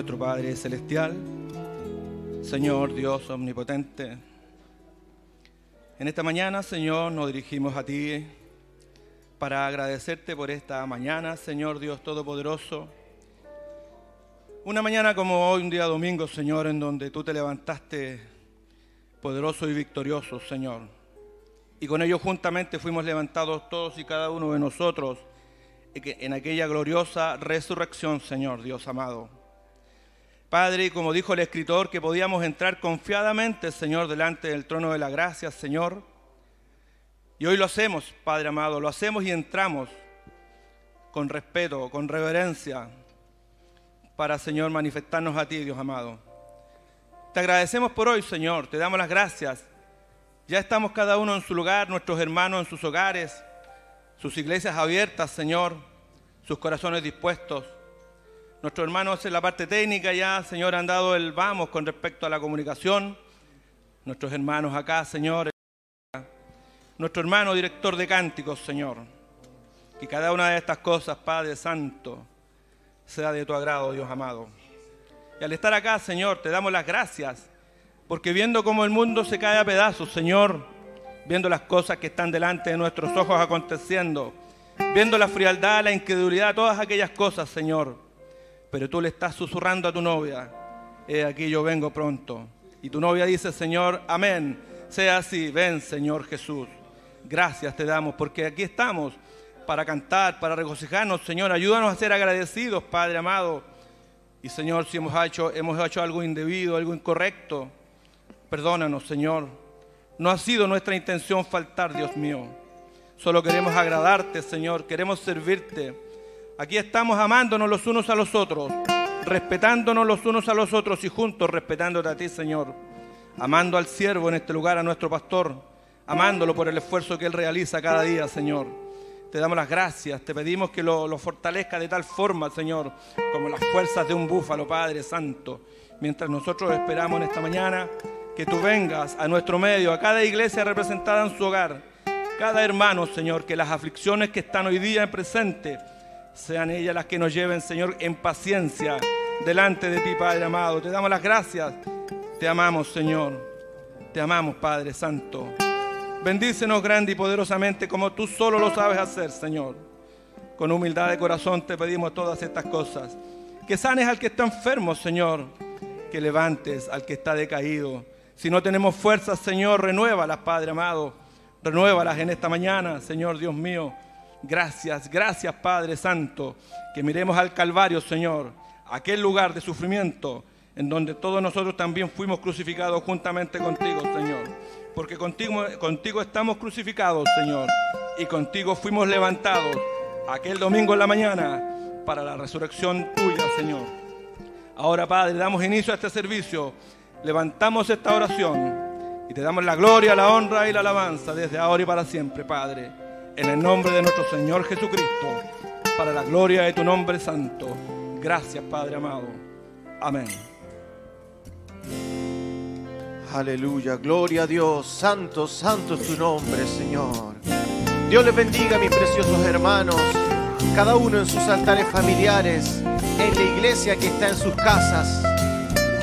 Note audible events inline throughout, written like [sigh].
nuestro Padre Celestial, Señor Dios Omnipotente. En esta mañana, Señor, nos dirigimos a ti para agradecerte por esta mañana, Señor Dios Todopoderoso. Una mañana como hoy, un día domingo, Señor, en donde tú te levantaste poderosos y victoriosos, Señor. Y con ellos juntamente fuimos levantados todos y cada uno de nosotros en aquella gloriosa resurrección, Señor Dios amado. Padre, como dijo el escritor, que podíamos entrar confiadamente, Señor, delante del trono de la gracia, Señor. Y hoy lo hacemos, Padre amado, lo hacemos y entramos con respeto, con reverencia, para, Señor, manifestarnos a ti, Dios amado. Te agradecemos por hoy, Señor, te damos las gracias. Ya estamos cada uno en su lugar, nuestros hermanos en sus hogares, sus iglesias abiertas, Señor, sus corazones dispuestos. Nuestros hermanos en la parte técnica ya, Señor, han dado el vamos con respecto a la comunicación. Nuestros hermanos acá, Señor. Nuestro hermano director de cánticos, Señor. Que cada una de estas cosas, Padre Santo, sea de tu agrado, Dios amado. Y al estar acá, Señor, te damos las gracias, porque viendo cómo el mundo se cae a pedazos, Señor, viendo las cosas que están delante de nuestros ojos aconteciendo, viendo la frialdad, la incredulidad, todas aquellas cosas, Señor pero tú le estás susurrando a tu novia, he aquí yo vengo pronto. Y tu novia dice, Señor, amén, sea así, ven Señor Jesús. Gracias te damos porque aquí estamos para cantar, para regocijarnos, Señor, ayúdanos a ser agradecidos, Padre amado. Y Señor, si hemos hecho, hemos hecho algo indebido, algo incorrecto, perdónanos, Señor. No ha sido nuestra intención faltar, Dios mío. Solo queremos agradarte, Señor, queremos servirte Aquí estamos amándonos los unos a los otros, respetándonos los unos a los otros y juntos respetándote a ti, Señor. Amando al siervo en este lugar, a nuestro pastor, amándolo por el esfuerzo que él realiza cada día, Señor. Te damos las gracias, te pedimos que lo, fortalezca de tal forma, Señor, como las fuerzas de un búfalo, Padre Santo. Mientras nosotros esperamos en esta mañana que tú vengas a nuestro medio, a cada iglesia representada en su hogar, cada hermano, Señor, que las aflicciones que están hoy día en presente, sean ellas las que nos lleven, Señor, en paciencia delante de ti, Padre amado. Te damos las gracias. Te amamos, Señor. Te amamos, Padre Santo. Bendícenos grande y poderosamente como tú solo lo sabes hacer, Señor. Con humildad de corazón te pedimos todas estas cosas. Que sanes al que está enfermo, Señor. Que levantes al que está decaído. Si no tenemos fuerzas, Señor, renuévalas, Padre amado. Renuévalas en esta mañana, Señor Dios mío. Gracias, gracias Padre Santo, que miremos al Calvario, Señor, aquel lugar de sufrimiento en donde todos nosotros también fuimos crucificados juntamente contigo, Señor. Porque contigo, contigo estamos crucificados, Señor, y contigo fuimos levantados aquel domingo en la mañana para la resurrección tuya, Señor. Ahora, Padre, damos inicio a este servicio, levantamos esta oración y te damos la gloria, la honra y la alabanza desde ahora y para siempre, Padre en el nombre de nuestro Señor Jesucristo, para la gloria de tu nombre santo. Gracias, Padre amado. Amén. Aleluya, gloria a Dios, santo, santo es tu nombre, Señor. Dios les bendiga, mis preciosos hermanos, cada uno en sus altares familiares, en la iglesia que está en sus casas,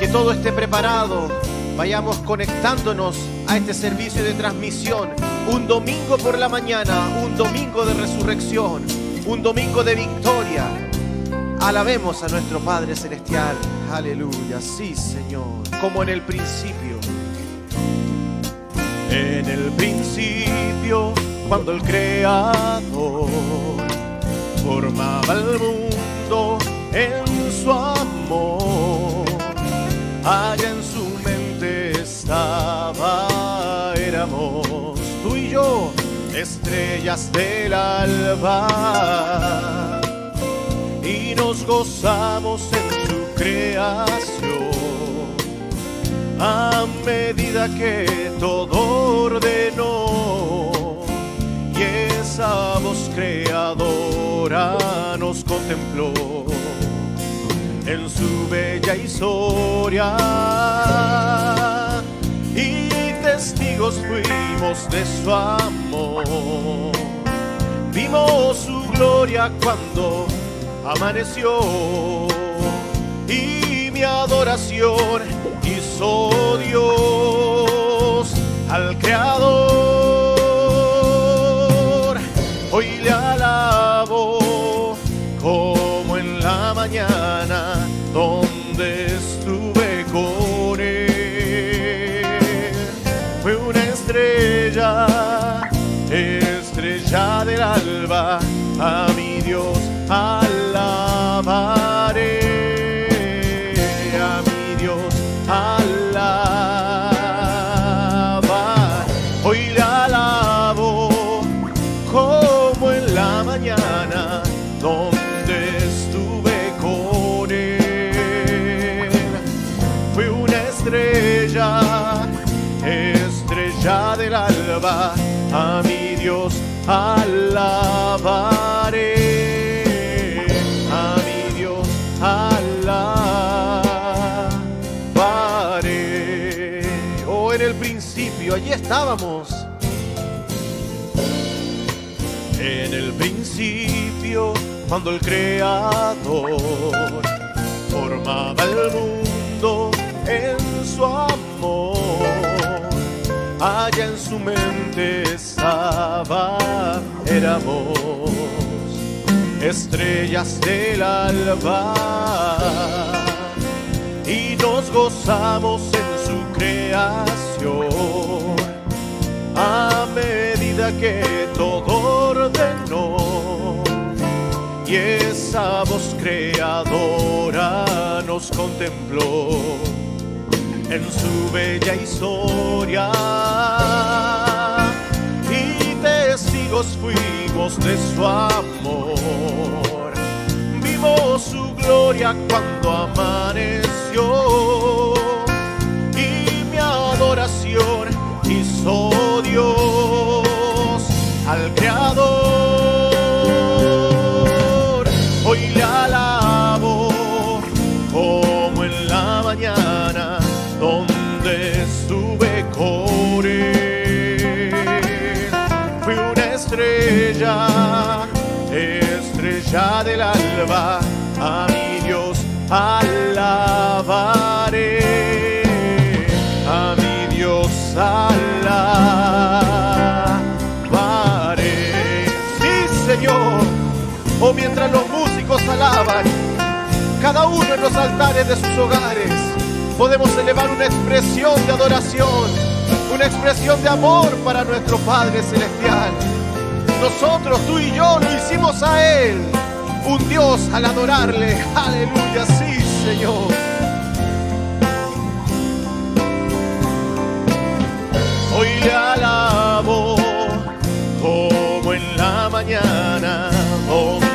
que todo esté preparado, vayamos conectándonos a este servicio de transmisión un domingo por la mañana, un domingo de resurrección, un domingo de victoria. Alabemos a nuestro Padre Celestial. Aleluya, sí Señor, como en el principio. En el principio, cuando el Creador formaba el mundo en su amor, allá en su mente estaba, estrellas del alba, y nos gozamos en su creación. A medida que todo ordenó, y esa voz creadora nos contempló en su bella historia testigos fuimos de su amor. Vimos su gloria cuando amaneció y mi adoración hizo Dios al Creador. time. En el principio, cuando el Creador formaba el mundo en su amor, allá en su mente estaba, éramos estrellas del alba. Y nos gozamos en su creación a medida que todo ordenó. Y esa voz creadora nos contempló en su bella historia. Y testigos fuimos de su amor. Vimos su gloria cuando amaneció. Y mi adoración hizo al Creador. Hoy le alabo como en la mañana donde estuve con. Fui una estrella, estrella del alba, a mi Dios alabaré, cada uno en los altares de sus hogares, podemos elevar una expresión de adoración, una expresión de amor para nuestro Padre Celestial. Nosotros, tú y yo, lo hicimos a Él, un Dios al adorarle. Aleluya, sí, Señor. Hoy le alabo como en la mañana donde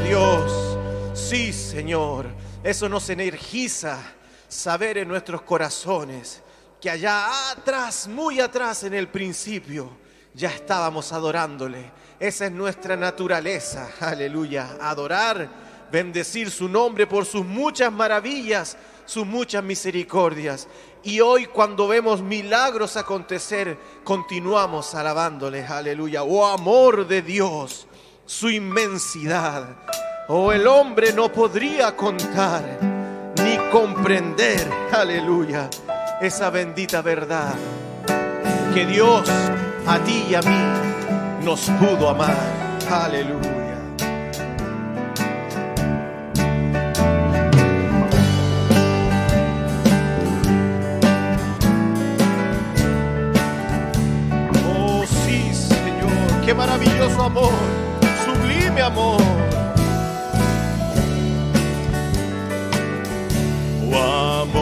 Dios. Sí, Señor, eso nos energiza saber en nuestros corazones que allá atrás, muy atrás en el principio, ya estábamos adorándole. Esa es nuestra naturaleza, aleluya, adorar, bendecir su nombre por sus muchas maravillas, sus muchas misericordias. Y hoy cuando vemos milagros acontecer, continuamos alabándole, aleluya. Oh amor de Dios, su inmensidad. Oh, el hombre no podría contar ni comprender, aleluya, esa bendita verdad que Dios a ti y a mí nos pudo amar, aleluya. Oh sí, Señor, qué maravilloso amor, sublime amor. Oh amor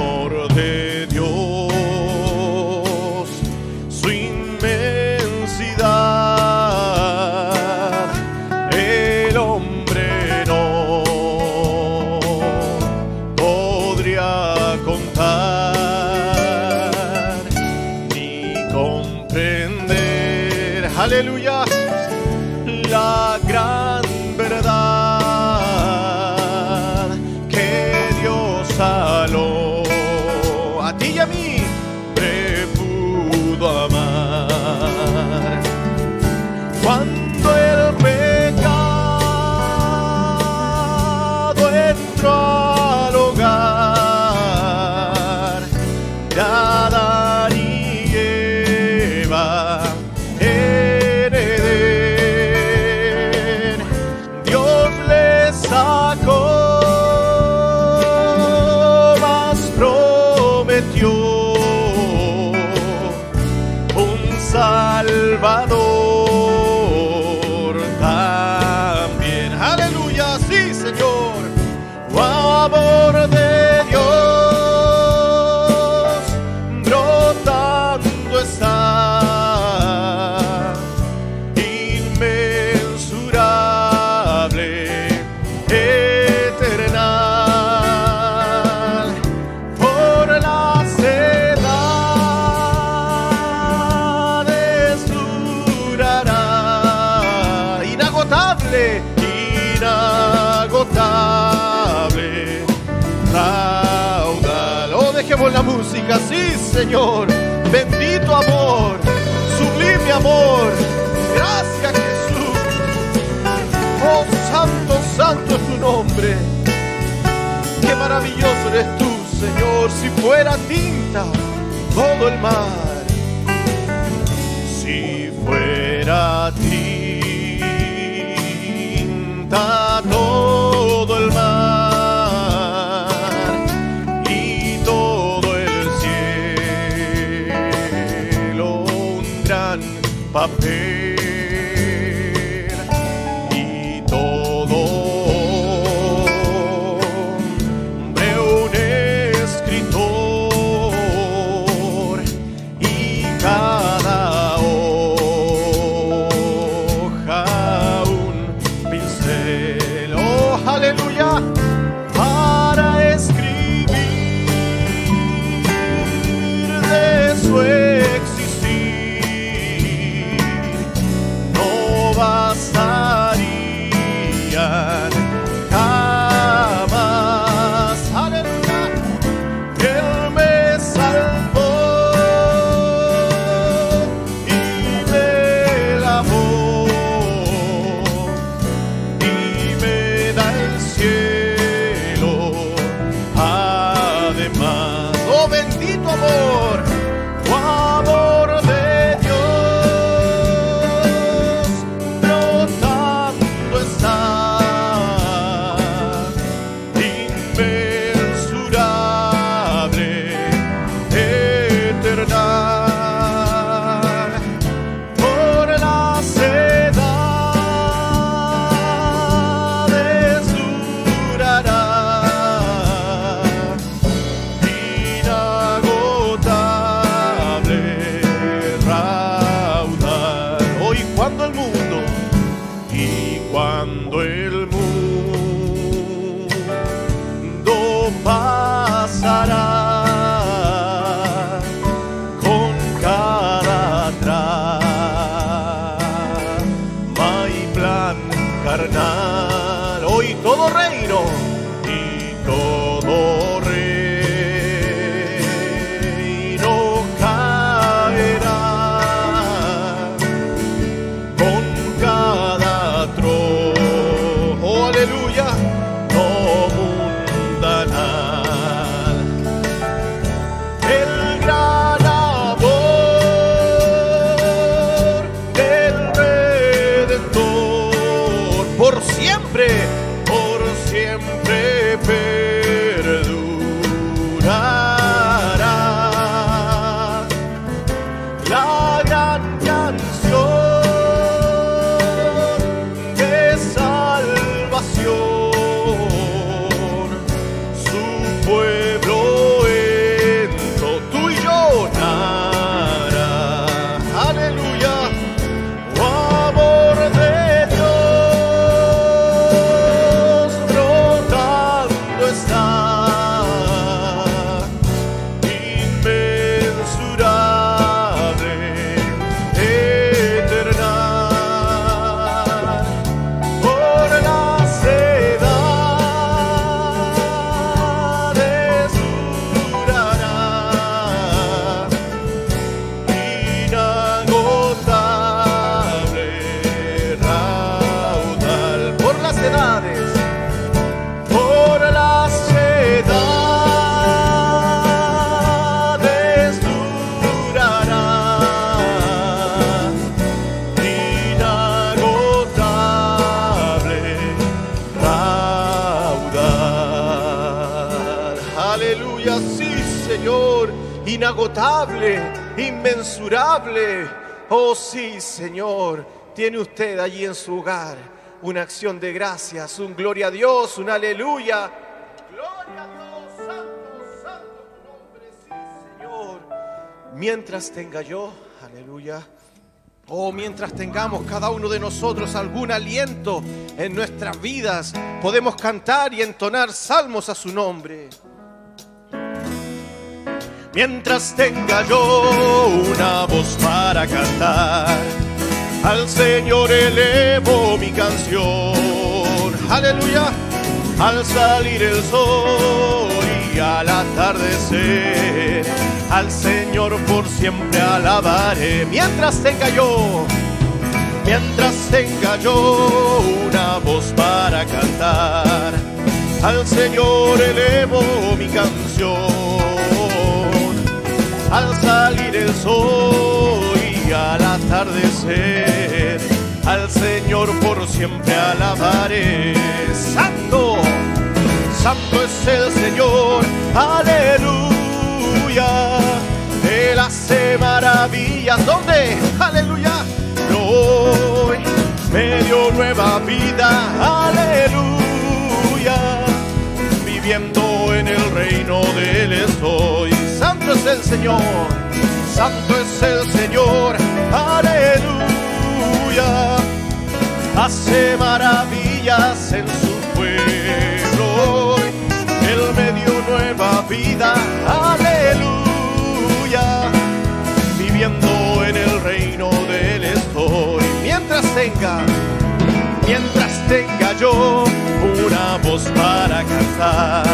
maravilloso eres tú, Señor. Si fuera tinta todo el mar, si fuera tinta todo el mar y todo el cielo un gran papel. Tiene usted allí en su hogar una acción de gracias, un gloria a Dios, un aleluya. Gloria a Dios, santo, santo tu nombre, sí, Señor. Mientras tenga yo, aleluya. Oh, mientras tengamos cada uno de nosotros algún aliento en nuestras vidas, podemos cantar y entonar salmos a su nombre. Mientras tenga yo una voz para cantar, al Señor elevo mi canción. Aleluya. Al salir el sol y al atardecer, al Señor por siempre alabaré. Mientras tenga yo, mientras tenga yo una voz para cantar, al Señor elevo mi canción al salir el sol al atardecer, al Señor por siempre alabaré. Santo, santo es el Señor, aleluya. Él hace maravillas, ¿dónde? Aleluya. Hoy me dio nueva vida, aleluya. Viviendo en el reino de Él estoy santo es el Señor, santo es el Señor, aleluya. Hace maravillas en su pueblo, Él me dio nueva vida, aleluya. Viviendo en el reino de Él estoy, mientras tenga, mientras tenga yo una voz para cantar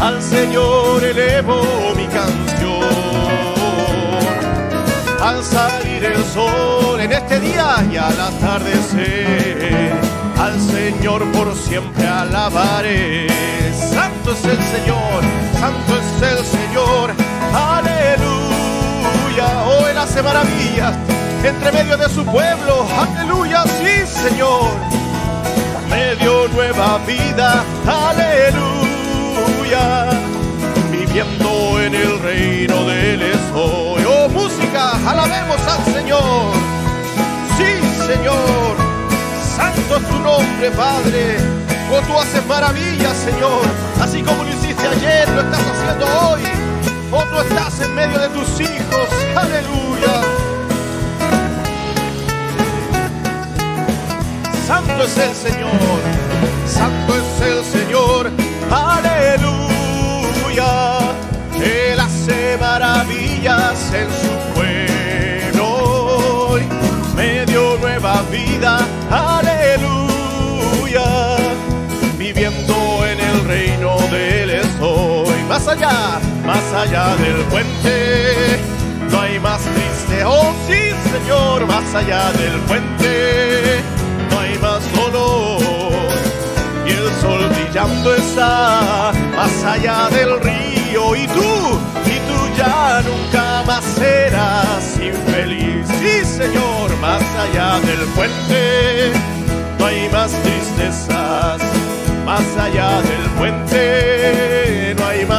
al Señor elevo mi canción. Al salir el sol en este día y al atardecer, al Señor por siempre alabaré. Santo es el Señor, santo es el Señor, aleluya. Oh, Él hace maravillas entre medio de su pueblo, aleluya, sí, Señor. Medio nueva vida, aleluya viviendo en el reino del estoy. Alabemos al Señor. Sí, Señor, santo es tu nombre, Padre. Oh, tú haces maravillas, Señor. Así como lo hiciste ayer, lo estás haciendo hoy. Oh, tú estás en medio de tus hijos. Aleluya. Santo es el Señor, santo es el Señor, allá, más allá del puente. No hay más triste, oh sí Señor, más allá del puente no hay más dolor. Y el sol brillando está más allá del río. Y tú, y tú ya nunca más serás infeliz. Sí, Señor, más allá del puente no hay más tristezas. Más allá del puente no hay más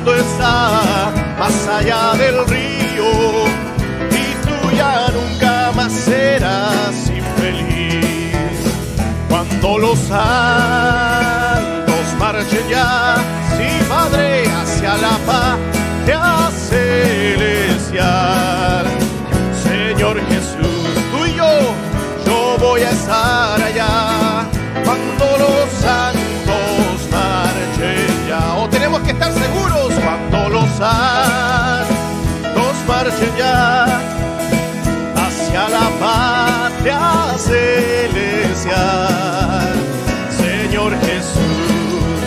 brillando está más allá del río ya nunca más serás infeliz. Cuando los santos marchen ya, sí, Padre, hacia la paz celestial. Señor Jesús, tú y yo, yo voy a estar allá. Cuando los santos que estar seguros cuando los santos marchen ya hacia la patria celestial. Señor Jesús,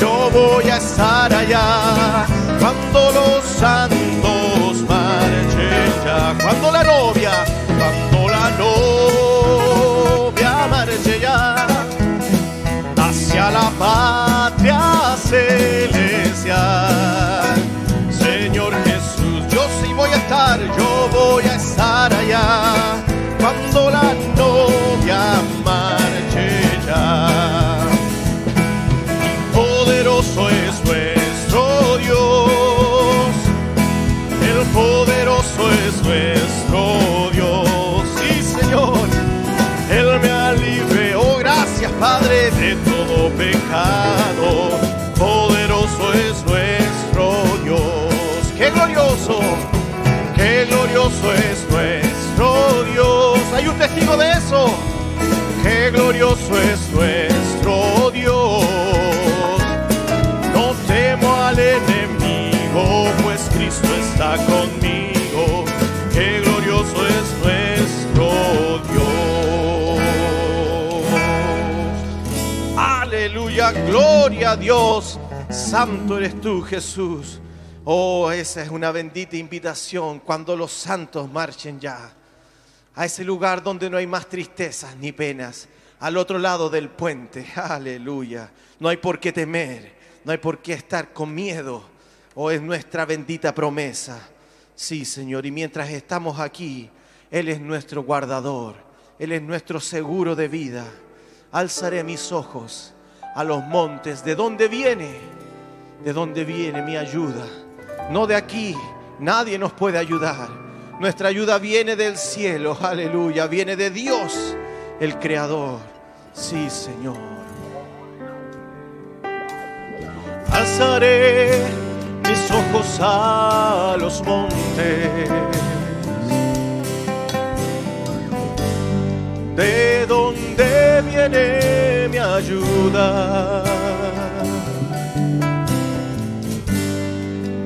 yo voy a estar allá cuando los santos marchen ya, cuando la novia, cuando la novia marche ya hacia la patria gloria Dios. Santo eres tú, Jesús. Oh, esa es una bendita invitación cuando los santos marchen ya a ese lugar donde no hay más tristezas ni penas, al otro lado del puente. [laughs] Aleluya. No hay por qué temer, no hay por qué estar con miedo. Oh, es nuestra bendita promesa. Sí, Señor, y mientras estamos aquí, Él es nuestro guardador, Él es nuestro seguro de vida. Alzaré mis ojos a los montes. ¿De dónde viene? ¿De dónde viene mi ayuda? No de aquí, nadie nos puede ayudar. Nuestra ayuda viene del cielo, aleluya, viene de Dios, el Creador. Sí, Señor. Alzaré mis ojos a los montes. ¿De dónde viene mi ayuda?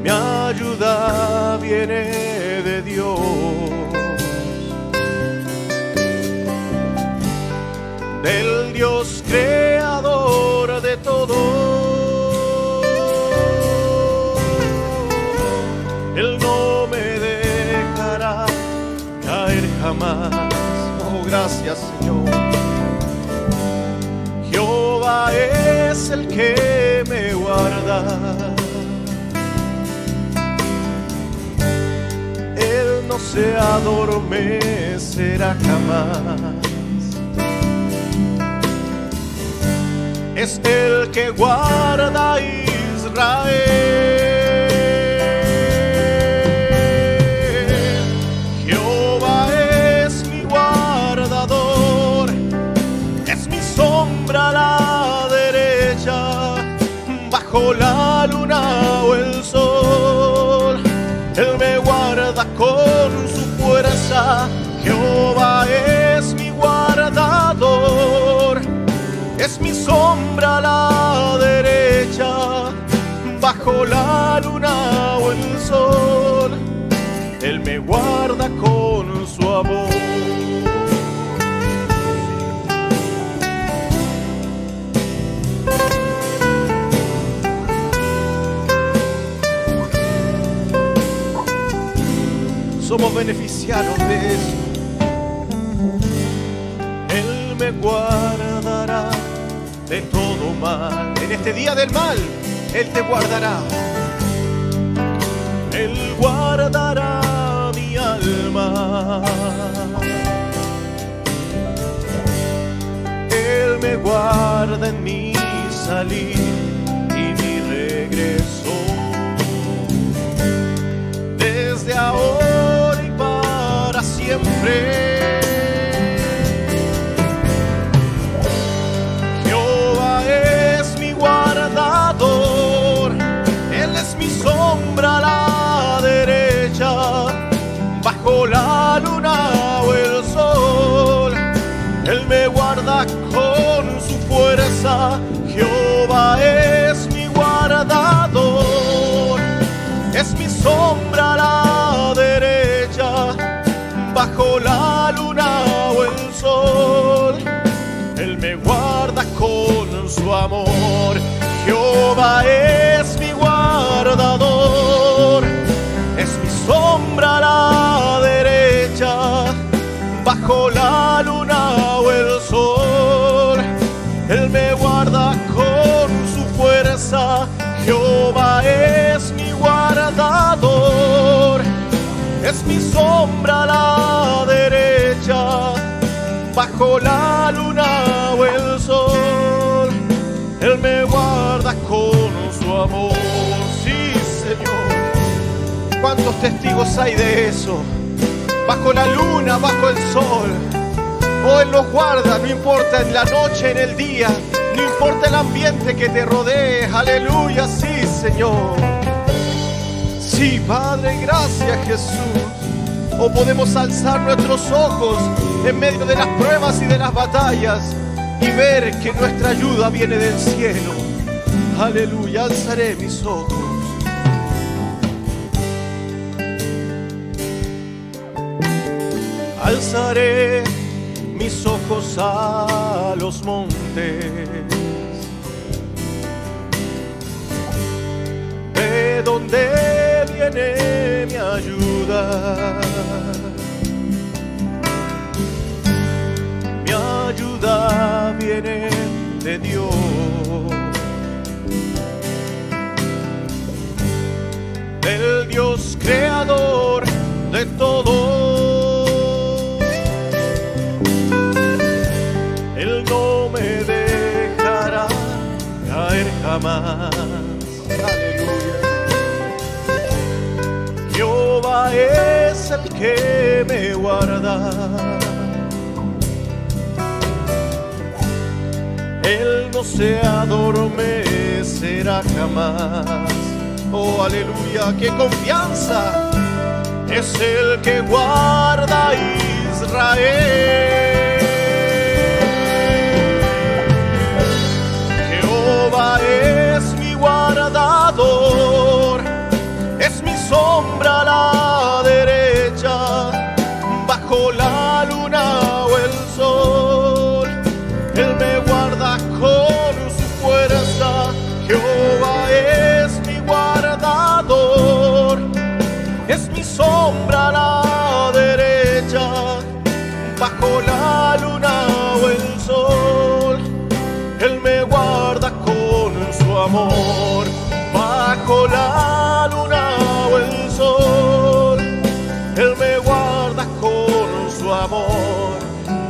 Mi ayuda viene de Dios. Del Dios creador de todo. Él no me dejará caer jamás. Oh, gracias Señor. Es el que me guarda. Él no se adormecerá jamás. Es el que guarda Israel. Bajo la luna o el sol. Él me guarda con su fuerza, Jehová es mi guardador, es mi sombra a la derecha, bajo la luna o el sol. Él me guarda con su amor. Somos beneficiados de eso. Él me guardará de todo mal. En este día del mal, Él te guardará. Él guardará mi alma. Él me guarda en mi salir y mi regreso. Desde ahora siempre. Jehová es mi guardador, Él es mi sombra a la derecha, bajo la luna o el sol. Él me guarda con su fuerza, Jehová su amor, Jehová es mi guardador, es mi sombra a la derecha, bajo la luna o el sol. Él me guarda con su fuerza, Jehová es mi guardador, es mi sombra a la derecha, bajo la luna o el sol. Él me guarda con su amor, sí Señor. ¿Cuántos testigos hay de eso? Bajo la luna, bajo el sol. Oh, Él nos guarda, no importa en la noche, en el día, No importa el ambiente que te rodee, aleluya, sí, Señor. Sí, Padre, gracias Jesús. O podemos alzar nuestros ojos en medio de las pruebas y de las batallas y ver que nuestra ayuda viene del cielo. Aleluya, alzaré mis ojos. Alzaré mis ojos a los montes. ¿De dónde viene mi ayuda? De todo. Él no me dejará caer jamás. Aleluya. Jehová es el que me guarda. Él no se adormecerá jamás. Oh, aleluya, qué confianza es el que guarda Israel. Jehová es mi guardador, es mi sombra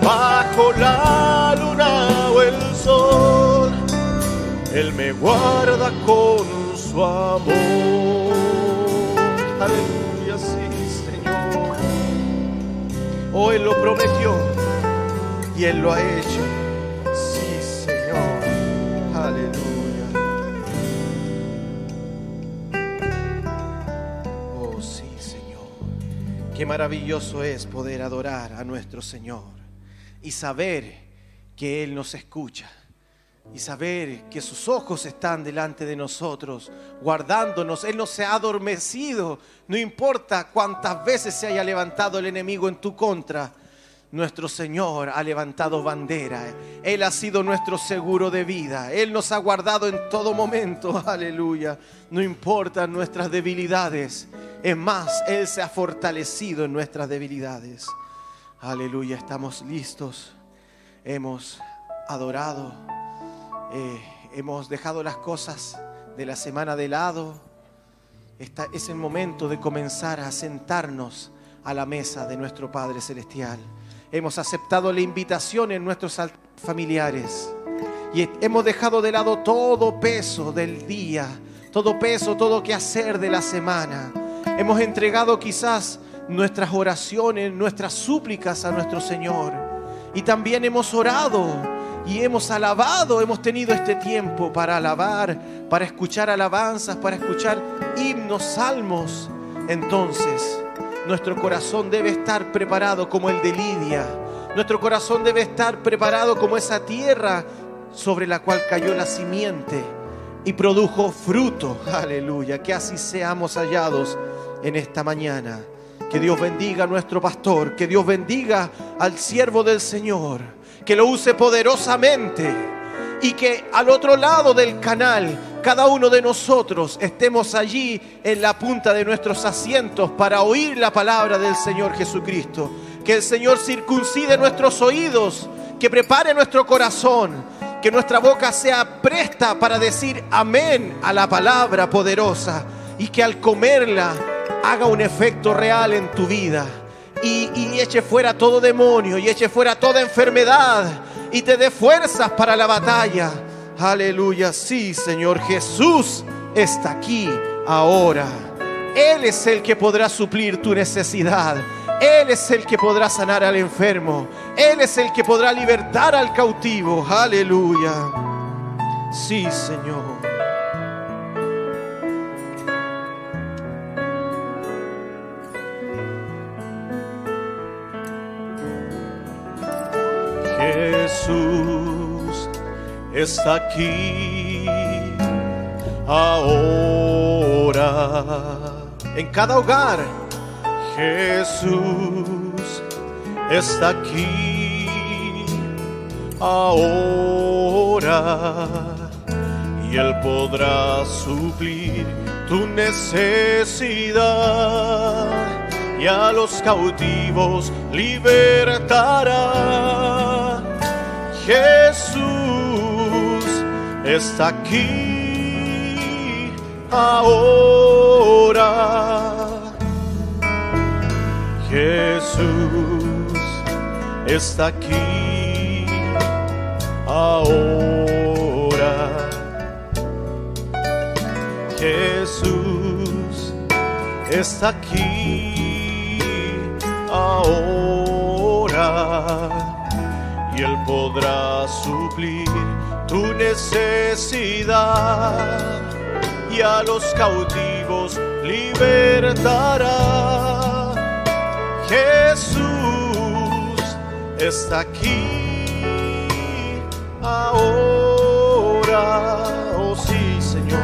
bajo la luna o el sol. Él me guarda con su amor. Aleluya, sí, Señor. Oh, Él lo prometió y Él lo ha hecho. Maravilloso es poder adorar a nuestro Señor y saber que Él nos escucha y saber que sus ojos están delante de nosotros, guardándonos. Él no se ha adormecido, no importa cuántas veces se haya levantado el enemigo en tu contra. Nuestro Señor ha levantado bandera. Él ha sido nuestro seguro de vida. Él nos ha guardado en todo momento. [laughs] Aleluya. No importan nuestras debilidades. Es más, Él se ha fortalecido en nuestras debilidades. Aleluya. Estamos listos. Hemos adorado. Eh, hemos dejado las cosas de la semana de lado. Es el momento de comenzar a sentarnos a la mesa de nuestro Padre Celestial. Hemos aceptado la invitación en nuestros familiares y hemos dejado de lado todo peso del día, todo peso, todo que hacer de la semana. Hemos entregado quizás nuestras oraciones, nuestras súplicas a nuestro Señor y también hemos orado y hemos alabado, hemos tenido este tiempo para alabar, para escuchar alabanzas, para escuchar himnos, salmos. Entonces, nuestro corazón debe estar preparado como el de Lidia. Nuestro corazón debe estar preparado como esa tierra sobre la cual cayó la simiente y produjo fruto. Aleluya. Que así seamos hallados en esta mañana. Que Dios bendiga a nuestro pastor. Que Dios bendiga al siervo del Señor. Que lo use poderosamente. Y que al otro lado del canal cada uno de nosotros estemos allí en la punta de nuestros asientos para oír la palabra del Señor Jesucristo. Que el Señor circuncide nuestros oídos, que prepare nuestro corazón, que nuestra boca sea presta para decir amén a la palabra poderosa y que al comerla haga un efecto real en tu vida. Y, y, eche fuera todo demonio y eche fuera toda enfermedad y te dé fuerzas para la batalla. Aleluya, sí, Señor Jesús está aquí ahora. Él es el que podrá suplir tu necesidad. Él es el que podrá sanar al enfermo. Él es el que podrá libertar al cautivo. Aleluya. Sí, Señor. Jesús está aquí ahora. En cada hogar, Jesús está aquí ahora. Y Él podrá suplir tu necesidad y a los cautivos libertará. Jesús está aquí ahora. Jesús está aquí ahora. Jesús está aquí ahora y Él podrá suplir tu necesidad y a los cautivos libertará. Jesús está aquí ahora. Oh sí, Señor.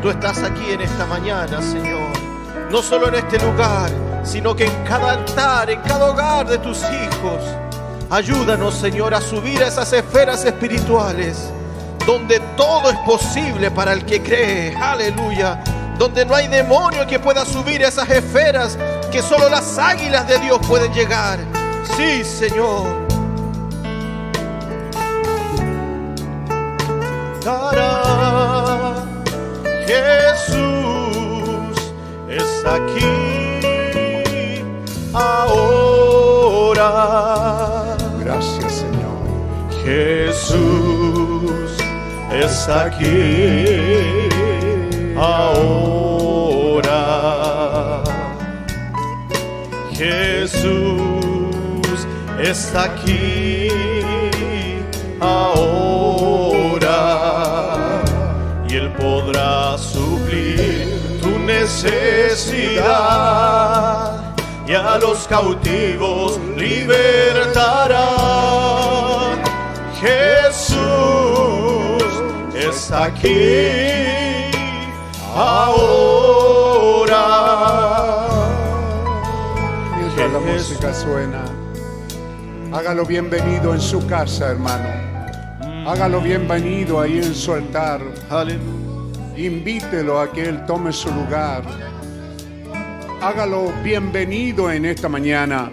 Tú estás aquí en esta mañana, Señor. No solo en este lugar, sino que en cada altar, en cada hogar de tus hijos. Ayúdanos, Señor, a subir a esas esferas espirituales donde todo es posible para el que cree. Aleluya. Donde no hay demonio que pueda subir a esas esferas que solo las águilas de Dios pueden llegar. Sí, Señor. Jesús está aquí ahora. Está aquí ahora. Jesús está aquí ahora y Él podrá suplir tu necesidad y a los cautivos libertará. Jesús está aquí ahora. Mientras la música suena, hágalo bienvenido en su casa, hermano. Hágalo bienvenido ahí en su altar. Invítelo a que Él tome su lugar. Hágalo bienvenido en esta mañana.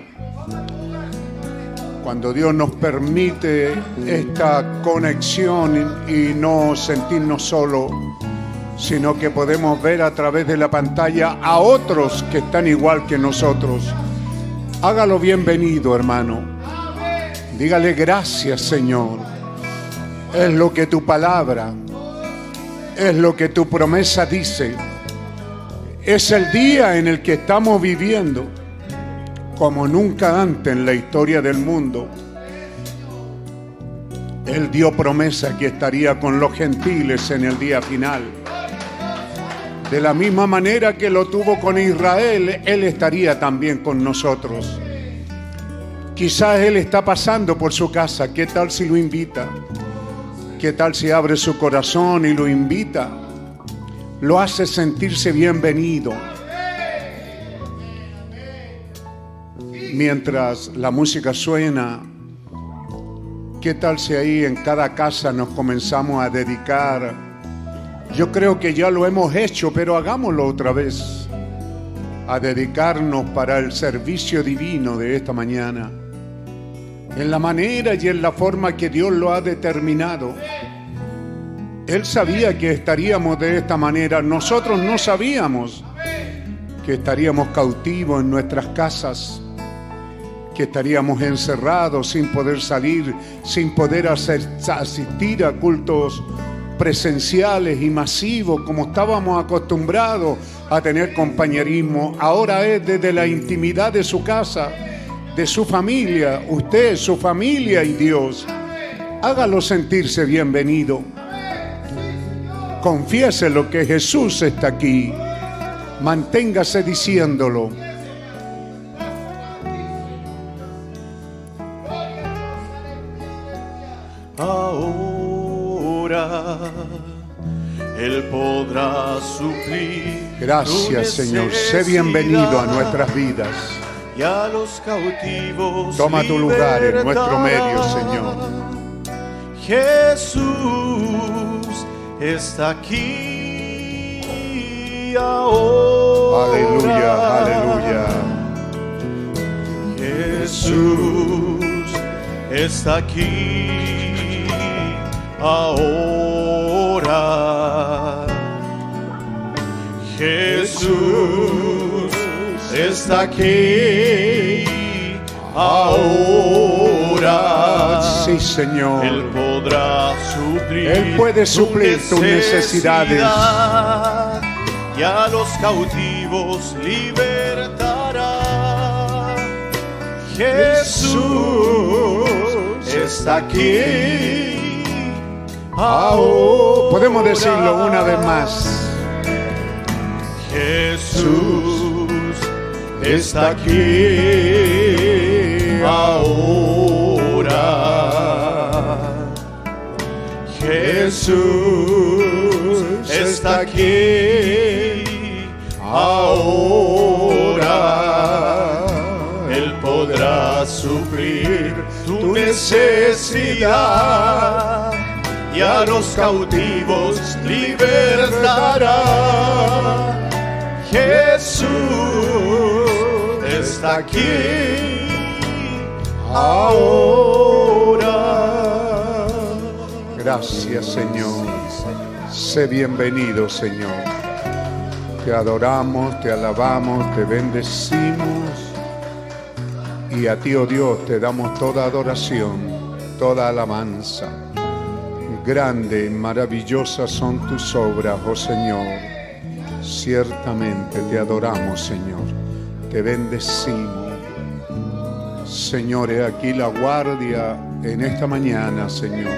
Cuando Dios nos permite esta conexión y no sentirnos solos, sino que podemos ver a través de la pantalla a otros que están igual que nosotros. Hágalo bienvenido, hermano. Dígale gracias, Señor. Es lo que tu palabra es lo que tu promesa dice. Es el día en el que estamos viviendo como nunca antes en la historia del mundo. Él dio promesa que estaría con los gentiles en el día final. De la misma manera que lo tuvo con Israel, Él estaría también con nosotros. Quizás Él está pasando por su casa. ¿Qué tal si lo invita? ¿Qué tal si abre su corazón y lo invita? Lo hace sentirse bienvenido. Mientras la música suena, ¿qué tal si ahí en cada casa nos comenzamos a dedicar? Yo creo que ya lo hemos hecho, pero hagámoslo otra vez. A dedicarnos para el servicio divino de esta mañana en la manera y en la forma que Dios lo ha determinado. Él sabía que estaríamos de esta manera, nosotros no sabíamos que estaríamos cautivos en nuestras casas, que estaríamos encerrados sin poder salir, sin poder asistir a cultos presenciales y masivos como estábamos acostumbrados a tener compañerismo. Ahora es desde la intimidad de su casa, de su familia, usted, su familia y Dios. Hágalo sentirse bienvenido. Confiese lo que Jesús está aquí. Manténgase diciéndolo. Podrá suplir. Gracias Señor. Sé bienvenido a nuestras vidas. Y a los cautivos. Toma tu lugar en nuestro medio, Señor. Jesús está aquí ahora. Aleluya, aleluya. Jesús está aquí ahora. Jesús está aquí ahora. Sí, Señor. Él podrá suplir. Él puede suplir tus necesidades. Y a los cautivos libertará. Jesús está aquí. Ahora. Podemos decirlo una vez más. Jesús está aquí ahora. Jesús está aquí ahora. Él podrá suplir tu necesidad y a los cautivos libertará. Jesús está aquí ahora. Gracias, Señor. Sé bienvenido, Señor. Te adoramos, te alabamos, te bendecimos. Y a ti, oh Dios, te damos toda adoración, toda alabanza. Grande y maravillosas son tus obras, oh Señor. Ciertamente te adoramos, Señor. Te bendecimos. Señor, he aquí la guardia en esta mañana, Señor.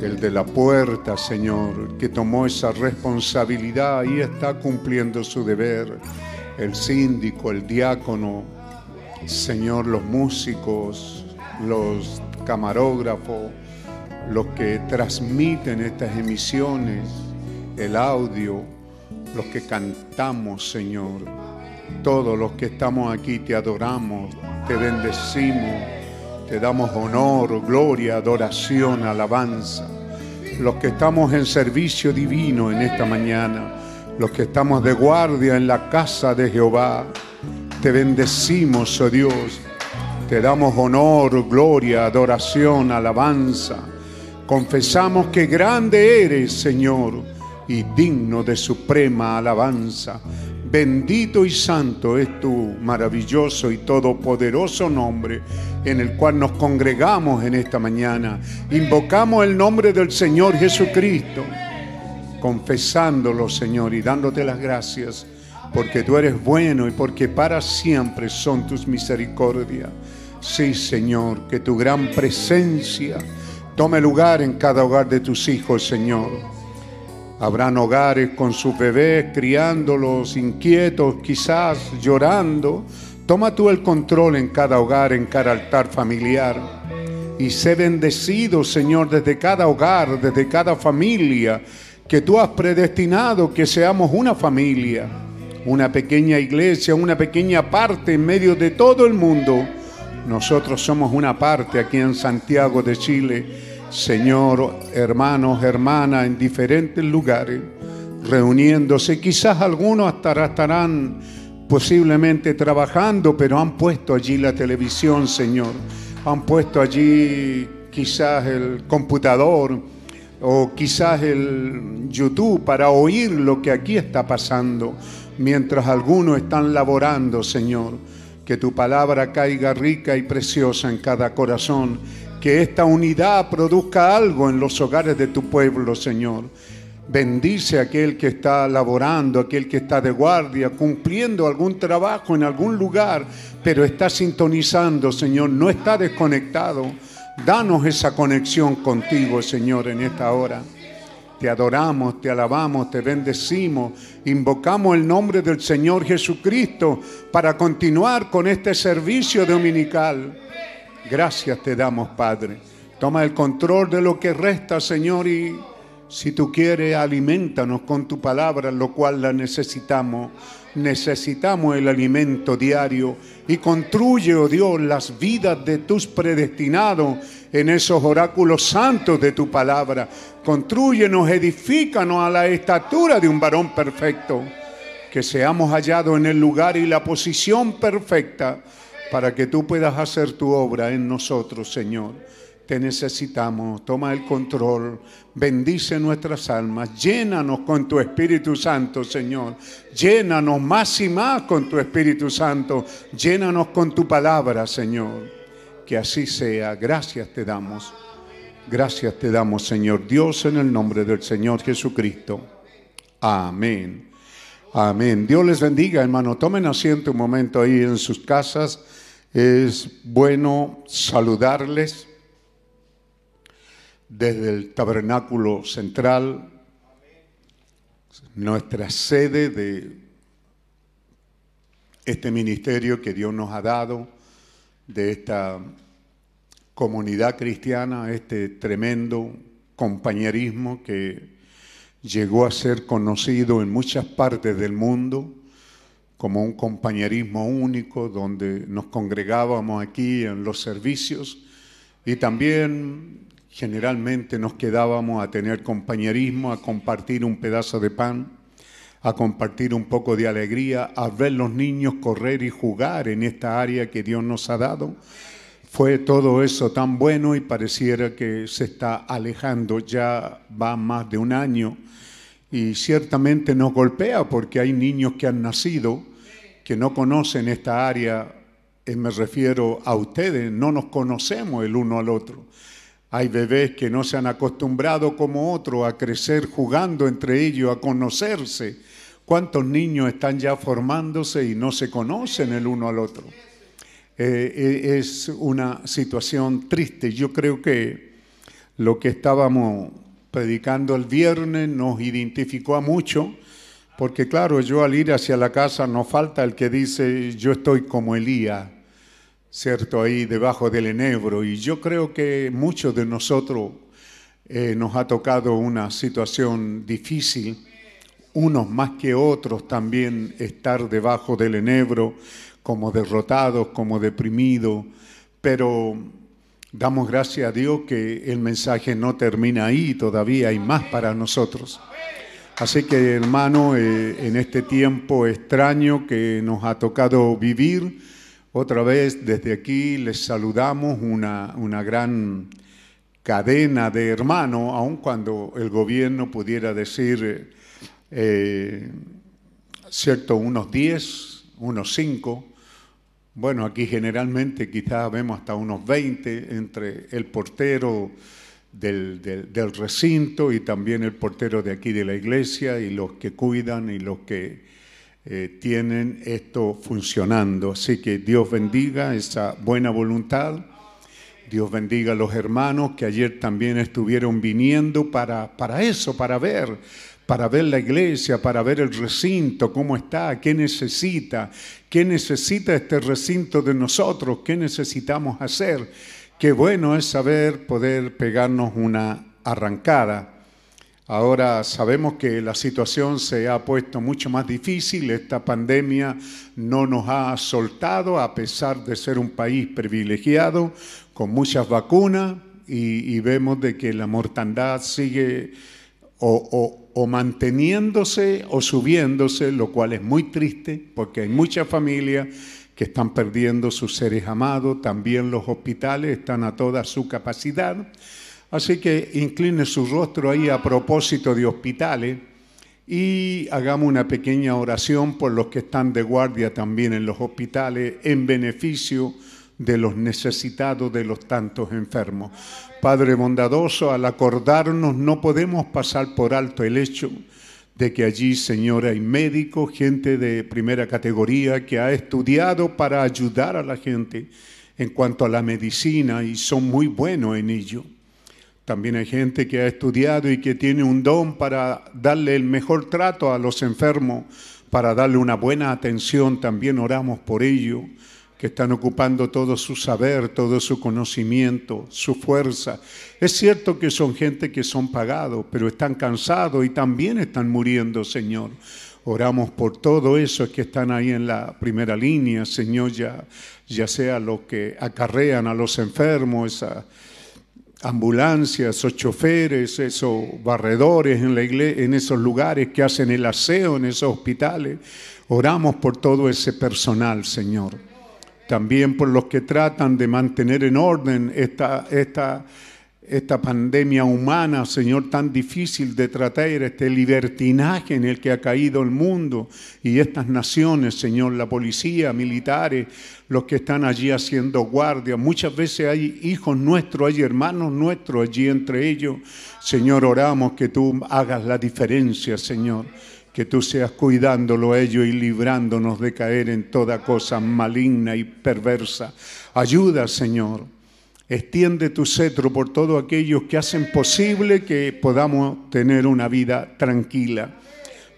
El de la puerta, Señor, que tomó esa responsabilidad y está cumpliendo su deber. El síndico, el diácono, Señor, los músicos, los camarógrafos, los que transmiten estas emisiones, el audio, los que cantamos, Señor. Todos los que estamos aquí te adoramos, te bendecimos, te damos honor, gloria, adoración, alabanza. Los que estamos en servicio divino en esta mañana, los que estamos de guardia en la casa de Jehová, te bendecimos, oh Dios. Te damos honor, gloria, adoración, alabanza. Confesamos que grande eres, Señor, y digno de suprema alabanza. Bendito y santo es tu maravilloso y todopoderoso nombre en el cual nos congregamos en esta mañana. Invocamos el nombre del Señor Jesucristo, confesándolo, Señor, y dándote las gracias, porque tú eres bueno y porque para siempre son tus misericordias. Sí, Señor, que tu gran presencia tome lugar en cada hogar de tus hijos, Señor. Habrán hogares con sus bebés criándolos inquietos, quizás llorando. Toma tú el control en cada hogar, en cada altar familiar. Y sé bendecido, Señor, desde cada hogar, desde cada familia, que tú has predestinado que seamos una familia, una pequeña iglesia, una pequeña parte en medio de todo el mundo. Nosotros somos una parte aquí en Santiago de Chile Señor, hermanos, hermanas, en diferentes lugares, reuniéndose. Quizás algunos estarán posiblemente trabajando, pero han puesto allí la televisión, Señor. Han puesto allí quizás el computador o quizás el YouTube para oír lo que aquí está pasando, mientras algunos están laborando, Señor. Que tu palabra caiga rica y preciosa en cada corazón que esta unidad produzca algo en los hogares de tu pueblo, Señor. Bendice a aquel que está laborando, aquel que está de guardia, cumpliendo algún trabajo en algún lugar, pero está sintonizando, Señor, no está desconectado. Danos esa conexión contigo, Señor, en esta hora. te adoramos, te alabamos, te bendecimos, invocamos el nombre del Señor Jesucristo para continuar con este servicio dominical. Gracias te damos, Padre. Toma el control de lo que resta, Señor, y si tú quieres, alimentanos con tu palabra, lo cual la necesitamos. Necesitamos el alimento diario y construye, oh Dios, las vidas de tus predestinados en esos oráculos santos de tu palabra. Construyenos, edifícanos a la estatura de un varón perfecto. Que seamos hallados en el lugar y la posición perfecta para que tú puedas hacer tu obra en nosotros, Señor. Te necesitamos, toma el control, bendice nuestras almas, llénanos con tu Espíritu Santo, Señor. Llénanos más y más con tu Espíritu Santo, llénanos con tu palabra, Señor. Que así sea, gracias te damos. Gracias te damos, Señor Dios, en el nombre del Señor Jesucristo. Amén. Amén. Dios les bendiga, hermano. Tomen asiento un momento ahí en sus casas. Es bueno saludarles desde el tabernáculo central, nuestra sede de este ministerio que Dios nos ha dado, de esta comunidad cristiana, este tremendo compañerismo que llegó a ser conocido en muchas partes del mundo como un compañerismo único donde nos congregábamos aquí en los servicios y también generalmente nos quedábamos a tener compañerismo, a compartir un pedazo de pan, a compartir un poco de alegría, a ver los niños correr y jugar en esta área que Dios nos ha dado. Fue todo eso tan bueno y pareciera que se está alejando, ya va más de un año y ciertamente nos golpea porque hay niños que han nacido que no conocen esta área, eh, me refiero a ustedes, no nos conocemos el uno al otro. Hay bebés que no se han acostumbrado como otros a crecer jugando entre ellos, a conocerse. ¿Cuántos niños están ya formándose y no se conocen el uno al otro? Eh, es una situación triste. Yo creo que lo que estábamos predicando el viernes nos identificó a mucho, porque claro, yo al ir hacia la casa no falta el que dice, yo estoy como Elías ¿cierto? Ahí debajo del enebro. Y yo creo que muchos de nosotros eh, nos ha tocado una situación difícil, unos más que otros también estar debajo del enebro, como derrotados, como deprimidos, pero damos gracias a Dios que el mensaje no termina ahí, todavía hay más para nosotros. Así que hermano, eh, en este tiempo extraño que nos ha tocado vivir, otra vez desde aquí les saludamos una, gran cadena de hermanos, aun cuando el gobierno pudiera decir, eh, cierto, unos 10, unos 5. Bueno, aquí generalmente quizás vemos hasta unos 20 entre el portero del, recinto y también el portero de aquí de la iglesia y los que cuidan y los que eh, tienen esto funcionando. Así que Dios bendiga esa buena voluntad. Dios bendiga a los hermanos que ayer también estuvieron viniendo para, para eso, para ver, para ver la iglesia, para ver el recinto, cómo está, qué necesita, qué necesita este recinto de nosotros, qué necesitamos hacer. Qué bueno es saber poder pegarnos una arrancada Ahora sabemos que la situación se ha puesto mucho más difícil, esta pandemia no nos ha soltado a pesar de ser un país privilegiado con muchas vacunas y, vemos de que la mortandad sigue o, manteniéndose o subiéndose, lo cual es muy triste porque hay muchas familias que están perdiendo sus seres amados, también los hospitales están a toda su capacidad. Así que incline su rostro ahí a propósito de hospitales y hagamos una pequeña oración por los que están de guardia también en los hospitales en beneficio los necesitados, de los tantos enfermos. Padre bondadoso, al acordarnos no podemos pasar por alto el hecho de que allí, Señor, hay médicos, gente de primera categoría que ha estudiado para ayudar a la gente en cuanto a la medicina y son muy buenos en ello. También hay gente que ha estudiado y que tiene un don para darle el mejor trato a los enfermos, para darle una buena atención. También oramos por ello que están ocupando todo su saber, todo su conocimiento, su fuerza. Es cierto que son gente que son pagados, pero están cansados y también están muriendo, Señor. Oramos por todo eso que están ahí en la primera línea, Señor, ya, ya sea los que acarrean a los enfermos, esas ambulancias, esos choferes, esos barredores en, la iglesia, en esos lugares que hacen el aseo en esos hospitales. Oramos por todo ese personal, Señor también por los que tratan de mantener en orden esta, esta, esta pandemia humana, Señor, tan difícil de tratar, este libertinaje en el que ha caído el mundo y estas naciones, Señor, la policía, militares, los que están allí haciendo guardia. Muchas veces hay hijos nuestros, hay hermanos nuestros allí entre ellos. Señor, oramos que tú hagas la diferencia, Señor que tú seas cuidándolo a ellos y librándonos de caer en toda cosa maligna y perversa. Ayuda, Señor. Extiende tu cetro por todos aquellos que hacen posible que podamos tener una vida tranquila.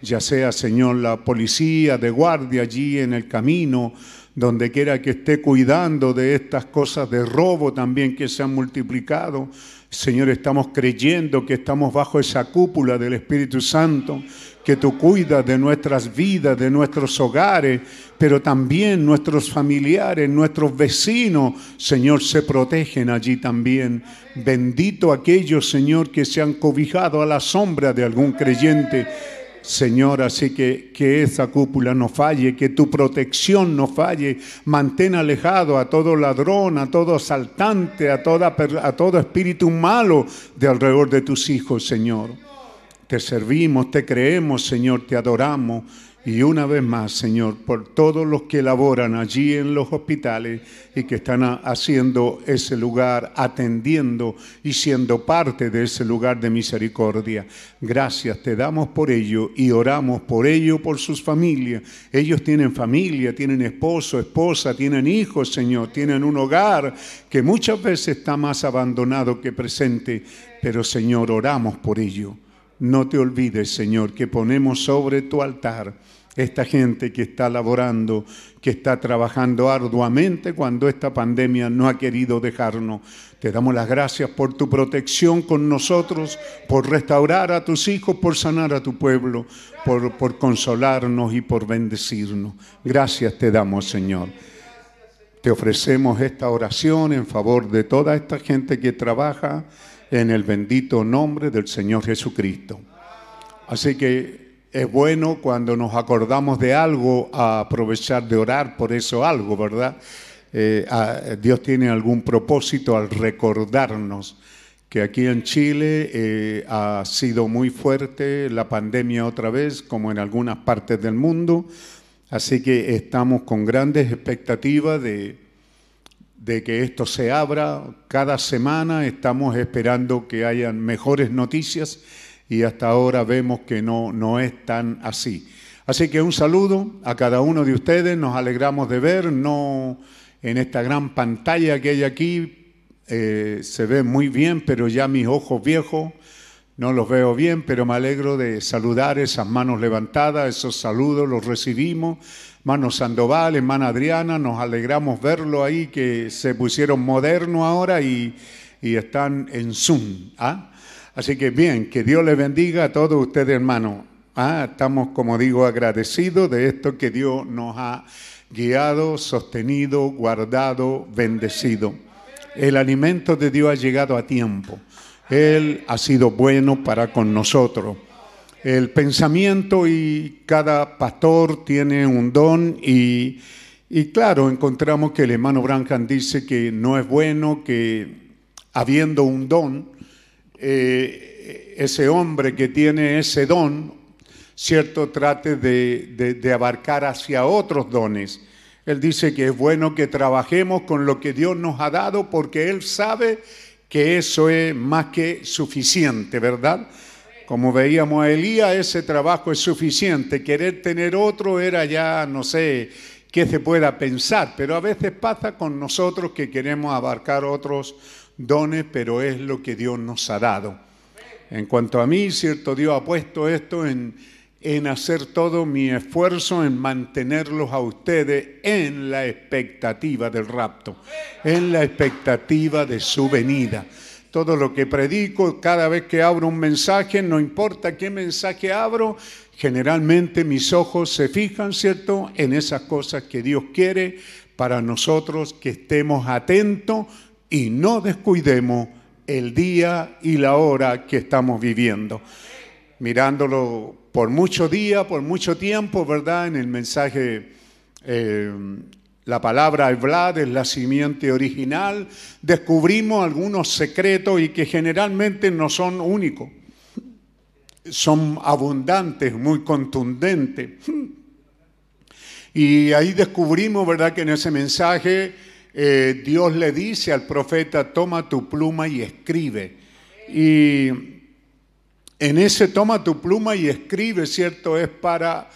Ya sea, Señor, la policía de guardia allí en el camino, donde quiera que esté cuidando de estas cosas de robo también que se han multiplicado. Señor, estamos creyendo que estamos bajo esa cúpula del Espíritu Santo que tú cuidas de nuestras vidas, de nuestros hogares, pero también nuestros familiares, nuestros vecinos, Señor, se protegen allí también. Bendito aquellos, Señor, que se han cobijado a la sombra de algún creyente. Señor, así que que esa cúpula no falle, que tu protección no falle. Mantén alejado a todo ladrón, a todo asaltante, a, toda, a todo espíritu malo de alrededor de tus hijos, Señor. Te servimos, te creemos, Señor, te adoramos. Y una vez más, Señor, por todos los que laboran allí en los hospitales y que están haciendo ese lugar, atendiendo y siendo parte de ese lugar de misericordia. Gracias te damos por ello y oramos por ello, por sus familias. Ellos tienen familia, tienen esposo, esposa, tienen hijos, Señor, tienen un hogar que muchas veces está más abandonado que presente, pero Señor, oramos por ello. No te olvides, Señor, que ponemos sobre tu altar esta gente que está laborando, que está trabajando arduamente cuando esta pandemia no ha querido dejarnos. Te damos las gracias por tu protección con nosotros, por restaurar a tus hijos, por sanar a tu pueblo, por, consolarnos y por bendecirnos. Gracias te damos, Señor. Te ofrecemos esta oración en favor de toda esta gente que trabaja en el bendito nombre del Señor Jesucristo. Así que es bueno cuando nos acordamos de algo aprovechar de orar por eso algo, ¿verdad? Eh, Dios tiene algún propósito al recordarnos que aquí en Chile eh, ha sido muy fuerte la pandemia otra vez, como en algunas partes del mundo. Así que estamos con grandes expectativas de de que esto se abra. Cada semana estamos esperando que hayan mejores noticias y hasta ahora vemos que no, no es tan así. Así que un saludo a cada uno de ustedes, nos alegramos de ver, no en esta gran pantalla que hay aquí, eh, se ve muy bien, pero ya mis ojos viejos no los veo bien, pero me alegro de saludar esas manos levantadas, esos saludos los recibimos Hermano Sandoval, hermana Adriana, nos alegramos verlo ahí, que se pusieron modernos ahora y, están en Zoom. ¿ah? Así que bien, que Dios les bendiga a todos ustedes, hermanos. ¿ah? Estamos, como digo, agradecidos de esto que Dios nos ha guiado, sostenido, guardado, bendecido. El alimento de Dios ha llegado a tiempo. Él ha sido bueno para con nosotros el pensamiento y cada pastor tiene un don y, claro, encontramos que el hermano Branham dice que no es bueno que habiendo un don, eh, ese hombre que tiene ese don, cierto, trate de, de abarcar hacia otros dones. Él dice que es bueno que trabajemos con lo que Dios nos ha dado porque Él sabe que eso es más que suficiente, ¿verdad? Como veíamos a Elías, ese trabajo es suficiente. Querer tener otro era ya, no sé, qué se pueda pensar, pero a veces pasa con nosotros que queremos abarcar otros dones, pero es lo que Dios nos ha dado. En cuanto a mí, cierto, Dios ha puesto esto en, en hacer todo mi esfuerzo en mantenerlos a ustedes en la expectativa del rapto, en la expectativa de su venida. Todo lo que predico, cada vez que abro un mensaje, no importa qué mensaje abro, generalmente mis ojos se fijan, ¿cierto?, en esas cosas que Dios quiere para nosotros, que estemos atentos y no descuidemos el día y la hora que estamos viviendo. Mirándolo por mucho día, por mucho tiempo, ¿verdad? En el mensaje, eh, la palabra Vlad es la simiente original, descubrimos algunos secretos y que generalmente no son únicos, son abundantes, muy contundentes. Y ahí descubrimos, ¿verdad?, que en ese mensaje eh, Dios le dice al profeta, toma tu pluma y escribe. Y en ese toma tu pluma y escribe, ¿cierto? Es para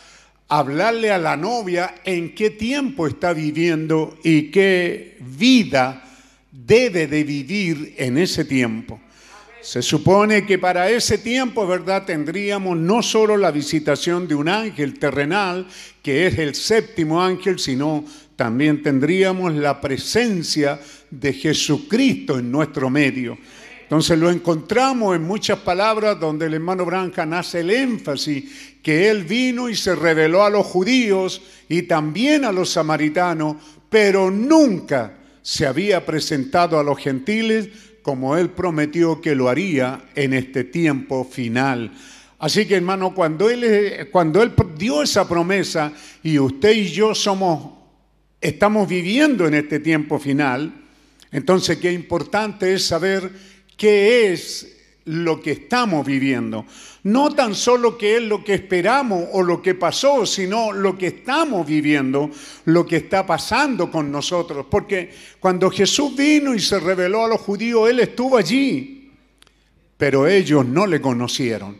hablarle a la novia en qué tiempo está viviendo y qué vida debe de vivir en ese tiempo. Se supone que para ese tiempo, ¿verdad? Tendríamos no solo la visitación de un ángel terrenal, que es el séptimo ángel, sino también tendríamos la presencia de Jesucristo en nuestro medio. Entonces lo encontramos en muchas palabras donde el hermano Branca hace el énfasis que él vino y se reveló a los judíos y también a los samaritanos, pero nunca se había presentado a los gentiles como él prometió que lo haría en este tiempo final. Así que hermano, cuando él, cuando él dio esa promesa y usted y yo somos estamos viviendo en este tiempo final, entonces qué importante es saber qué es lo que estamos viviendo. No tan solo qué es lo que esperamos o lo que pasó, sino lo que estamos viviendo, lo que está pasando con nosotros. Porque cuando Jesús vino y se reveló a los judíos, Él estuvo allí, pero ellos no le conocieron.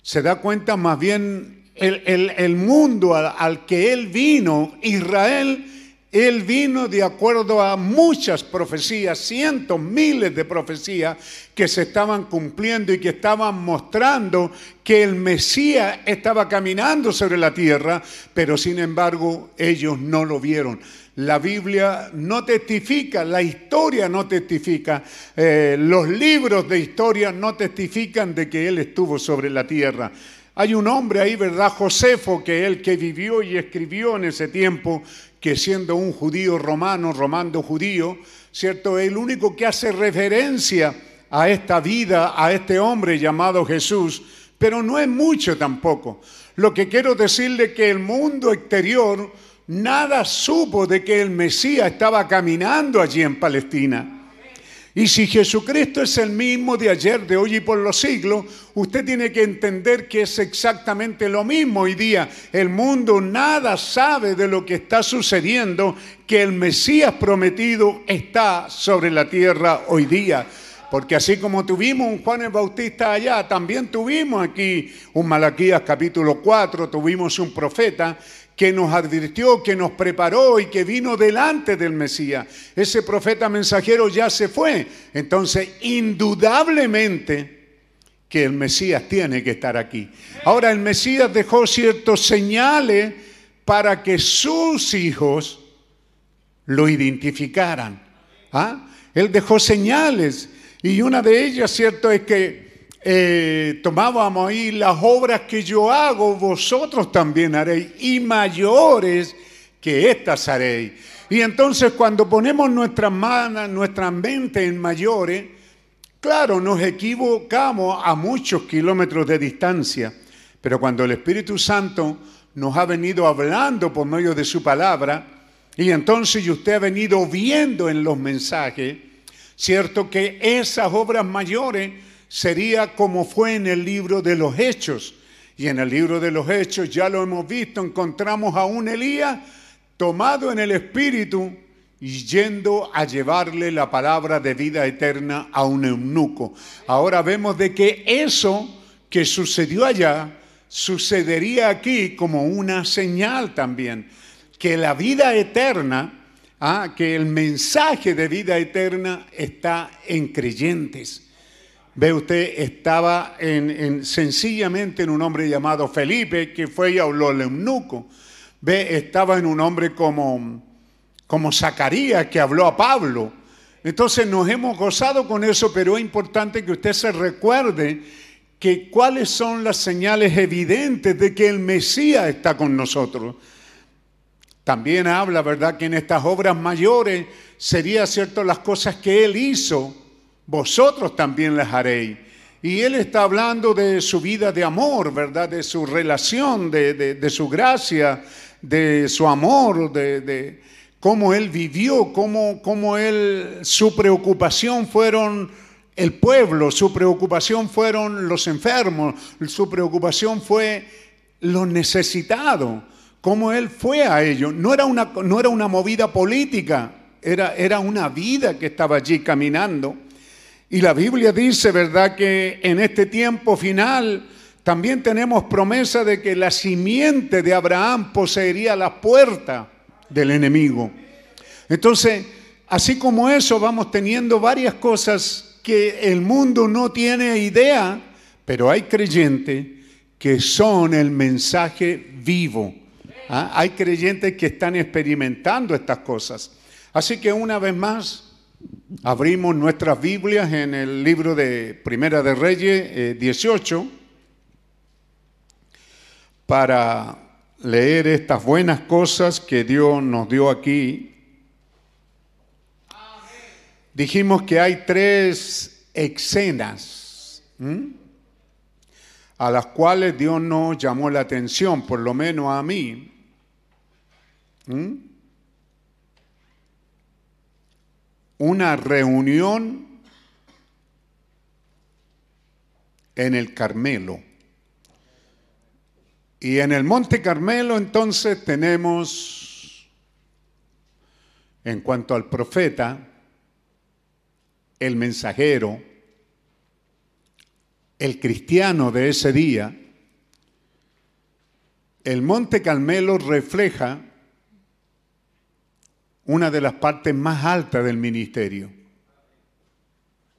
Se da cuenta más bien el, mundo al que Él vino, Israel, él vino de acuerdo a muchas profecías, cientos, miles de profecías que se estaban cumpliendo y que estaban mostrando que el Mesías estaba caminando sobre la tierra, pero sin embargo ellos no lo vieron. La Biblia no testifica, la historia no testifica, eh, los libros de historia no testifican de que Él estuvo sobre la tierra. Hay un hombre ahí, ¿verdad? Josefo, que él que vivió y escribió en ese tiempo, que siendo un judío romano, romando judío, ¿cierto? El único que hace referencia a esta vida, a este hombre llamado Jesús, pero no es mucho tampoco. Lo que quiero decirle que el mundo exterior nada supo de que el Mesías estaba caminando allí en Palestina. Y si Jesucristo es el mismo de ayer, de hoy y por los siglos, usted tiene que entender que es exactamente lo mismo hoy día. El mundo nada sabe de lo que está sucediendo, que el Mesías prometido está sobre la tierra hoy día. Porque así como tuvimos un Juan el Bautista allá, también tuvimos aquí un Malaquías capítulo 4, tuvimos un profeta que nos advirtió, que nos preparó y que vino delante del Mesías. Ese profeta mensajero ya se fue. Entonces, indudablemente que el Mesías tiene que estar aquí. Ahora, el Mesías dejó ciertos señales para que sus hijos lo identificaran. ¿Ah? Él dejó señales y una de ellas, cierto, es que eh, tomábamos ahí las obras que yo hago, vosotros también haréis, y mayores que estas haréis. Y entonces cuando ponemos nuestras manos, nuestra mente en mayores, claro, nos equivocamos a muchos kilómetros de distancia, pero cuando el Espíritu Santo nos ha venido hablando por medio de su palabra, y entonces usted ha venido viendo en los mensajes, cierto que esas obras mayores sería como fue en el libro de los Hechos. Y en el libro de los Hechos, ya lo hemos visto, encontramos a un Elías tomado en el Espíritu y yendo a llevarle la palabra de vida eterna a un eunuco. Ahora vemos de que eso que sucedió allá sucedería aquí como una señal también, que la vida eterna ah, que el mensaje de vida eterna está en creyentes. Ve usted, estaba en, sencillamente en un hombre llamado Felipe, que fue y habló al eunuco. Ve, estaba en un hombre como, como Zacarías, que habló a Pablo. Entonces nos hemos gozado con eso, pero es importante que usted se recuerde que cuáles son las señales evidentes de que el Mesías está con nosotros. También habla, ¿verdad?, que en estas obras mayores sería cierto las cosas que Él hizo vosotros también las haréis. Y él está hablando de su vida de amor, ¿verdad? De su relación, de, su gracia, de su amor, de, cómo él vivió, cómo, cómo él, su preocupación fueron el pueblo, su preocupación fueron los enfermos, su preocupación fue los necesitados, cómo él fue a ellos. No era una, no era una movida política, era, era una vida que estaba allí caminando. Y la Biblia dice, ¿verdad?, que en este tiempo final también tenemos promesa de que la simiente de Abraham poseería la puerta del enemigo. Entonces, así como eso, vamos teniendo varias cosas que el mundo no tiene idea, pero hay creyentes que son el mensaje vivo. ¿Ah? Hay creyentes que están experimentando estas cosas. Así que una vez más, Abrimos nuestras Biblias en el libro de Primera de Reyes 18 eh, para leer estas buenas cosas que Dios nos dio aquí. Dijimos que hay tres escenas a las cuales Dios nos llamó la atención, por lo menos a mí una reunión en el Carmelo. Y en el Monte Carmelo entonces tenemos, en cuanto al profeta, el mensajero, el cristiano de ese día, el Monte Carmelo refleja una de las partes más altas del ministerio.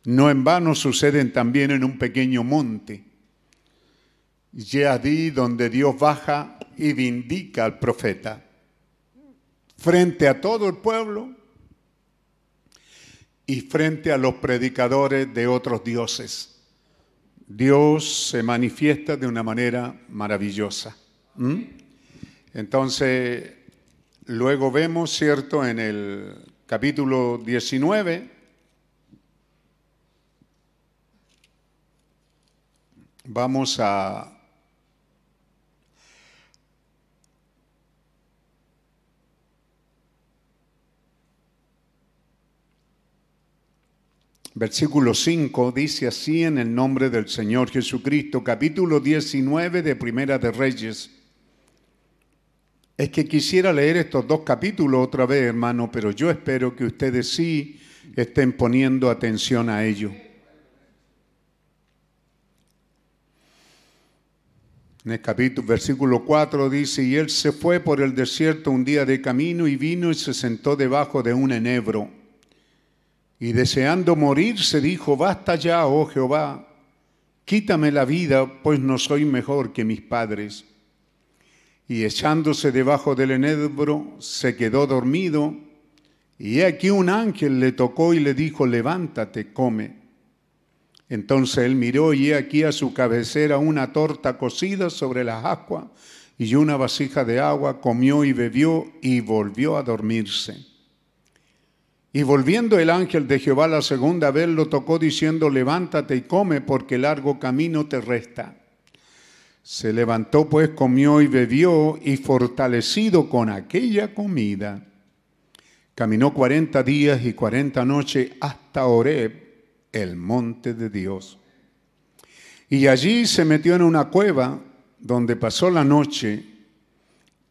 No en vano suceden también en un pequeño monte. Y donde Dios baja y vindica al profeta frente a todo el pueblo y frente a los predicadores de otros dioses. Dios se manifiesta de una manera maravillosa. ¿Mm? Entonces, Luego vemos, ¿cierto?, en el capítulo 19, vamos a Versículo 5 dice así en el nombre del Señor Jesucristo, capítulo 19 de Primera de Reyes. Es que quisiera leer estos dos capítulos otra vez, hermano, pero yo espero que ustedes sí estén poniendo atención a ello. En el capítulo, versículo 4 dice, y él se fue por el desierto un día de camino y vino y se sentó debajo de un enebro. Y deseando morir, se dijo, basta ya, oh Jehová, quítame la vida, pues no soy mejor que mis padres y echándose debajo del enebro se quedó dormido, y aquí un ángel le tocó y le dijo, levántate, come. Entonces él miró y he aquí a su cabecera una torta cocida sobre las aguas y una vasija de agua, comió y bebió y volvió a dormirse. Y volviendo el ángel de Jehová la segunda vez lo tocó diciendo, levántate y come porque largo camino te resta. Se levantó pues, comió y bebió, y fortalecido con aquella comida, caminó cuarenta días y cuarenta noches hasta Oreb, el monte de Dios. Y allí se metió en una cueva donde pasó la noche,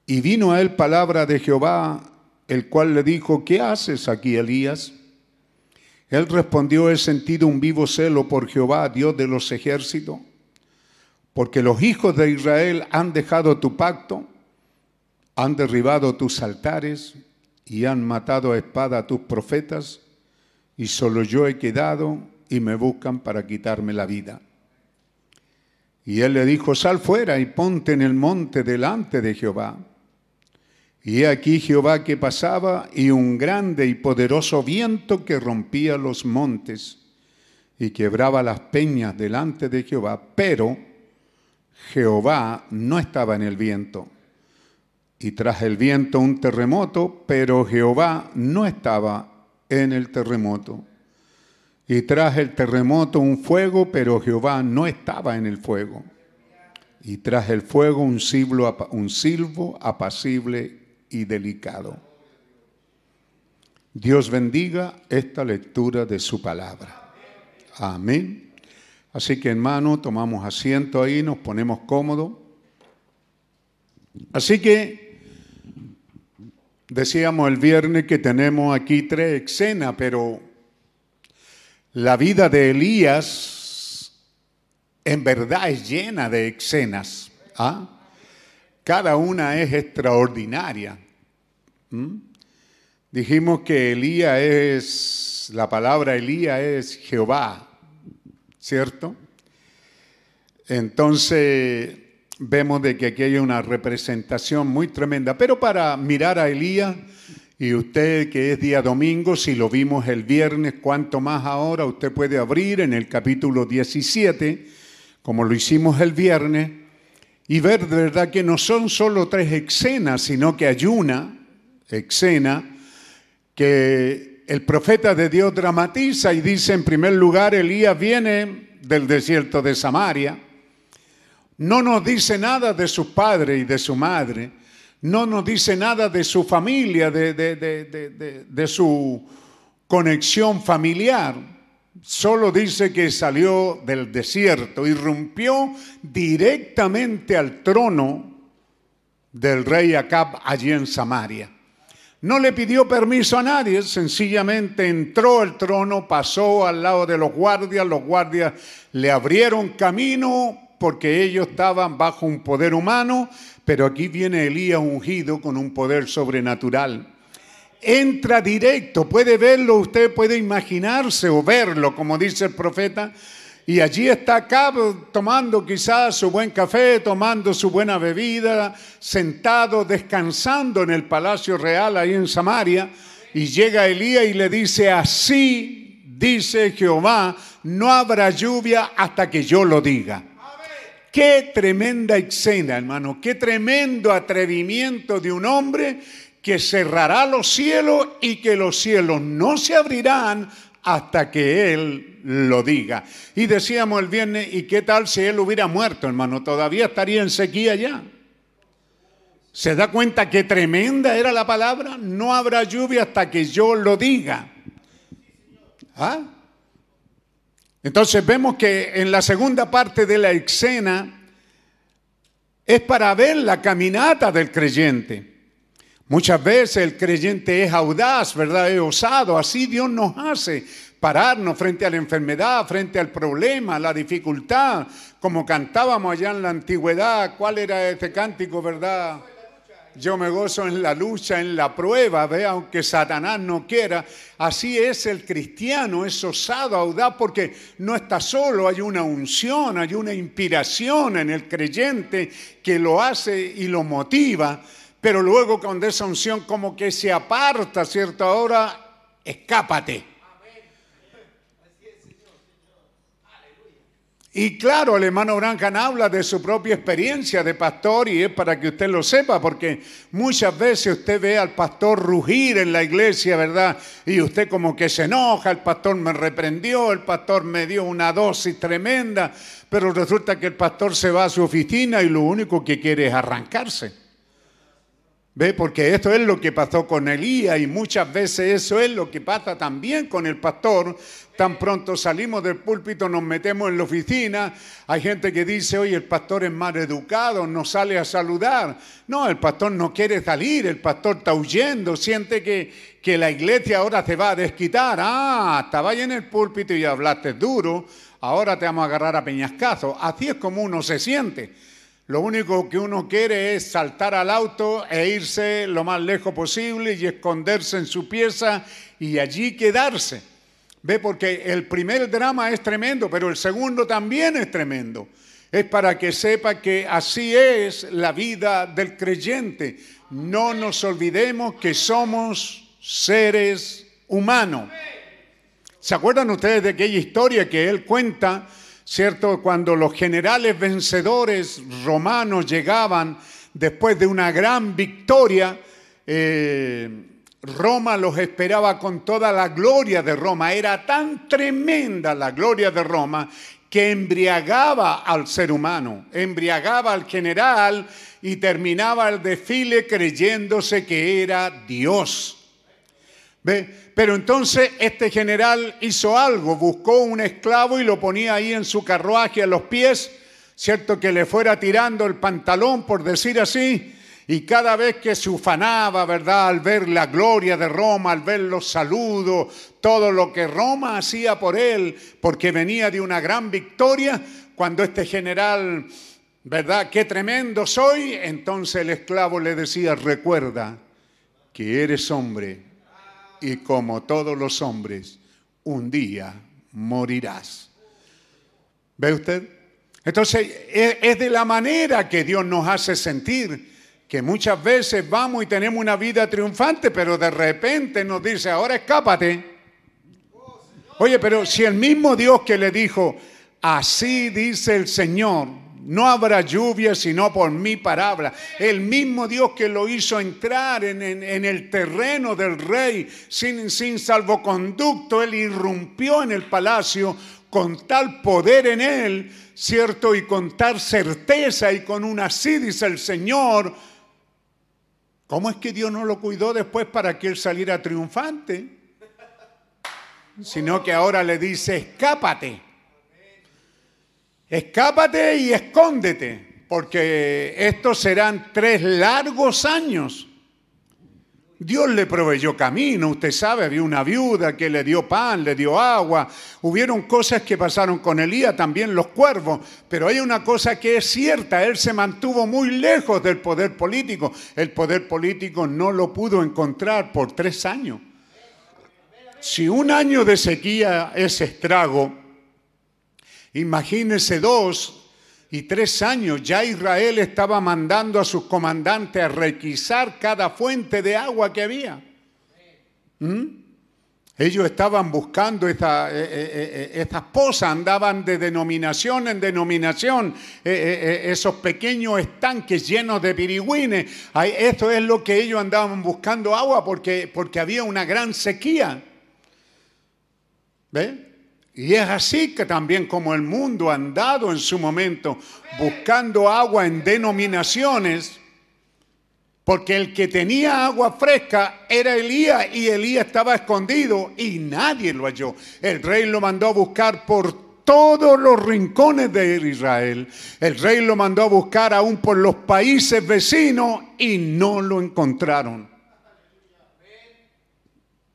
y vino a él palabra de Jehová, el cual le dijo, ¿qué haces aquí, Elías? Él respondió, he sentido un vivo celo por Jehová, Dios de los ejércitos porque los hijos de Israel han dejado tu pacto, han derribado tus altares y han matado a espada a tus profetas, y solo yo he quedado y me buscan para quitarme la vida. Y él le dijo, sal fuera y ponte en el monte delante de Jehová. Y he aquí Jehová que pasaba y un grande y poderoso viento que rompía los montes y quebraba las peñas delante de Jehová, pero Jehová no estaba en el viento. Y tras el viento un terremoto, pero Jehová no estaba en el terremoto. Y tras el terremoto un fuego, pero Jehová no estaba en el fuego. Y tras el fuego un silbo, un silbo apacible y delicado. Dios bendiga esta lectura de su palabra. Amén. Así que hermano, tomamos asiento ahí, nos ponemos cómodos. Así que decíamos el viernes que tenemos aquí tres escenas, pero la vida de Elías en verdad es llena de escenas. ¿ah? Cada una es extraordinaria. Dijimos que Elías es, la palabra Elías es Jehová, ¿cierto? Entonces vemos de que aquí hay una representación muy tremenda. Pero para mirar a Elías, y usted que es día domingo, si lo vimos el viernes, cuanto más ahora, usted puede abrir en el capítulo 17, como lo hicimos el viernes, y ver de verdad que no son solo tres escenas, sino que hay una escena que el profeta de Dios dramatiza y dice en primer lugar, Elías viene del desierto de Samaria, no nos dice nada de su padre y de su madre, no nos dice nada de su familia, de, su conexión familiar, solo dice que salió del desierto, irrumpió directamente al trono del rey Acab allí en Samaria. No le pidió permiso a nadie, sencillamente entró al trono, pasó al lado de los guardias, los guardias le abrieron camino porque ellos estaban bajo un poder humano, pero aquí viene Elías ungido con un poder sobrenatural. Entra directo, puede verlo, usted puede imaginarse o verlo, como dice el profeta, y allí está acá tomando quizás su buen café, tomando su buena bebida, sentado, descansando en el palacio real ahí en Samaria. Y llega Elías y le dice, así dice Jehová, no habrá lluvia hasta que yo lo diga. Qué tremenda escena, hermano, qué tremendo atrevimiento de un hombre que cerrará los cielos y que los cielos no se abrirán hasta que Él lo diga. Y decíamos el viernes, ¿y qué tal si Él hubiera muerto, hermano? Todavía estaría en sequía ya. ¿Se da cuenta qué tremenda era la palabra? No habrá lluvia hasta que yo lo diga. ¿Ah? Entonces vemos que en la segunda parte de la escena es para ver la caminata del creyente. Muchas veces el creyente es audaz, ¿verdad? Es osado. Así Dios nos hace pararnos frente a la enfermedad, frente al problema, la dificultad. Como cantábamos allá en la antigüedad, ¿cuál era este cántico, verdad? Yo me gozo en la lucha, en la prueba, ¿ve? aunque Satanás no quiera. Así es el cristiano, es osado, audaz, porque no está solo, hay una unción, hay una inspiración en el creyente que lo hace y lo motiva pero luego con esa unción como que se aparta, ¿cierto? Ahora, escápate. Y claro, el hermano Brancan habla de su propia experiencia de pastor y es para que usted lo sepa, porque muchas veces usted ve al pastor rugir en la iglesia, ¿verdad? Y usted como que se enoja, el pastor me reprendió, el pastor me dio una dosis tremenda, pero resulta que el pastor se va a su oficina y lo único que quiere es arrancarse. ¿Ve? Porque esto es lo que pasó con Elías y muchas veces eso es lo que pasa también con el pastor. Tan pronto salimos del púlpito, nos metemos en la oficina. Hay gente que dice, oye, el pastor es mal educado, no sale a saludar. No, el pastor no quiere salir, el pastor está huyendo, siente que, que la iglesia ahora te va a desquitar. Ah, estaba ahí en el púlpito y hablaste duro, ahora te vamos a agarrar a peñascazo. Así es como uno se siente. Lo único que uno quiere es saltar al auto e irse lo más lejos posible y esconderse en su pieza y allí quedarse. Ve, porque el primer drama es tremendo, pero el segundo también es tremendo. Es para que sepa que así es la vida del creyente. No nos olvidemos que somos seres humanos. ¿Se acuerdan ustedes de aquella historia que él cuenta? ¿Cierto? Cuando los generales vencedores romanos llegaban después de una gran victoria, eh, Roma los esperaba con toda la gloria de Roma. Era tan tremenda la gloria de Roma que embriagaba al ser humano, embriagaba al general y terminaba el desfile creyéndose que era Dios. Pero entonces este general hizo algo, buscó un esclavo y lo ponía ahí en su carruaje a los pies, cierto que le fuera tirando el pantalón, por decir así, y cada vez que se ufanaba, ¿verdad? Al ver la gloria de Roma, al ver los saludos, todo lo que Roma hacía por él, porque venía de una gran victoria, cuando este general, ¿verdad? Qué tremendo soy, entonces el esclavo le decía, recuerda que eres hombre y como todos los hombres, un día morirás. ¿Ve usted? Entonces, es de la manera que Dios nos hace sentir que muchas veces vamos y tenemos una vida triunfante, pero de repente nos dice, ahora escápate. Oye, pero si el mismo Dios que le dijo, así dice el Señor, no habrá lluvia sino por mi palabra. El mismo Dios que lo hizo entrar en, el terreno del rey sin, sin salvoconducto, él irrumpió en el palacio con tal poder en él, ¿cierto? Y con tal certeza y con una así, dice el Señor. ¿Cómo es que Dios no lo cuidó después para que él saliera triunfante? Sino que ahora le dice, escápate. Escápate y escóndete, porque estos serán tres largos años. Dios le proveyó camino, usted sabe, había una viuda que le dio pan, le dio agua, hubieron cosas que pasaron con Elías, también los cuervos, pero hay una cosa que es cierta, él se mantuvo muy lejos del poder político, el poder político no lo pudo encontrar por tres años. Si un año de sequía es estrago, Imagínense dos y tres años, ya Israel estaba mandando a sus comandantes a requisar cada fuente de agua que había. ¿Mm? Ellos estaban buscando esta, eh, eh, eh, estas pozas, andaban de denominación en denominación, esos pequeños estanques llenos de pirigüines. Esto es lo que ellos andaban buscando agua porque, porque había una gran sequía. ¿Ve? Y es así que también como el mundo ha andado en su momento buscando agua en denominaciones, porque el que tenía agua fresca era Elías y Elías estaba escondido y nadie lo halló. El rey lo mandó a buscar por todos los rincones de Israel. El rey lo mandó a buscar aún por los países vecinos y no lo encontraron.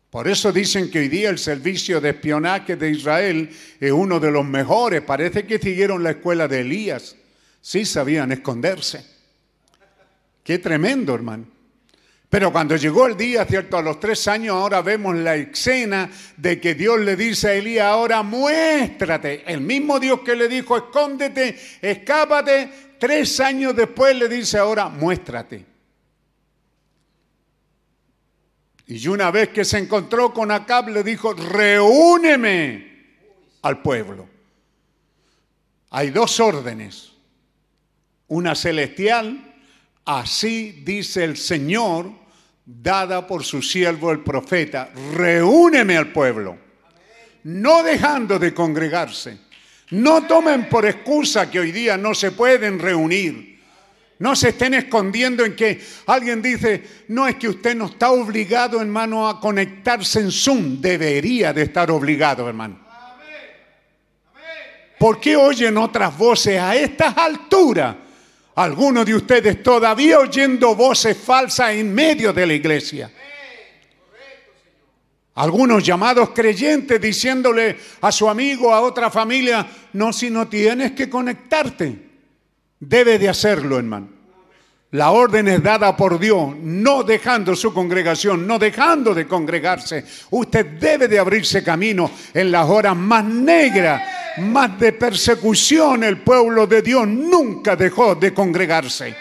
Por eso dicen que hoy día el servicio de espionaje de Israel es uno de los mejores. Parece que siguieron la escuela de Elías. Sí sabían esconderse. Qué tremendo, hermano. Pero cuando llegó el día, cierto, a los tres años, ahora vemos la escena de que Dios le dice a Elías, ahora muéstrate. El mismo Dios que le dijo, escóndete, escápate, tres años después le dice, ahora muéstrate. Y una vez que se encontró con Acab, le dijo, reúneme al pueblo. Hay dos órdenes. Una celestial, así dice el Señor, dada por su siervo el profeta, reúneme al pueblo, no dejando de congregarse. No tomen por excusa que hoy día no se pueden reunir. No se estén escondiendo en que alguien dice, no es que usted no está obligado, hermano, a conectarse en Zoom. Debería de estar obligado, hermano. ¿Por qué oyen otras voces a estas alturas? Algunos de ustedes todavía oyendo voces falsas en medio de la iglesia. Algunos llamados creyentes diciéndole a su amigo, a otra familia, no, si no tienes que conectarte. Debe de hacerlo, hermano. La orden es dada por Dios, no dejando su congregación, no dejando de congregarse. Usted debe de abrirse camino en las horas más negras, más de persecución. El pueblo de Dios nunca dejó de congregarse.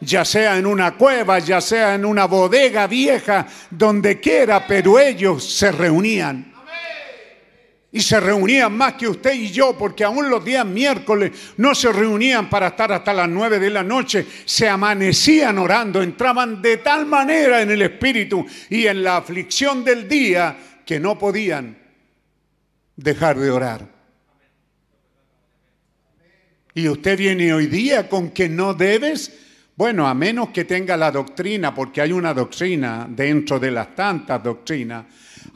Ya sea en una cueva, ya sea en una bodega vieja, donde quiera, pero ellos se reunían y se reunían más que usted y yo, porque aún los días miércoles no se reunían para estar hasta las nueve de la noche, se amanecían orando, entraban de tal manera en el espíritu y en la aflicción del día que no podían dejar de orar. Y usted viene hoy día con que no debes, bueno, a menos que tenga la doctrina, porque hay una doctrina dentro de las tantas doctrinas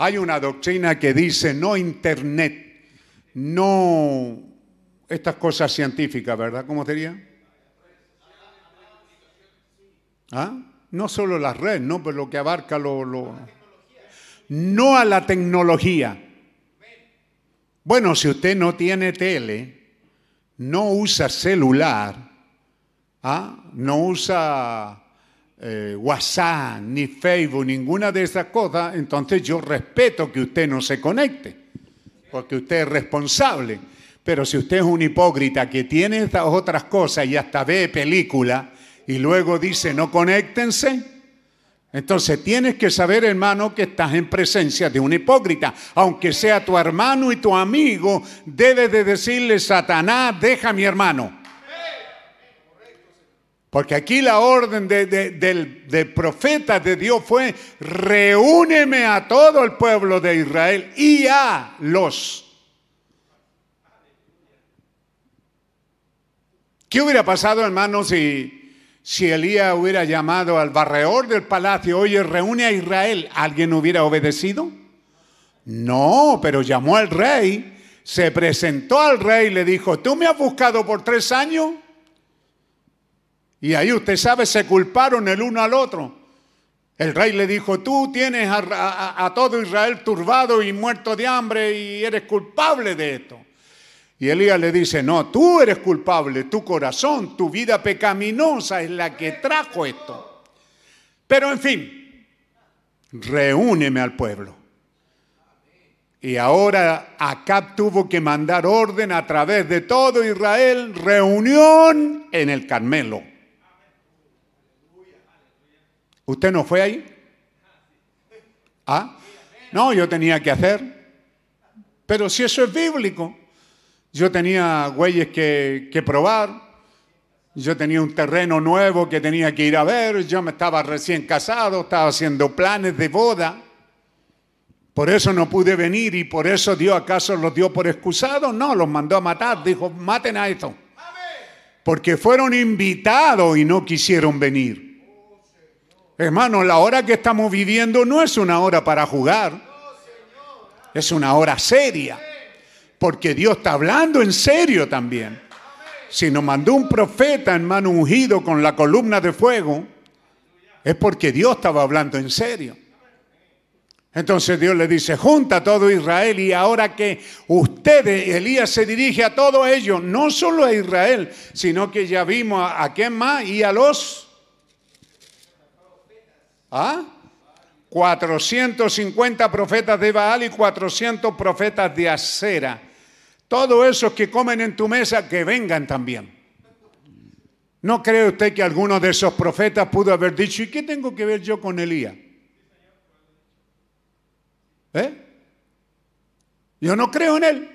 hay una doctrina que dice no Internet, no estas cosas científicas, ¿verdad? ¿Cómo sería? ¿Ah? No solo la red, no, pero lo que abarca lo, lo... No a la tecnología. Bueno, si usted no tiene tele, no usa celular, ¿ah? no usa eh, WhatsApp, ni Facebook, ninguna de esas cosas, entonces yo respeto que usted no se conecte, porque usted es responsable. Pero si usted es un hipócrita que tiene estas otras cosas y hasta ve película y luego dice no conéctense, entonces tienes que saber, hermano, que estás en presencia de un hipócrita. Aunque sea tu hermano y tu amigo, debes de decirle, Satanás, deja a mi hermano. Porque aquí la orden del, profeta de Dios fue, reúneme a todo el pueblo de Israel y a los. ¿Qué hubiera pasado, hermanos, si, si Elías hubiera llamado al barreor del palacio, oye, reúne a Israel? ¿Alguien hubiera obedecido? No, pero llamó al rey, se presentó al rey y le dijo, ¿tú me has buscado por tres años? Y ahí usted sabe, se culparon el uno al otro. El rey le dijo, tú tienes a, todo Israel turbado y muerto de hambre y eres culpable de esto. Y Elías le dice, no, tú eres culpable, tu corazón, tu vida pecaminosa es la que trajo esto. Pero en fin, reúneme al pueblo. Y ahora Acab tuvo que mandar orden a través de todo Israel, reunión en el Carmelo. ¿Usted no fue ahí? ¿Ah? No, yo tenía que hacer. Pero si eso es bíblico, yo tenía güeyes que, que probar, yo tenía un terreno nuevo que tenía que ir a ver, yo me estaba recién casado, estaba haciendo planes de boda. Por eso no pude venir y por eso Dios acaso los dio por excusados. No, los mandó a matar. Dijo, maten a esto. Porque fueron invitados y no quisieron venir. Hermano, la hora que estamos viviendo no es una hora para jugar. Es una hora seria. Porque Dios está hablando en serio también. Si nos mandó un profeta, hermano, ungido con la columna de fuego, es porque Dios estaba hablando en serio. Entonces Dios le dice, junta a todo Israel y ahora que ustedes, Elías se dirige a todos ellos, no solo a Israel, sino que ya vimos a, a quién más y a los ¿Ah? 450 profetas de Baal y 400 profetas de Acera. Todos esos que comen en tu mesa, que vengan también. ¿No cree usted que alguno de esos profetas pudo haber dicho, ¿y qué tengo que ver yo con Elías? ¿Eh? Yo no creo en él.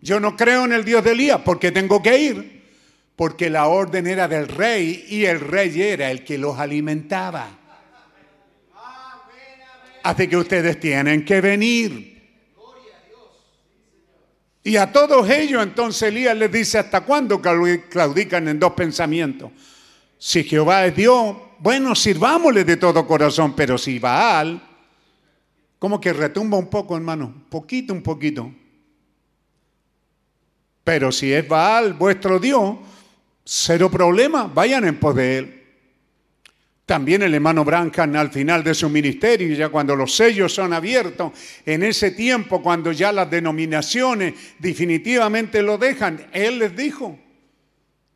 Yo no creo en el Dios de Elías porque tengo que ir. Porque la orden era del rey y el rey era el que los alimentaba. Así que ustedes tienen que venir. Y a todos ellos entonces Elías les dice, ¿hasta cuándo claudican en dos pensamientos? Si Jehová es Dios, bueno, sirvámosle de todo corazón, pero si Baal, como que retumba un poco, hermano, poquito, un poquito. Pero si es Baal, vuestro Dios, cero problema, vayan en pos de él. También el hermano Branham al final de su ministerio, ya cuando los sellos son abiertos, en ese tiempo cuando ya las denominaciones definitivamente lo dejan, él les dijo,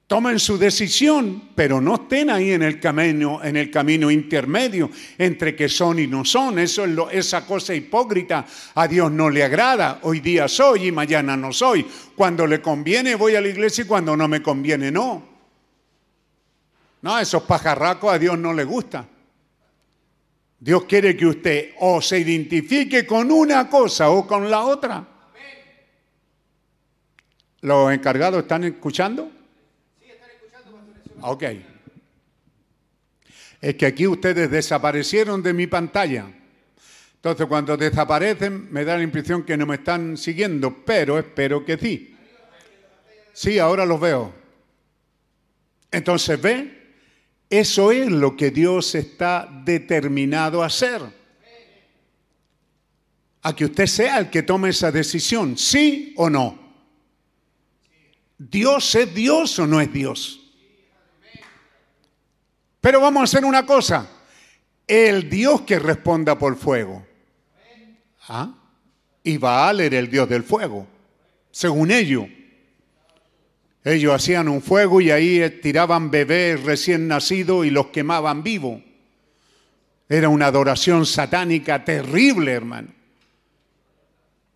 Tomen su decisión, pero no estén ahí en el camino, en el camino intermedio entre que son y no son. Eso es lo, esa cosa hipócrita a Dios no le agrada. Hoy día soy y mañana no soy. Cuando le conviene voy a la iglesia y cuando no me conviene no. No, esos pajarracos a Dios no le gusta. Dios quiere que usted o se identifique con una cosa o con la otra. ¿Los encargados están escuchando? Ok. Es que aquí ustedes desaparecieron de mi pantalla. Entonces cuando desaparecen me da la impresión que no me están siguiendo, pero espero que sí. Sí, ahora los veo. Entonces, ¿ve? Eso es lo que Dios está determinado a hacer. A que usted sea el que tome esa decisión, sí o no. ¿Dios es Dios o no es Dios? Pero vamos a hacer una cosa. El Dios que responda por fuego. ¿Ah? Y Baal era el Dios del fuego, según ellos. Ellos hacían un fuego y ahí tiraban bebés recién nacidos y los quemaban vivos. Era una adoración satánica terrible, hermano.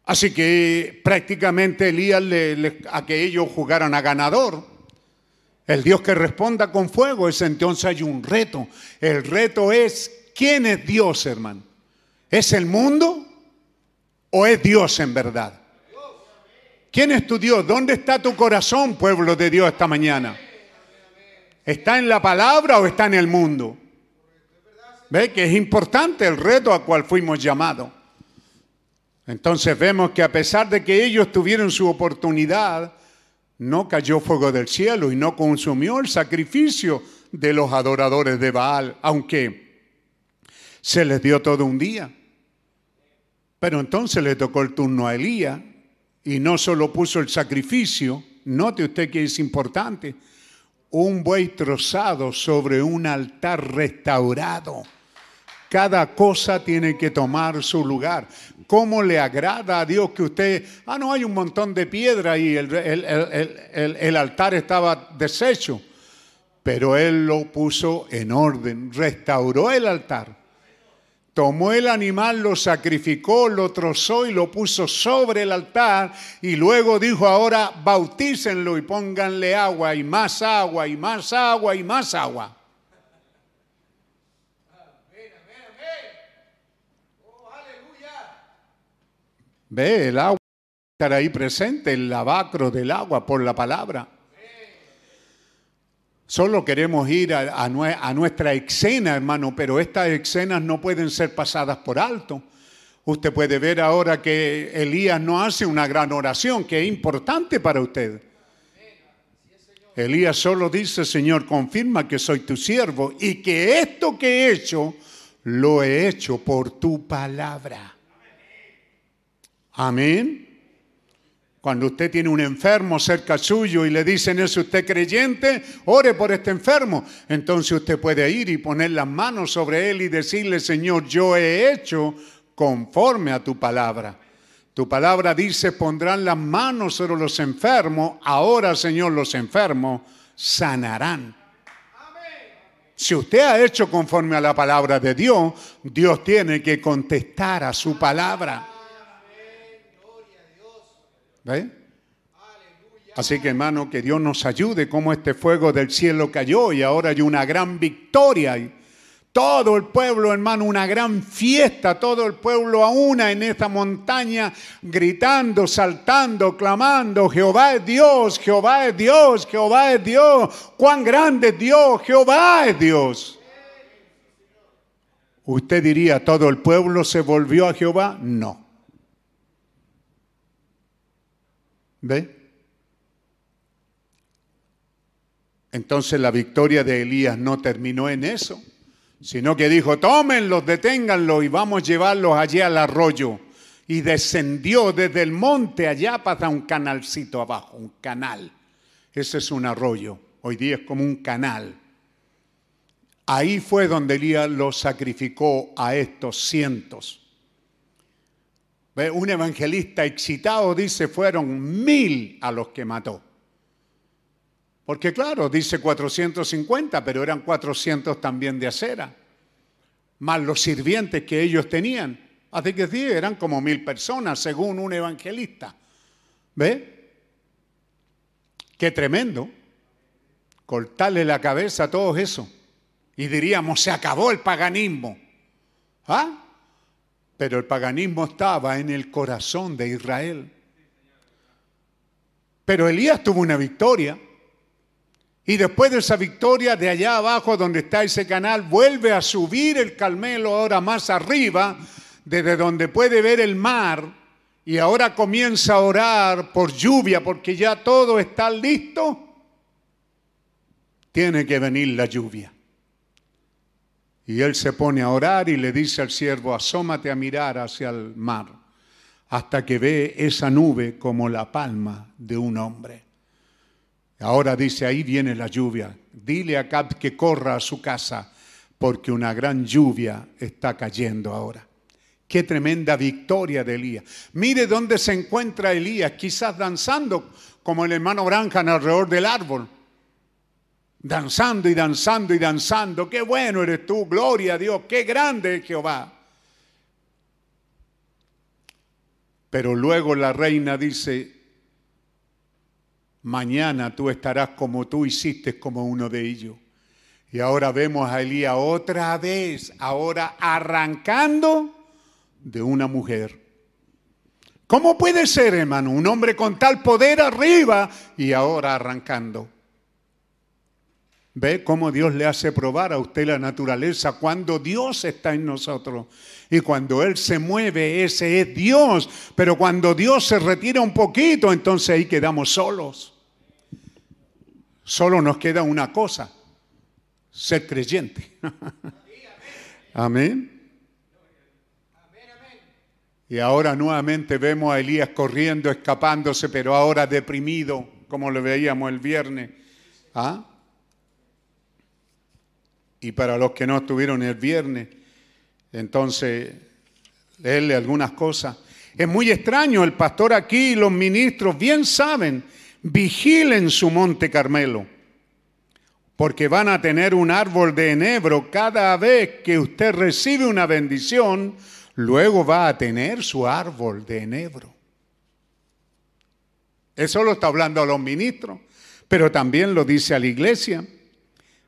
Así que prácticamente Elías le, a que ellos jugaran a ganador. El Dios que responda con fuego es entonces hay un reto. El reto es, ¿quién es Dios, hermano? ¿Es el mundo o es Dios en verdad? ¿Quién es tu Dios? ¿Dónde está tu corazón, pueblo de Dios, esta mañana? ¿Está en la palabra o está en el mundo? ¿Ve que es importante el reto a cual fuimos llamados? Entonces vemos que a pesar de que ellos tuvieron su oportunidad, no cayó fuego del cielo y no consumió el sacrificio de los adoradores de Baal, aunque se les dio todo un día. Pero entonces le tocó el turno a Elías y no solo puso el sacrificio, note usted que es importante, un buey trozado sobre un altar restaurado. Cada cosa tiene que tomar su lugar. ¿Cómo le agrada a Dios que usted, ah, no, hay un montón de piedra y el, el, altar estaba deshecho? Pero Él lo puso en orden, restauró el altar. Tomó el animal, lo sacrificó, lo trozó y lo puso sobre el altar y luego dijo ahora bautícenlo y pónganle agua y más agua y más agua y más agua. Ve, el agua estará ahí presente, el lavacro del agua por la palabra. Solo queremos ir a, nuestra escena, hermano, pero estas escenas no pueden ser pasadas por alto. Usted puede ver ahora que Elías no hace una gran oración, que es importante para usted. Elías solo dice, Señor, confirma que soy tu siervo y que esto que he hecho, lo he hecho por tu palabra. Amén. Cuando usted tiene un enfermo cerca suyo y le dicen, ¿es usted creyente? Ore por este enfermo. Entonces usted puede ir y poner las manos sobre él y decirle, Señor, yo he hecho conforme a tu palabra. Tu palabra dice, pondrán las manos sobre los enfermos. Ahora, Señor, los enfermos sanarán. Si usted ha hecho conforme a la palabra de Dios, Dios tiene que contestar a su palabra. Así que hermano, que Dios nos ayude como este fuego del cielo cayó y ahora hay una gran victoria. Y todo el pueblo, hermano, una gran fiesta, todo el pueblo a una en esta montaña, gritando, saltando, clamando, Jehová es Dios, Jehová es Dios, Jehová es Dios, cuán grande es Dios, Jehová es Dios. ¿Usted diría, todo el pueblo se volvió a Jehová? No. ¿Ve? Entonces la victoria de Elías no terminó en eso, sino que dijo, tómenlos, deténganlos y vamos a llevarlos allí al arroyo. Y descendió desde el monte allá para un canalcito abajo, un canal. Ese es un arroyo, hoy día es como un canal. Ahí fue donde Elías los sacrificó a estos cientos. Un evangelista excitado dice, fueron mil a los que mató. Porque claro, dice 450, pero eran 400 también de acera, más los sirvientes que ellos tenían. Así que sí, eran como mil personas, según un evangelista. ¿Ve? Qué tremendo. Cortarle la cabeza a todo eso. Y diríamos, se acabó el paganismo. ¿Ah? Pero el paganismo estaba en el corazón de Israel. Pero Elías tuvo una victoria. Y después de esa victoria, de allá abajo donde está ese canal, vuelve a subir el Carmelo ahora más arriba, desde donde puede ver el mar. Y ahora comienza a orar por lluvia, porque ya todo está listo. Tiene que venir la lluvia. Y él se pone a orar y le dice al siervo, asómate a mirar hacia el mar, hasta que ve esa nube como la palma de un hombre. Ahora dice, ahí viene la lluvia. Dile a Cap que corra a su casa, porque una gran lluvia está cayendo ahora. Qué tremenda victoria de Elías. Mire dónde se encuentra Elías, quizás danzando como el hermano Branham alrededor del árbol danzando y danzando y danzando. Qué bueno eres tú, gloria a Dios, qué grande es Jehová. Pero luego la reina dice, mañana tú estarás como tú hiciste como uno de ellos. Y ahora vemos a Elías otra vez, ahora arrancando de una mujer. ¿Cómo puede ser, hermano, un hombre con tal poder arriba y ahora arrancando? ¿Ve cómo Dios le hace probar a usted la naturaleza cuando Dios está en nosotros? Y cuando Él se mueve, ese es Dios. Pero cuando Dios se retira un poquito, entonces ahí quedamos solos. Solo nos queda una cosa, ser creyente. [laughs] Amén. Y ahora nuevamente vemos a Elías corriendo, escapándose, pero ahora deprimido, como lo veíamos el viernes. ¿Ah? Y para los que no estuvieron el viernes, entonces leerle algunas cosas. Es muy extraño, el pastor aquí y los ministros bien saben, vigilen su monte Carmelo, porque van a tener un árbol de enebro cada vez que usted recibe una bendición, luego va a tener su árbol de enebro. Eso lo está hablando a los ministros, pero también lo dice a la iglesia.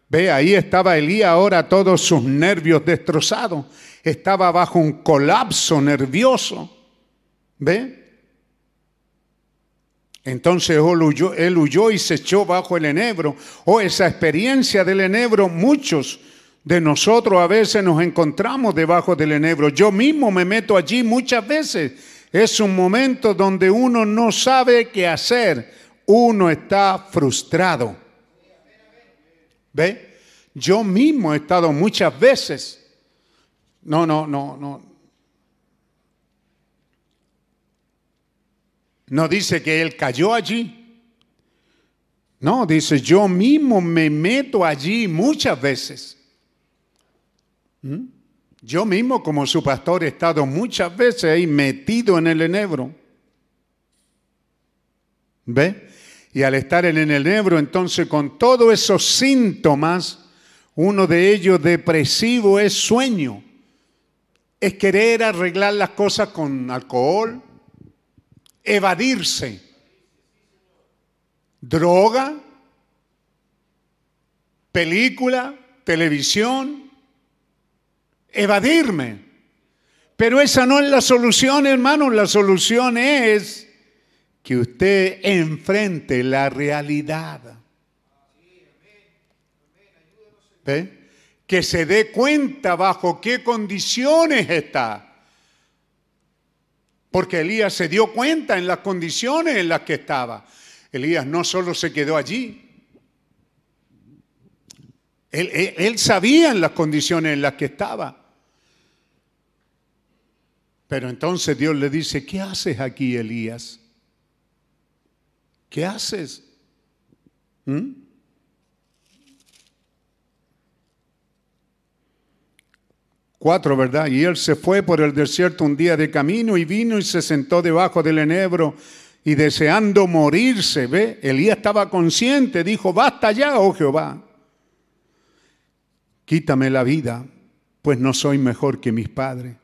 Ve, ahí estaba Elías ahora todos sus nervios destrozados. Estaba bajo un colapso nervioso. ¿Ve? Entonces él huyó, y se echó bajo el enebro. Oh, esa experiencia del enebro, muchos de nosotros a veces nos encontramos debajo del enebro. Yo mismo me meto allí muchas veces. Es un momento donde uno no sabe qué hacer. Uno está frustrado. ¿Ve? Yo mismo he estado muchas veces. No, no, no, no. No dice que él cayó allí. No, dice, yo mismo me meto allí muchas veces. ¿Mm? Yo mismo como su pastor he estado muchas veces ahí metido en el enebro. ¿Ve? Y al estar en el enebro, entonces con todos esos síntomas, uno de ellos depresivo es sueño. Es querer arreglar las cosas con alcohol, evadirse, droga, película, televisión, evadirme. Pero esa no es la solución, hermano. La solución es que usted enfrente la realidad. Que se dé cuenta bajo qué condiciones está. Porque Elías se dio cuenta en las condiciones en las que estaba. Elías no solo se quedó allí, él, él, sabía en las condiciones en las que estaba. Pero entonces Dios le dice, ¿qué haces aquí, Elías? ¿Qué haces? ¿Mm? Cuatro, ¿verdad? Y él se fue por el desierto un día de camino y vino y se sentó debajo del enebro y deseando morirse, ¿ve? Elías estaba consciente, dijo, basta ya, oh Jehová, quítame la vida, pues no soy mejor que mis padres.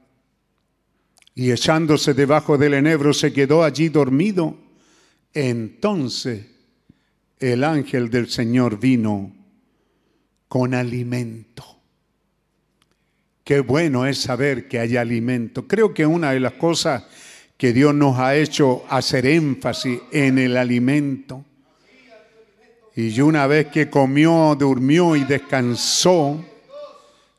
Y echándose debajo del enebro se quedó allí dormido. Entonces el ángel del Señor vino con alimento. Qué bueno es saber que hay alimento. Creo que una de las cosas que Dios nos ha hecho hacer énfasis en el alimento. Y una vez que comió, durmió y descansó,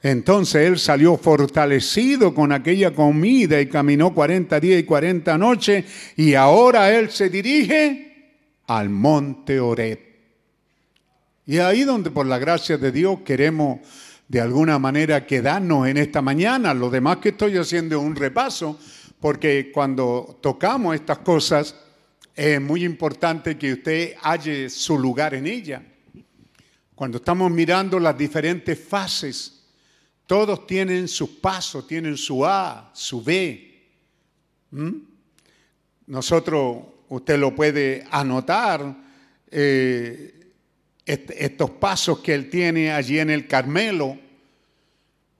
entonces él salió fortalecido con aquella comida y caminó 40 días y 40 noches y ahora él se dirige al monte Oreb. Y ahí donde por la gracia de Dios queremos de alguna manera quedarnos en esta mañana. Lo demás que estoy haciendo es un repaso, porque cuando tocamos estas cosas es muy importante que usted halle su lugar en ella. Cuando estamos mirando las diferentes fases todos tienen su paso, tienen su A, su B. ¿Mm? Nosotros, usted lo puede anotar, eh, estos pasos que él tiene allí en el Carmelo.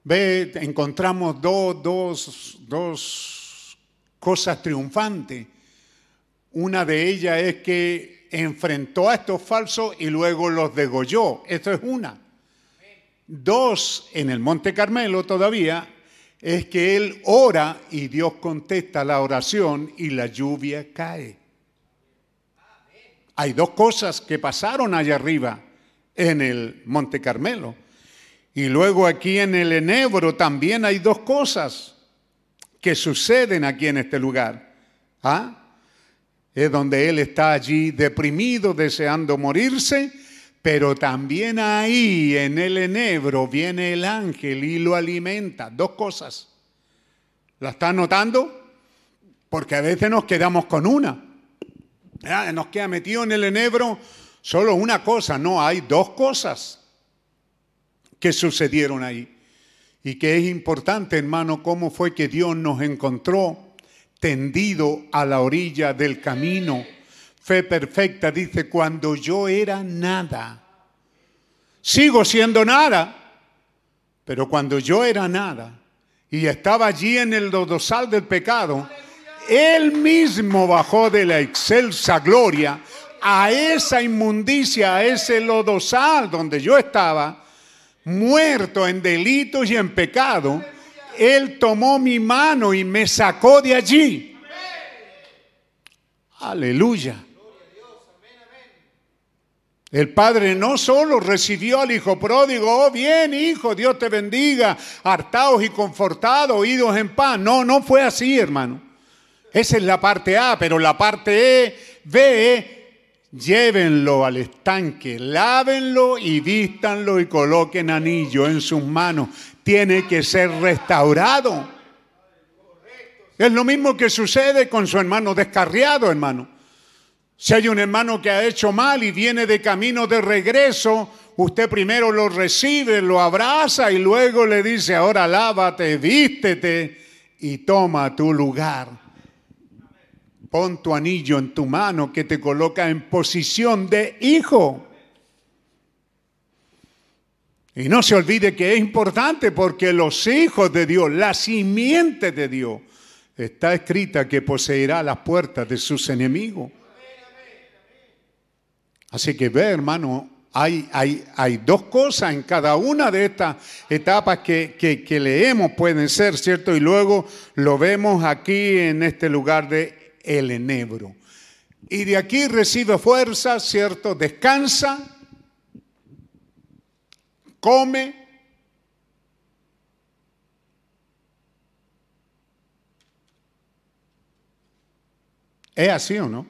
Ve, encontramos dos, dos, dos cosas triunfantes. Una de ellas es que enfrentó a estos falsos y luego los degolló. Esto es una. Dos, en el Monte Carmelo todavía, es que él ora y Dios contesta la oración y la lluvia cae. Hay dos cosas que pasaron allá arriba en el Monte Carmelo. Y luego aquí en el Enebro también hay dos cosas que suceden aquí en este lugar. ¿Ah? Es donde él está allí deprimido, deseando morirse pero también ahí en el enebro viene el ángel y lo alimenta. Dos cosas. ¿La están notando? Porque a veces nos quedamos con una. Nos queda metido en el enebro solo una cosa. No, hay dos cosas que sucedieron ahí. Y que es importante, hermano, cómo fue que Dios nos encontró tendido a la orilla del camino Fe perfecta dice, cuando yo era nada, sigo siendo nada, pero cuando yo era nada y estaba allí en el dodosal del pecado, Él mismo bajó de la excelsa gloria a esa inmundicia, a ese lodosal donde yo estaba, muerto en delitos y en pecado. Él tomó mi mano y me sacó de allí. Aleluya. El padre no solo recibió al hijo pródigo, oh bien hijo, Dios te bendiga, hartados y confortados, oídos en paz. No, no fue así, hermano. Esa es la parte A, pero la parte E, B, llévenlo al estanque, lávenlo y vístanlo y coloquen anillo en sus manos. Tiene que ser restaurado. Es lo mismo que sucede con su hermano descarriado, hermano. Si hay un hermano que ha hecho mal y viene de camino de regreso, usted primero lo recibe, lo abraza y luego le dice, ahora lávate, vístete y toma tu lugar. Pon tu anillo en tu mano que te coloca en posición de hijo. Y no se olvide que es importante porque los hijos de Dios, la simiente de Dios, está escrita que poseerá las puertas de sus enemigos. Así que ve, hermano, hay, hay, hay, dos cosas en cada una de estas etapas que, que, leemos, pueden ser, ¿cierto? Y luego lo vemos aquí en este lugar de el enebro. Y de aquí recibe fuerza, ¿cierto? Descansa, come. ¿Es así o no?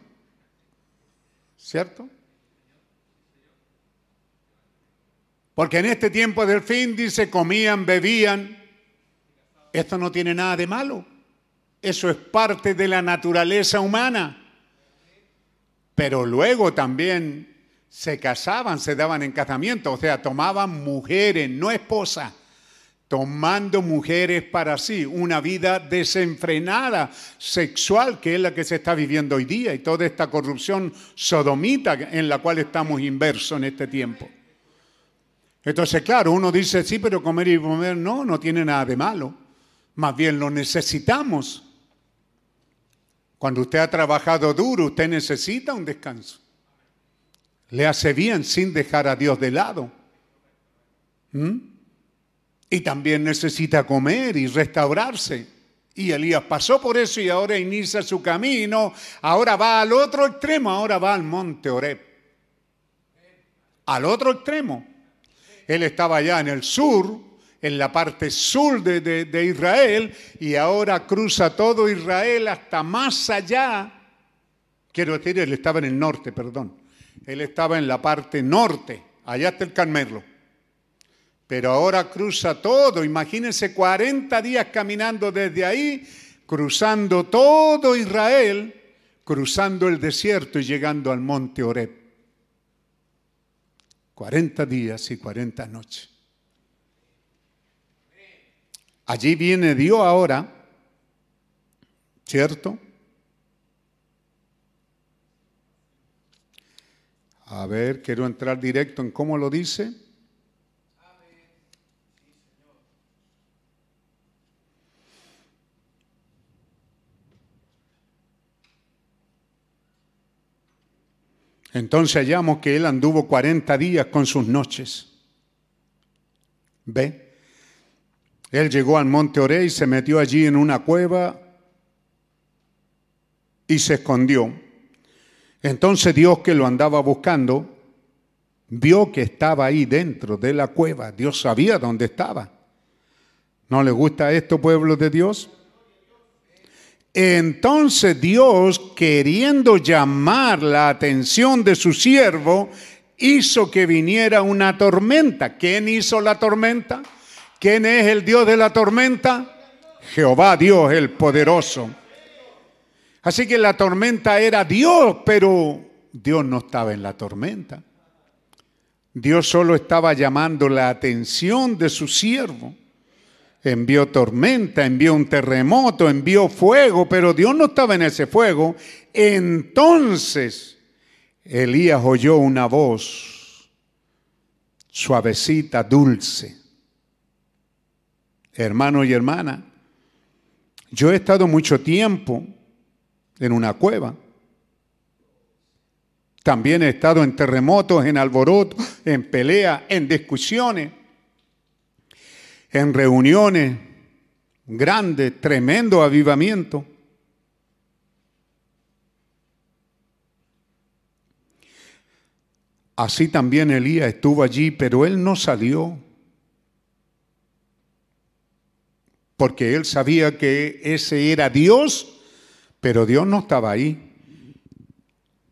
¿Cierto? Porque en este tiempo del fin, dice, comían, bebían. Esto no tiene nada de malo. Eso es parte de la naturaleza humana. Pero luego también se casaban, se daban en casamiento, o sea, tomaban mujeres, no esposas, tomando mujeres para sí, una vida desenfrenada sexual, que es la que se está viviendo hoy día, y toda esta corrupción sodomita en la cual estamos inversos en este tiempo. Entonces, claro, uno dice, sí, pero comer y comer no, no tiene nada de malo. Más bien lo necesitamos. Cuando usted ha trabajado duro, usted necesita un descanso. Le hace bien sin dejar a Dios de lado. ¿Mm? Y también necesita comer y restaurarse. Y Elías pasó por eso y ahora inicia su camino. Ahora va al otro extremo, ahora va al monte Oreb. Al otro extremo. Él estaba allá en el sur, en la parte sur de, Israel, y ahora cruza todo Israel hasta más allá. Quiero decir, él estaba en el norte, perdón. Él estaba en la parte norte, allá está el Carmelo. Pero ahora cruza todo, imagínense 40 días caminando desde ahí, cruzando todo Israel, cruzando el desierto y llegando al monte Oreb. 40 días y 40 noches. Allí viene Dios ahora, ¿cierto? A ver, quiero entrar directo en cómo lo dice. Entonces hallamos que él anduvo 40 días con sus noches. ¿Ve? Él llegó al monte Oré y se metió allí en una cueva y se escondió. Entonces Dios que lo andaba buscando, vio que estaba ahí dentro de la cueva. Dios sabía dónde estaba. ¿No le gusta esto, pueblo de Dios? Entonces Dios, queriendo llamar la atención de su siervo, hizo que viniera una tormenta. ¿Quién hizo la tormenta? ¿Quién es el Dios de la tormenta? Jehová Dios el poderoso. Así que la tormenta era Dios, pero Dios no estaba en la tormenta. Dios solo estaba llamando la atención de su siervo envió tormenta, envió un terremoto, envió fuego, pero Dios no estaba en ese fuego. Entonces Elías oyó una voz suavecita, dulce. Hermano y hermana, yo he estado mucho tiempo en una cueva. También he estado en terremotos, en alborotos, en peleas, en discusiones en reuniones grandes, tremendo avivamiento. Así también Elías estuvo allí, pero él no salió. Porque él sabía que ese era Dios, pero Dios no estaba ahí.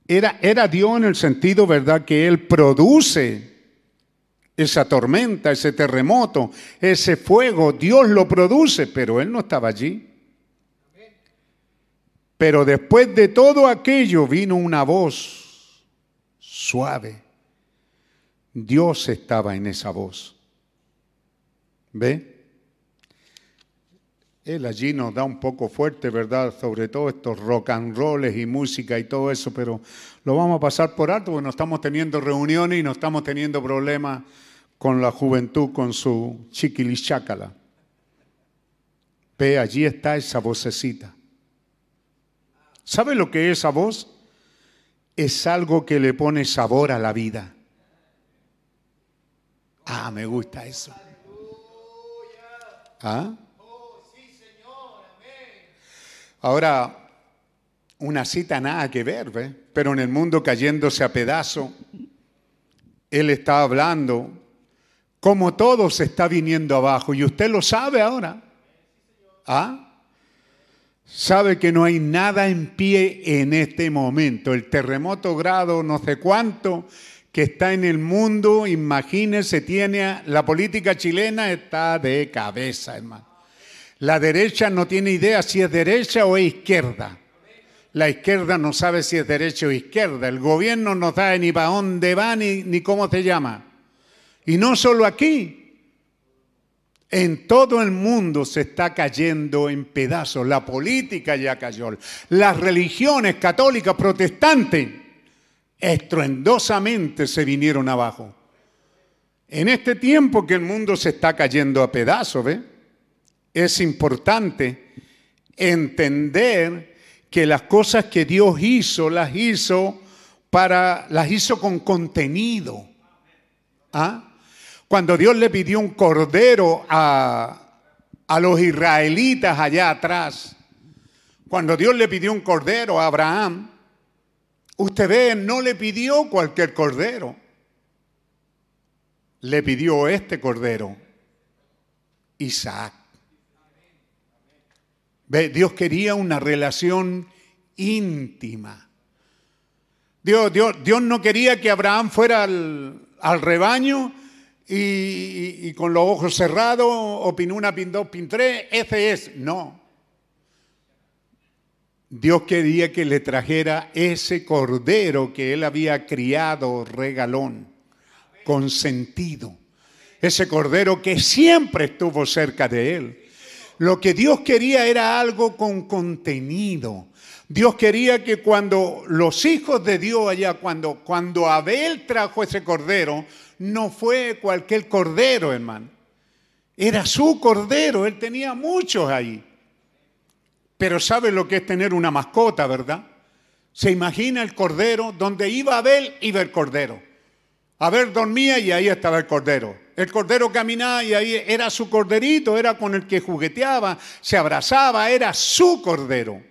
Era, era Dios en el sentido, ¿verdad?, que Él produce esa tormenta, ese terremoto, ese fuego, Dios lo produce, pero Él no estaba allí. Pero después de todo aquello vino una voz suave. Dios estaba en esa voz. ¿Ve? Él allí nos da un poco fuerte, ¿verdad? Sobre todo estos rock and rolls y música y todo eso, pero lo vamos a pasar por alto porque no estamos teniendo reuniones y no estamos teniendo problemas con la juventud, con su chiquilichácala. Ve, allí está esa vocecita. ¿Sabe lo que es esa voz? Es algo que le pone sabor a la vida. Ah, me gusta eso. ¿Ah? Ahora, una cita nada que ver, ¿ve? pero en el mundo cayéndose a pedazo, él está hablando como todo se está viniendo abajo. Y usted lo sabe ahora. ¿Ah? Sabe que no hay nada en pie en este momento. El terremoto grado no sé cuánto que está en el mundo, imagínese, tiene la política chilena está de cabeza, hermano. La derecha no tiene idea si es derecha o izquierda. La izquierda no sabe si es derecha o izquierda. El gobierno no sabe ni para dónde va ni, ni cómo se llama. Y no solo aquí. En todo el mundo se está cayendo en pedazos. La política ya cayó. Las religiones católicas, protestantes, estruendosamente se vinieron abajo. En este tiempo que el mundo se está cayendo a pedazos, ¿ve? es importante entender que las cosas que Dios hizo, las hizo para, las hizo con contenido. ¿Ah? Cuando Dios le pidió un cordero a, a los israelitas allá atrás, cuando Dios le pidió un cordero a Abraham, usted ve, no le pidió cualquier cordero, le pidió este cordero, Isaac. Ve, Dios quería una relación íntima. Dios, Dios, Dios no quería que Abraham fuera al, al rebaño y, con los ojos cerrados, opinó una, pin dos, pin tres, ese es. No. Dios quería que le trajera ese cordero que él había criado regalón, consentido. Ese cordero que siempre estuvo cerca de él. Lo que Dios quería era algo con contenido. Dios quería que cuando los hijos de Dios allá, cuando, cuando Abel trajo ese cordero, no fue cualquier cordero, hermano. Era su cordero, él tenía muchos ahí. Pero sabe lo que es tener una mascota, ¿verdad? Se imagina el cordero, donde iba Abel, iba el cordero. Abel dormía y ahí estaba el cordero. El cordero caminaba y ahí era su corderito, era con el que jugueteaba, se abrazaba, era su cordero.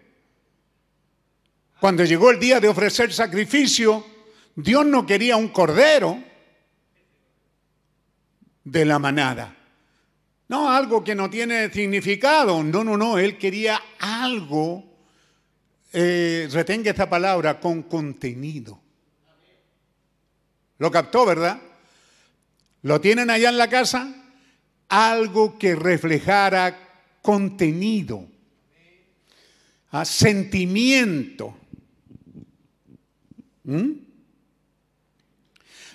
Cuando llegó el día de ofrecer sacrificio, Dios no quería un cordero, de la manada. No, algo que no tiene significado. No, no, no. Él quería algo, eh, retenga esta palabra, con contenido. ¿Lo captó, verdad? ¿Lo tienen allá en la casa? Algo que reflejara contenido, ¿ah? sentimiento. ¿Mm?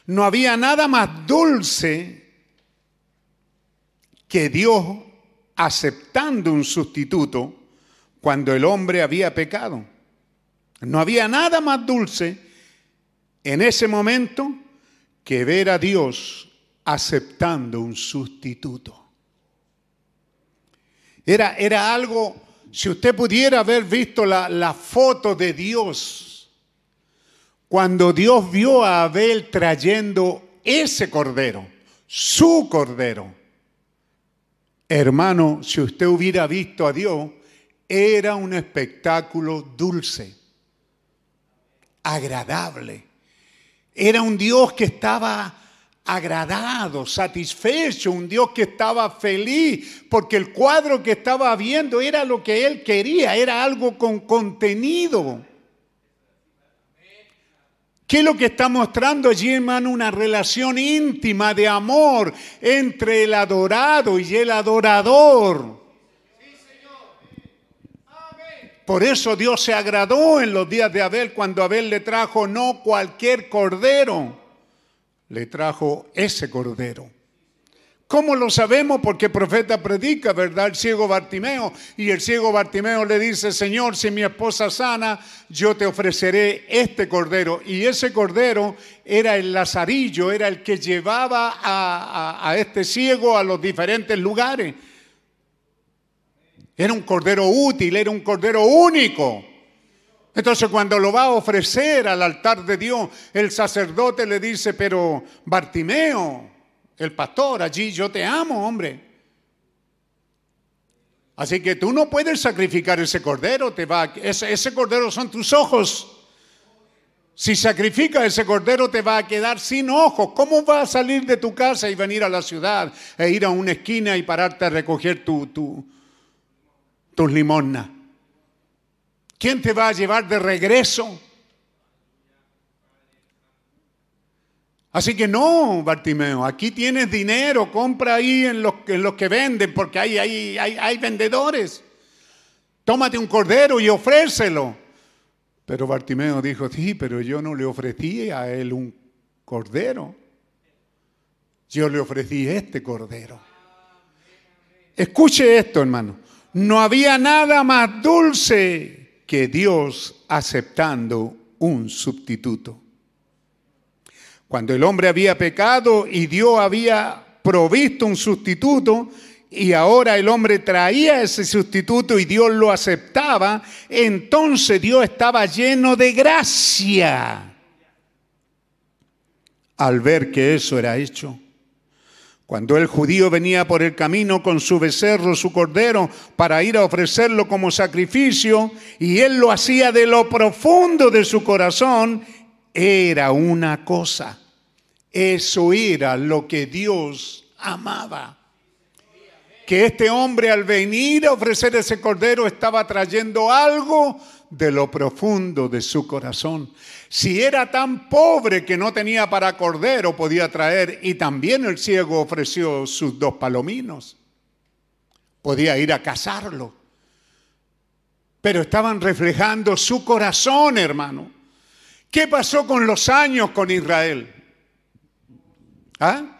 No había nada más dulce que Dios aceptando un sustituto cuando el hombre había pecado. No había nada más dulce en ese momento que ver a Dios aceptando un sustituto. Era, era algo, si usted pudiera haber visto la, la foto de Dios, cuando Dios vio a Abel trayendo ese cordero, su cordero, Hermano, si usted hubiera visto a Dios, era un espectáculo dulce, agradable. Era un Dios que estaba agradado, satisfecho, un Dios que estaba feliz, porque el cuadro que estaba viendo era lo que él quería, era algo con contenido. ¿Qué es lo que está mostrando allí, hermano? Una relación íntima de amor entre el adorado y el adorador. Por eso Dios se agradó en los días de Abel cuando Abel le trajo no cualquier cordero, le trajo ese cordero. ¿Cómo lo sabemos? Porque el profeta predica, ¿verdad? El ciego Bartimeo. Y el ciego Bartimeo le dice, Señor, si mi esposa sana, yo te ofreceré este cordero. Y ese cordero era el lazarillo, era el que llevaba a, a este ciego a los diferentes lugares. Era un cordero útil, era un cordero único. Entonces cuando lo va a ofrecer al altar de Dios, el sacerdote le dice, pero Bartimeo, el pastor, allí yo te amo, hombre. Así que tú no puedes sacrificar ese cordero, te va, ese, ese cordero son tus ojos. Si sacrifica ese cordero te va a quedar sin ojos. ¿Cómo vas a salir de tu casa y venir a la ciudad e ir a una esquina y pararte a recoger tu, tu, tus limosnas? ¿Quién te va a llevar de regreso? Así que no, Bartimeo, aquí tienes dinero, compra ahí en los, en que venden, porque hay, hay, hay, hay vendedores. Tómate un cordero y ofrécelo. Pero Bartimeo dijo, sí, pero yo no le ofrecí a él un cordero. Yo le ofrecí este cordero. Escuche esto, hermano. No había nada más dulce que Dios aceptando un sustituto. Cuando el hombre había pecado y Dios había provisto un sustituto, y ahora el hombre traía ese sustituto y Dios lo aceptaba, entonces Dios estaba lleno de gracia al ver que eso era hecho. Cuando el judío venía por el camino con su becerro, su cordero, para ir a ofrecerlo como sacrificio, y él lo hacía de lo profundo de su corazón, era una cosa. Eso era lo que Dios amaba que este hombre al venir a ofrecer ese cordero estaba trayendo algo de lo profundo de su corazón. Si era tan pobre que no tenía para cordero, podía traer, y también el ciego ofreció sus dos palominos. Podía ir a cazarlo. Pero estaban reflejando su corazón, hermano. ¿Qué pasó con los años con Israel? ¿Ah?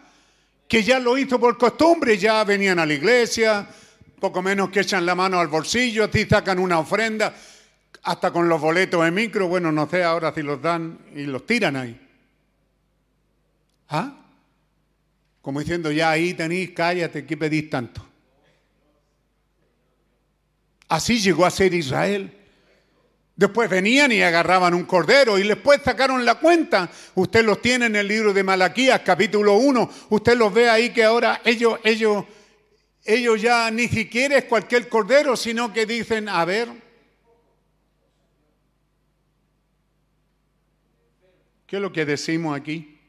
que ya lo hizo por costumbre, ya venían a la iglesia, poco menos que echan la mano al bolsillo, a ti sacan una ofrenda, hasta con los boletos de micro, bueno, no sé ahora si los dan y los tiran ahí. ¿Ah? Como diciendo, ya ahí tenéis, cállate, ¿qué pedís tanto? Así llegó a ser Israel. Después venían y agarraban un cordero y después sacaron la cuenta. Usted los tiene en el libro de Malaquías, capítulo 1. Usted los ve ahí que ahora ellos, ellos, ellos ya ni siquiera es cualquier cordero, sino que dicen, a ver, ¿qué es lo que decimos aquí?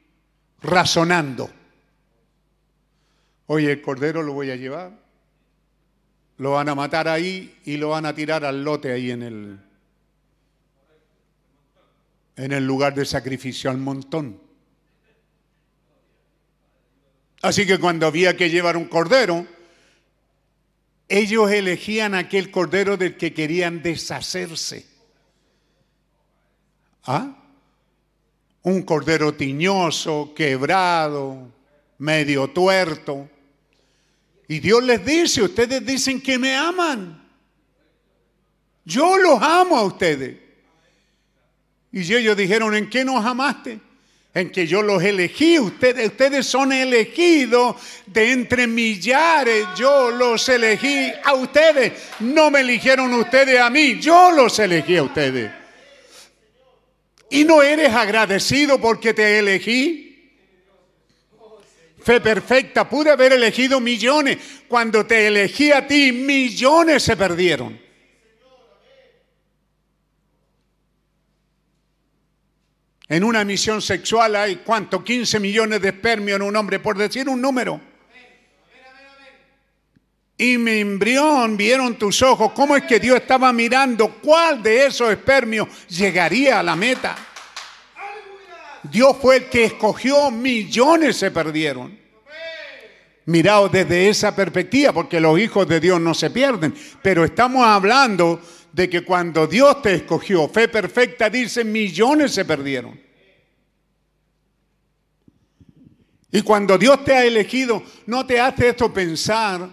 Razonando. Oye, el cordero lo voy a llevar. Lo van a matar ahí y lo van a tirar al lote ahí en el, en el lugar de sacrificio al montón. Así que cuando había que llevar un cordero, ellos elegían aquel cordero del que querían deshacerse. ¿Ah? Un cordero tiñoso, quebrado, medio tuerto. Y Dios les dice, ustedes dicen que me aman. Yo los amo a ustedes. Y ellos dijeron, ¿en qué nos amaste? En que yo los elegí, ustedes, ustedes son elegidos de entre millares, yo los elegí a ustedes, no me eligieron ustedes a mí, yo los elegí a ustedes. ¿Y no eres agradecido porque te elegí? Fe perfecta, pude haber elegido millones, cuando te elegí a ti, millones se perdieron. En una misión sexual hay cuánto, 15 millones de espermios en un hombre, por decir un número. Y mi embrión vieron tus ojos, cómo es que Dios estaba mirando cuál de esos espermios llegaría a la meta. Dios fue el que escogió, millones se perdieron. Mirado desde esa perspectiva, porque los hijos de Dios no se pierden, pero estamos hablando de que cuando Dios te escogió, fe perfecta, dice, millones se perdieron. Y cuando Dios te ha elegido, no te hace esto pensar,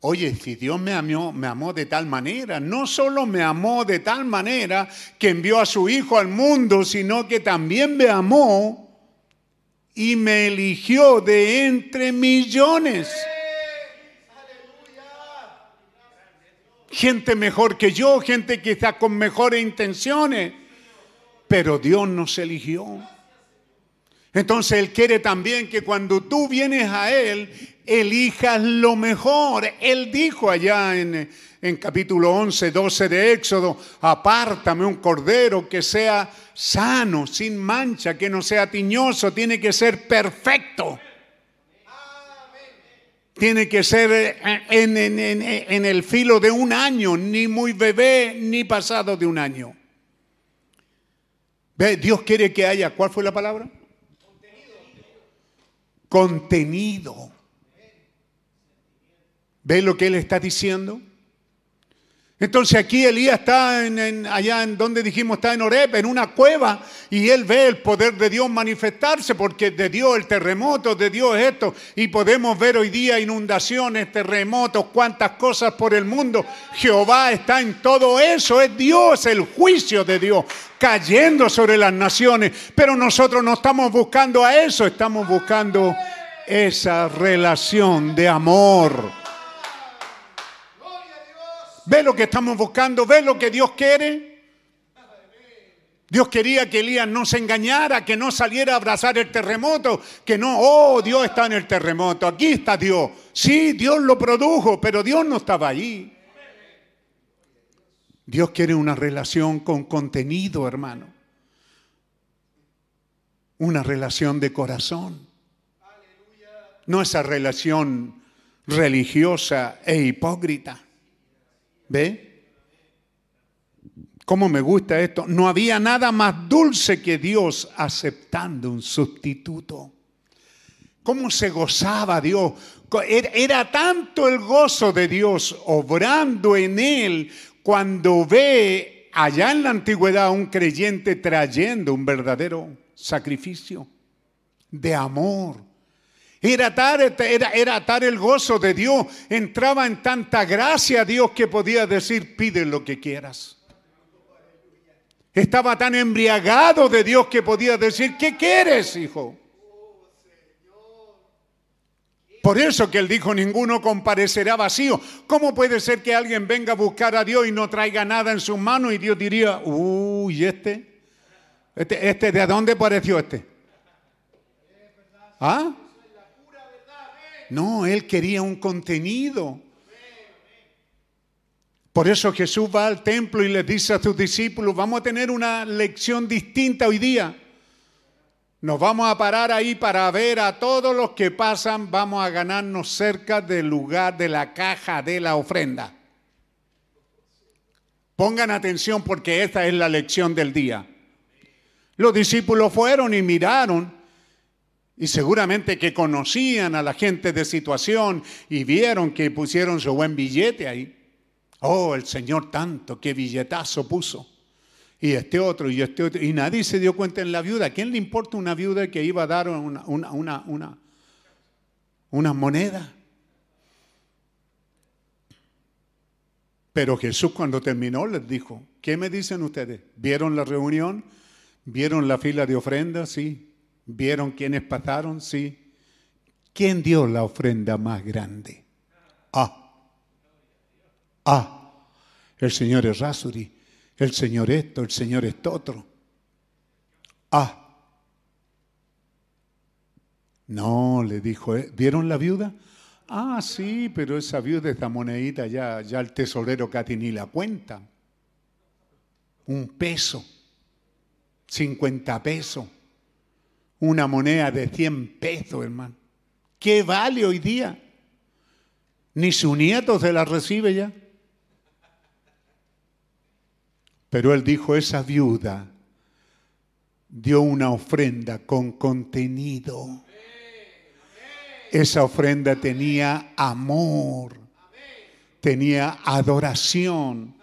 oye, si Dios me amó, me amó de tal manera, no solo me amó de tal manera que envió a su Hijo al mundo, sino que también me amó y me eligió de entre millones. Gente mejor que yo, gente está con mejores intenciones, pero Dios nos eligió. Entonces Él quiere también que cuando tú vienes a Él, elijas lo mejor. Él dijo allá en, en capítulo 11, 12 de Éxodo, apártame un cordero que sea sano, sin mancha, que no sea tiñoso, tiene que ser perfecto tiene que ser eh, en, el filo de un año, ni muy bebé, ni pasado de un año. ¿Ve? Dios quiere que haya, ¿cuál fue la palabra? Contenido. Contenido. ¿Ve lo que Él está diciendo? Entonces aquí Elías está en, allá en donde dijimos, está en Oreb, en una cueva, y él ve el poder de Dios manifestarse, porque de Dios el terremoto, de Dios esto, y podemos ver hoy día inundaciones, terremotos, cuántas cosas por el mundo. Jehová está en todo eso, es Dios, el juicio de Dios, cayendo sobre las naciones, pero nosotros no estamos buscando a eso, estamos buscando esa relación de amor ¿Ve lo que estamos buscando? ¿Ve lo que Dios quiere? Dios quería que Elías no se engañara, que no saliera a abrazar el terremoto, que no, oh, Dios está en el terremoto, aquí está Dios. Sí, Dios lo produjo, pero Dios no estaba allí. Dios quiere una relación con contenido, hermano. Una relación de corazón. No esa relación religiosa e hipócrita. ¿Ve? ¿Cómo me gusta esto? No había nada más dulce que Dios aceptando un sustituto. ¿Cómo se gozaba Dios? Era tanto el gozo de Dios obrando en él cuando ve allá en la antigüedad un creyente trayendo un verdadero sacrificio de amor, era atar, el gozo de Dios. Entraba en tanta gracia Dios que podía decir, pide lo que quieras. Estaba tan embriagado de Dios que podía decir, ¿qué quieres, hijo? Por eso que él dijo, ninguno comparecerá vacío. ¿Cómo puede ser que alguien venga a buscar a Dios y no traiga nada en su mano y Dios diría, uy, este? ¿Este, este de dónde apareció este? ¿Ah? No, él quería un contenido. Por eso Jesús va al templo y le dice a sus discípulos, vamos a tener una lección distinta hoy día. Nos vamos a parar ahí para ver a todos los que pasan, vamos a ganarnos cerca del lugar de la caja de la ofrenda. Pongan atención porque esta es la lección del día. Los discípulos fueron y miraron y seguramente que conocían a la gente de situación y vieron que pusieron su buen billete ahí. Oh, el Señor tanto, qué billetazo puso. Y este otro, y este otro. Y nadie se dio cuenta en la viuda. ¿A quién le importa una viuda que iba a dar una, una, una, una, una moneda? Pero Jesús cuando terminó les dijo, ¿qué me dicen ustedes? ¿Vieron la reunión? ¿Vieron la fila de ofrendas? Sí. ¿Vieron quiénes pasaron? Sí. ¿Quién dio la ofrenda más grande? Ah. Ah. El Señor es Rasuri. El Señor esto, el Señor esto otro. Ah. No, le dijo, ¿eh? ¿vieron la viuda? Ah, sí, pero esa viuda, esta monedita, ya, ya el tesorero casi ni la cuenta. Un peso, 50 pesos una moneda de 100 pesos, hermano. ¿Qué vale hoy día? Ni su nieto se la recibe ya. Pero él dijo, esa viuda dio una ofrenda con contenido. Esa ofrenda tenía amor, tenía adoración,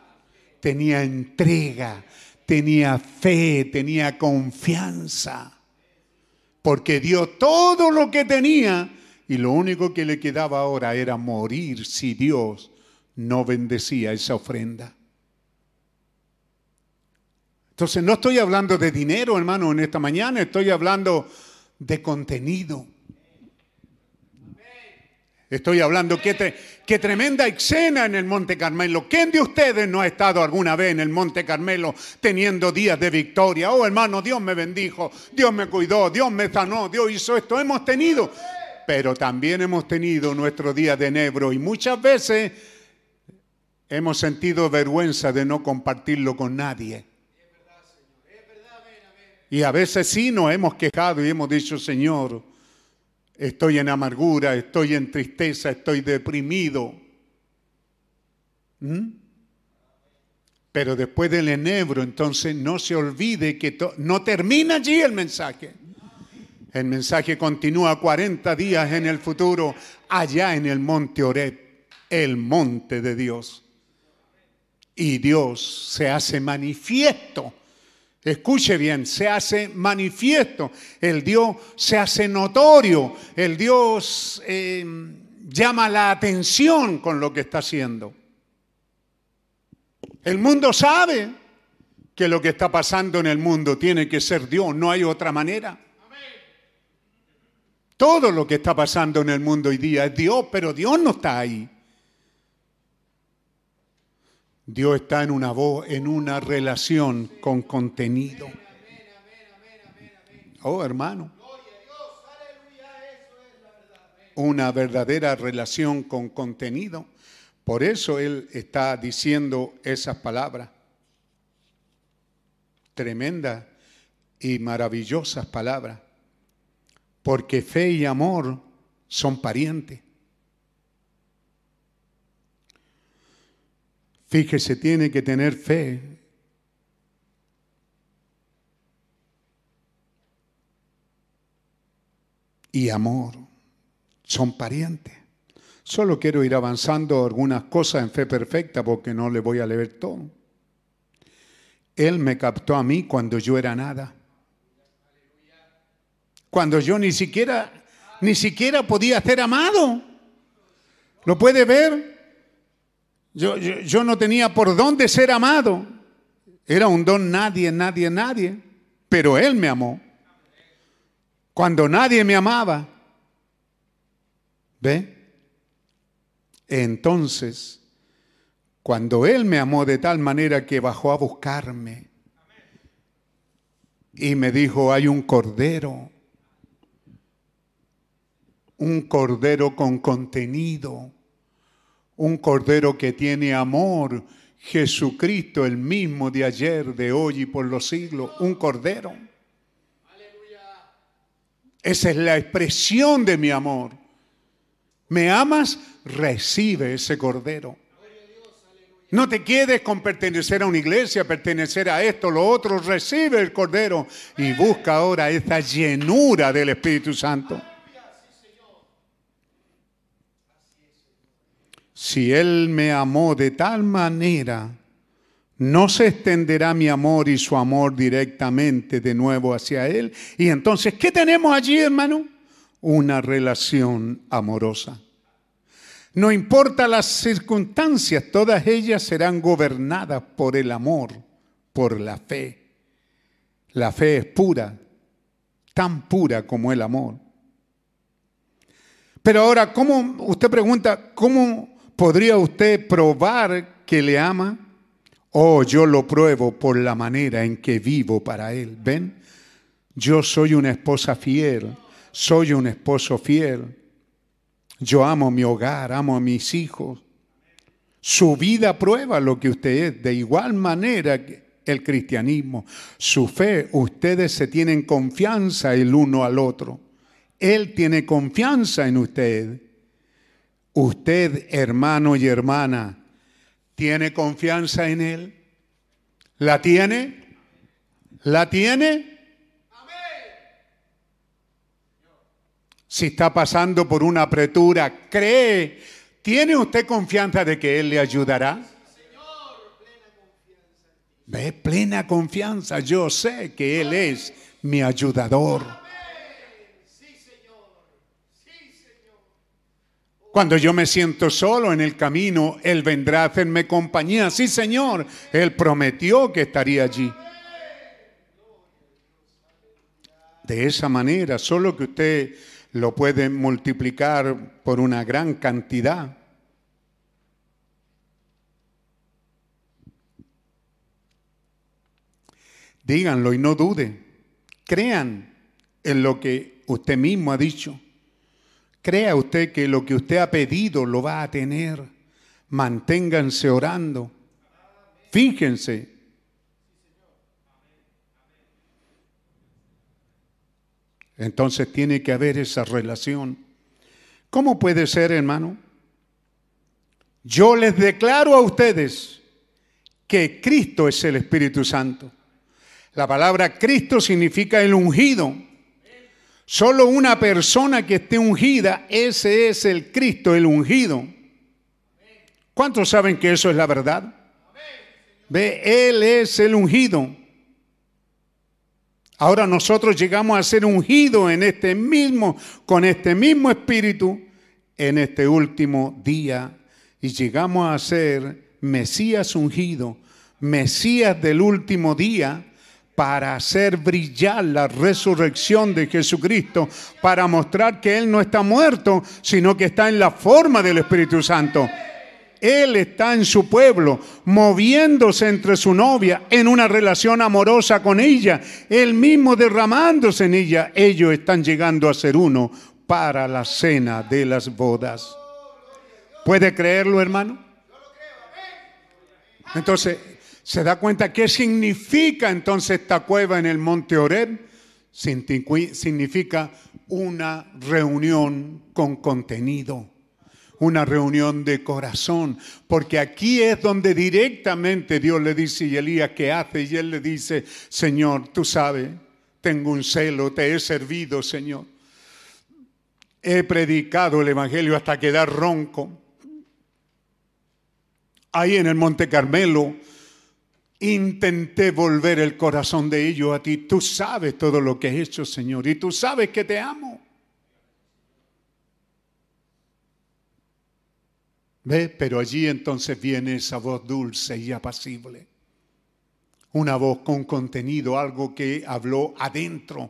tenía entrega, tenía fe, tenía confianza porque dio todo lo que tenía y lo único que le quedaba ahora era morir si Dios no bendecía esa ofrenda. Entonces no estoy hablando de dinero, hermano, en esta mañana, estoy hablando de contenido. Estoy hablando, qué, tremenda escena en el Monte Carmelo. ¿Quién de ustedes no ha estado alguna vez en el Monte Carmelo teniendo días de victoria? Oh, hermano, Dios me bendijo, Dios me cuidó, Dios me sanó, Dios hizo esto. Hemos tenido, pero también hemos tenido nuestro día de enebro y muchas veces hemos sentido vergüenza de no compartirlo con nadie. Y a veces sí nos hemos quejado y hemos dicho, Señor, estoy en amargura, estoy en tristeza, estoy deprimido. ¿Mm? Pero después del enebro, entonces no se olvide que no termina allí el mensaje. El mensaje continúa 40 días en el futuro, allá en el monte Oreb, el monte de Dios. y Dios se hace manifiesto. Escuche bien, se hace manifiesto. El Dios se hace notorio. El Dios eh, llama la atención con lo que está haciendo. El mundo sabe que lo que está pasando en el mundo tiene que ser Dios, no hay otra manera. Todo lo que está pasando en el mundo hoy día es Dios, pero Dios no está ahí. Dios está en una voz, en una relación con contenido. Oh, hermano. Una verdadera relación con contenido. Por eso Él está diciendo esas palabras. Tremendas y maravillosas palabras. Porque fe y amor son parientes. Fíjese, tiene que tener fe. Y amor. Son parientes. Solo quiero ir avanzando algunas cosas en fe perfecta porque no le voy a leer todo. Él me captó a mí cuando yo era nada. Cuando yo ni siquiera, ni siquiera podía ser amado. ¿Lo puede ver? Yo, yo, yo no tenía por dónde ser amado. Era un don nadie, nadie, nadie. Pero Él me amó. Cuando nadie me amaba. ¿Ve? Entonces, cuando Él me amó de tal manera que bajó a buscarme y me dijo, hay un cordero, un cordero con contenido, un cordero que tiene amor, Jesucristo el mismo de ayer, de hoy y por los siglos, un cordero. Esa es la expresión de mi amor. ¿Me amas? Recibe ese cordero. No te quedes con pertenecer a una iglesia, pertenecer a esto, lo otro. Recibe el cordero y busca ahora esta llenura del Espíritu Santo. Si Él me amó de tal manera, no se extenderá mi amor y su amor directamente de nuevo hacia Él. Y entonces, ¿qué tenemos allí, hermano? Una relación amorosa. No importa las circunstancias, todas ellas serán gobernadas por el amor, por la fe. La fe es pura, tan pura como el amor. Pero ahora, ¿cómo usted pregunta, cómo podría usted probar que le ama? Oh, yo lo pruebo por la manera en que vivo para él. ¿Ven? Yo soy una esposa fiel, soy un esposo fiel. Yo amo mi hogar, amo a mis hijos. Su vida prueba lo que usted es. De igual manera el cristianismo, su fe, ustedes se tienen confianza el uno al otro. Él tiene confianza en usted. Usted, hermano y hermana, ¿tiene confianza en Él? ¿La tiene? ¿La tiene? si está pasando por una apretura, cree, ¿tiene usted confianza de que Él le ayudará? Ve plena confianza, yo sé que Él es mi ayudador. Cuando yo me siento solo en el camino, Él vendrá a hacerme compañía. Sí, Señor, Él prometió que estaría allí. De esa manera, solo que usted lo puede multiplicar por una gran cantidad. Díganlo y no dude. Crean en lo que usted mismo ha dicho. Crea usted que lo que usted ha pedido lo va a tener. Manténganse orando. Fíjense Entonces tiene que haber esa relación. ¿Cómo puede ser, hermano? Yo les declaro a ustedes que Cristo es el Espíritu Santo. La palabra Cristo significa el ungido. Solo una persona que esté ungida, ese es el Cristo, el ungido. ¿Cuántos saben que eso es la verdad? Ve, Él es el ungido. Ahora nosotros llegamos a ser ungidos en este mismo, con este mismo espíritu, en este último día. Y llegamos a ser Mesías ungido, Mesías del último día, para hacer brillar la resurrección de Jesucristo, para mostrar que Él no está muerto, sino que está en la forma del Espíritu Santo. Él está en su pueblo, moviéndose entre su novia, en una relación amorosa con ella, Él mismo derramándose en ella. Ellos están llegando a ser uno para la cena de las bodas. ¿Puede creerlo, hermano? Entonces, ¿se da cuenta qué significa entonces esta cueva en el monte Oreb? Significa una reunión con contenido una reunión de corazón, porque aquí es donde directamente Dios le dice y Elías que hace y él le dice, Señor, tú sabes, tengo un celo, te he servido, Señor. He predicado el Evangelio hasta quedar ronco. Ahí en el Monte Carmelo intenté volver el corazón de ellos a ti. Tú sabes todo lo que he hecho, Señor, y tú sabes que te amo. ¿Ve? Pero allí entonces viene esa voz dulce y apacible. Una voz con contenido, algo que habló adentro.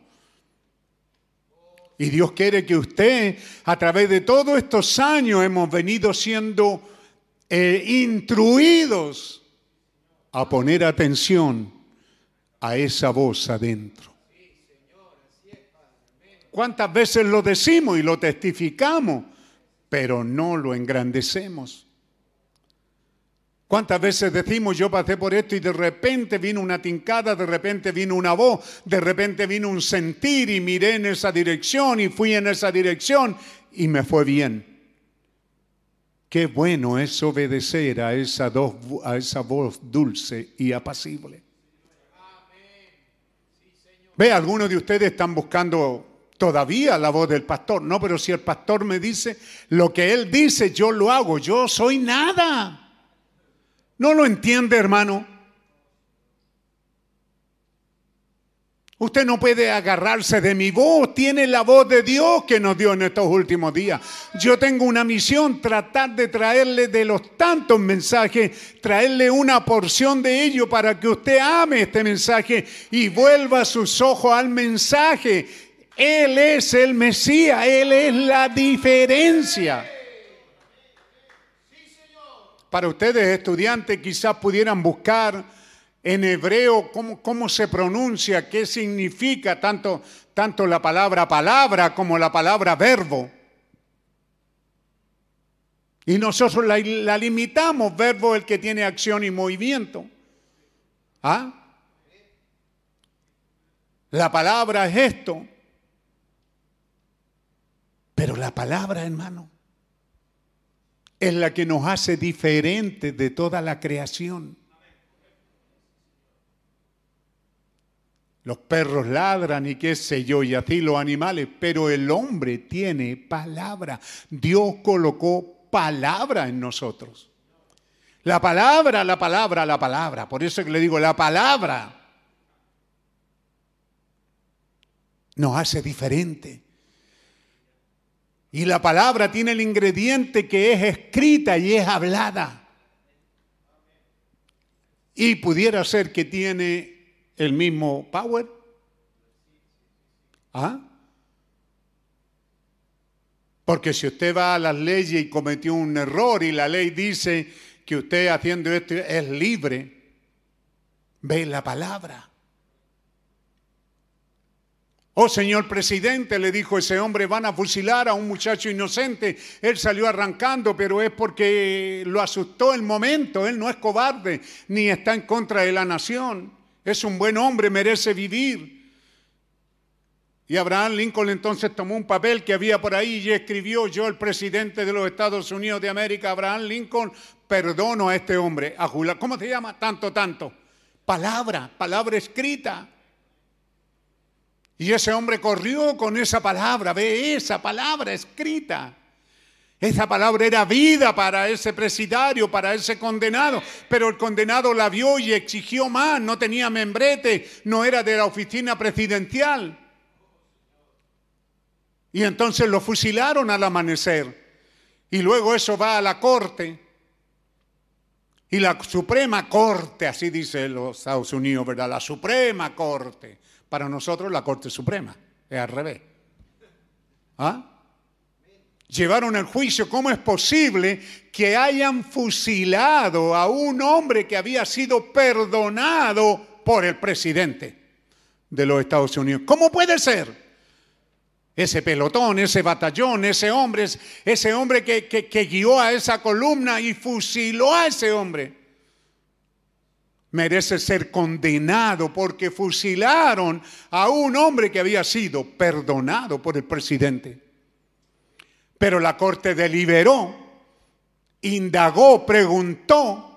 Y Dios quiere que usted, a través de todos estos años, hemos venido siendo eh, instruidos a poner atención a esa voz adentro. ¿Cuántas veces lo decimos y lo testificamos? pero no lo engrandecemos. ¿Cuántas veces decimos yo pasé por esto y de repente vino una tincada, de repente vino una voz, de repente vino un sentir y miré en esa dirección y fui en esa dirección y me fue bien? Qué bueno es obedecer a esa, a esa voz dulce y apacible. Ve, algunos de ustedes están buscando todavía la voz del pastor. No, pero si el pastor me dice lo que él dice, yo lo hago. Yo soy nada. ¿No lo entiende, hermano? Usted no puede agarrarse de mi voz, tiene la voz de Dios que nos dio en estos últimos días. Yo tengo una misión, tratar de traerle de los tantos mensajes, traerle una porción de ello para que usted ame este mensaje y vuelva sus ojos al mensaje él es el Mesías, Él es la diferencia. Para ustedes estudiantes quizás pudieran buscar en hebreo cómo, cómo se pronuncia, qué significa tanto, tanto la palabra palabra como la palabra verbo. Y nosotros la, limitamos, verbo el que tiene acción y movimiento. ¿Ah? La palabra es esto. Pero la palabra, hermano, es la que nos hace diferentes de toda la creación. Los perros ladran y qué sé yo, y así los animales, pero el hombre tiene palabra. Dios colocó palabra en nosotros. La palabra, la palabra, la palabra. Por eso que le digo, la palabra nos hace diferente. Y la palabra tiene el ingrediente que es escrita y es hablada. Y pudiera ser que tiene el mismo power. ¿Ah? Porque si usted va a las leyes y cometió un error y la ley dice que usted haciendo esto es libre, ve la palabra. Oh señor presidente, le dijo ese hombre, van a fusilar a un muchacho inocente. Él salió arrancando, pero es porque lo asustó el momento. Él no es cobarde ni está en contra de la nación. Es un buen hombre, merece vivir. Y Abraham Lincoln entonces tomó un papel que había por ahí y escribió, yo el presidente de los Estados Unidos de América, Abraham Lincoln, perdono a este hombre, a. ¿Cómo se llama? Tanto, tanto. Palabra, palabra escrita. Y ese hombre corrió con esa palabra, ve esa palabra escrita. Esa palabra era vida para ese presidario, para ese condenado, pero el condenado la vio y exigió más, no tenía membrete, no era de la oficina presidencial. Y entonces lo fusilaron al amanecer. Y luego eso va a la corte. Y la Suprema Corte, así dice los Estados Unidos, ¿verdad? La Suprema Corte. Para nosotros la Corte Suprema, es al revés. ¿Ah? Llevaron el juicio. ¿Cómo es posible que hayan fusilado a un hombre que había sido perdonado por el presidente de los Estados Unidos? ¿Cómo puede ser? Ese pelotón, ese batallón, ese hombre, ese hombre que, que, guió a esa columna y fusiló a ese hombre merece ser condenado porque fusilaron a un hombre que había sido perdonado por el presidente. Pero la corte deliberó, indagó, preguntó.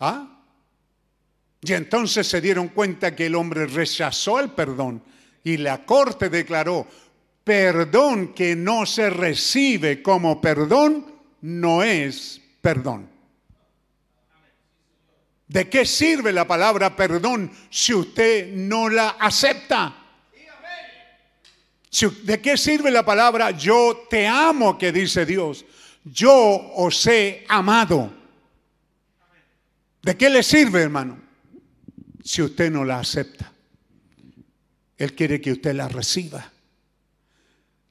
¿Ah? Y entonces se dieron cuenta que el hombre rechazó el perdón y la corte declaró, perdón que no se recibe como perdón no es perdón. ¿De qué sirve la palabra perdón si usted no la acepta? ¿De qué sirve la palabra yo te amo que dice Dios? Yo os he amado. ¿De qué le sirve, hermano? Si usted no la acepta. Él quiere que usted la reciba.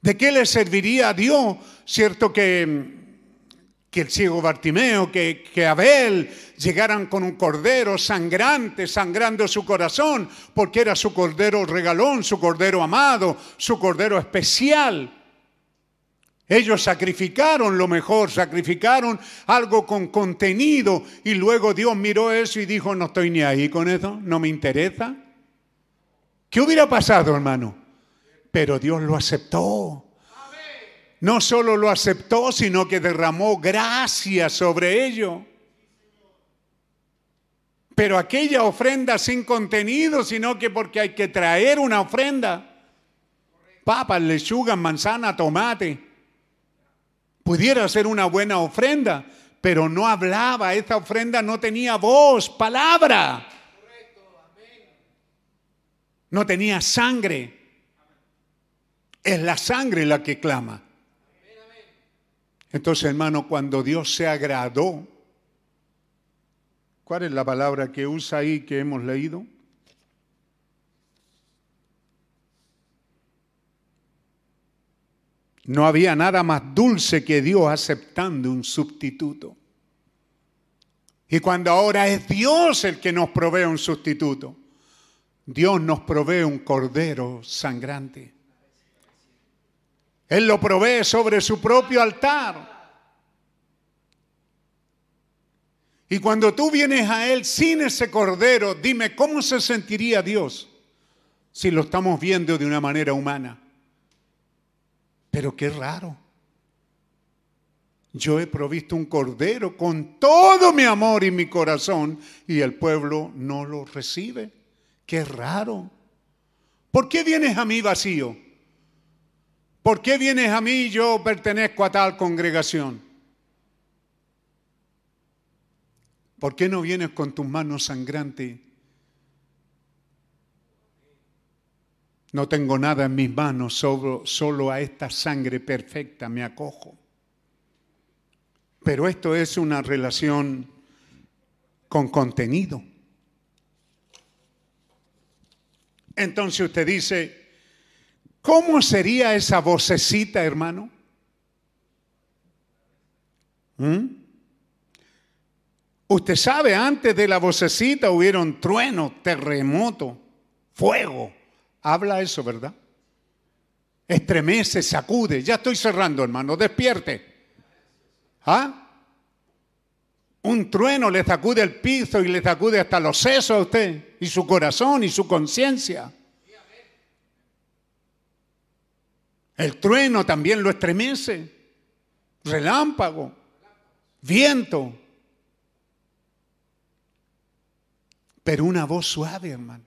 ¿De qué le serviría a Dios, cierto, que, que el ciego Bartimeo, que, Abel llegaran con un cordero sangrante, sangrando su corazón, porque era su cordero regalón, su cordero amado, su cordero especial? Ellos sacrificaron lo mejor, sacrificaron algo con contenido y luego Dios miró eso y dijo, no estoy ni ahí con eso, no me interesa. ¿Qué hubiera pasado, hermano? Pero Dios lo aceptó. No solo lo aceptó, sino que derramó gracia sobre ello. Pero aquella ofrenda sin contenido, sino que porque hay que traer una ofrenda. Papas, lechuga, manzana, tomate. Pudiera ser una buena ofrenda, pero no hablaba, esa ofrenda no tenía voz, palabra no tenía sangre. Es la sangre la que clama. Entonces, hermano, cuando Dios se agradó, ¿cuál es la palabra que usa ahí que hemos leído? No había nada más dulce que Dios aceptando un sustituto. Y cuando ahora es Dios el que nos provee un sustituto, Dios nos provee un cordero sangrante. Él lo provee sobre su propio altar. Y cuando tú vienes a Él sin ese cordero, dime, ¿cómo se sentiría Dios si lo estamos viendo de una manera humana? Pero qué raro. Yo he provisto un cordero con todo mi amor y mi corazón y el pueblo no lo recibe. Qué raro. ¿Por qué vienes a mí vacío? ¿Por qué vienes a mí y yo pertenezco a tal congregación? ¿Por qué no vienes con tus manos sangrantes? No tengo nada en mis manos, solo, a esta sangre perfecta me acojo. Pero esto es una relación con contenido. Entonces usted dice, ¿cómo sería esa vocecita, hermano? ¿Mm? Usted sabe, antes de la vocecita hubieron truenos, terremoto, fuego. Habla eso, ¿verdad? Estremece, sacude. Ya estoy cerrando, hermano. Despierte. ¿Ah? Un trueno le sacude el piso y le sacude hasta los sesos a usted, y su corazón y su conciencia. El trueno también lo estremece, relámpago, viento. Pero una voz suave, hermano.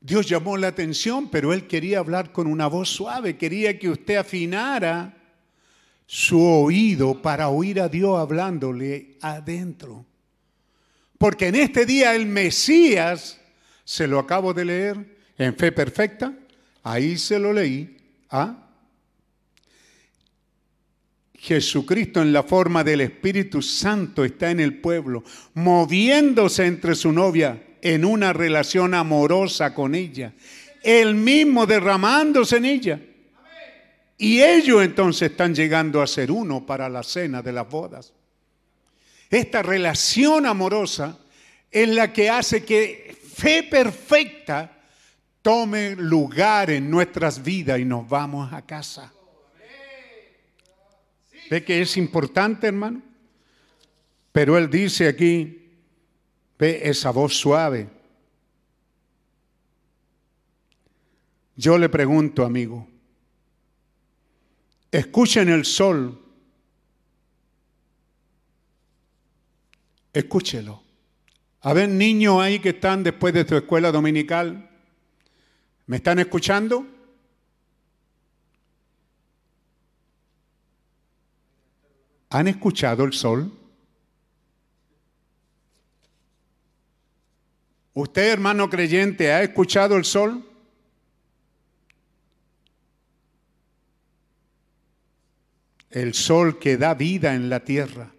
Dios llamó la atención, pero él quería hablar con una voz suave, quería que usted afinara su oído para oír a Dios hablándole adentro. Porque en este día el Mesías, se lo acabo de leer en fe perfecta, ahí se lo leí, ¿ah? Jesucristo en la forma del Espíritu Santo está en el pueblo, moviéndose entre su novia en una relación amorosa con ella, él mismo derramándose en ella. Y ellos entonces están llegando a ser uno para la cena de las bodas. Esta relación amorosa es la que hace que fe perfecta tome lugar en nuestras vidas y nos vamos a casa. ¿Ve que es importante, hermano? Pero él dice aquí, ve esa voz suave. Yo le pregunto, amigo, escuchen el sol, escúchelo. A ver, niños ahí que están después de su escuela dominical, ¿me están escuchando? ¿Han escuchado el sol? ¿Usted, hermano creyente, ha escuchado el sol? El sol que da vida en la tierra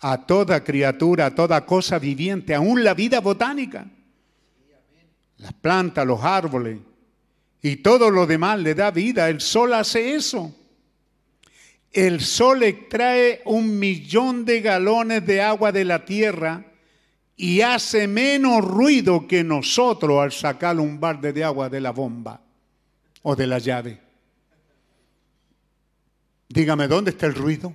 a toda criatura, a toda cosa viviente, aún la vida botánica. Las plantas, los árboles y todo lo demás le da vida. El sol hace eso. El sol extrae un millón de galones de agua de la tierra y hace menos ruido que nosotros al sacar un balde de agua de la bomba o de la llave. Dígame, ¿dónde está el ruido?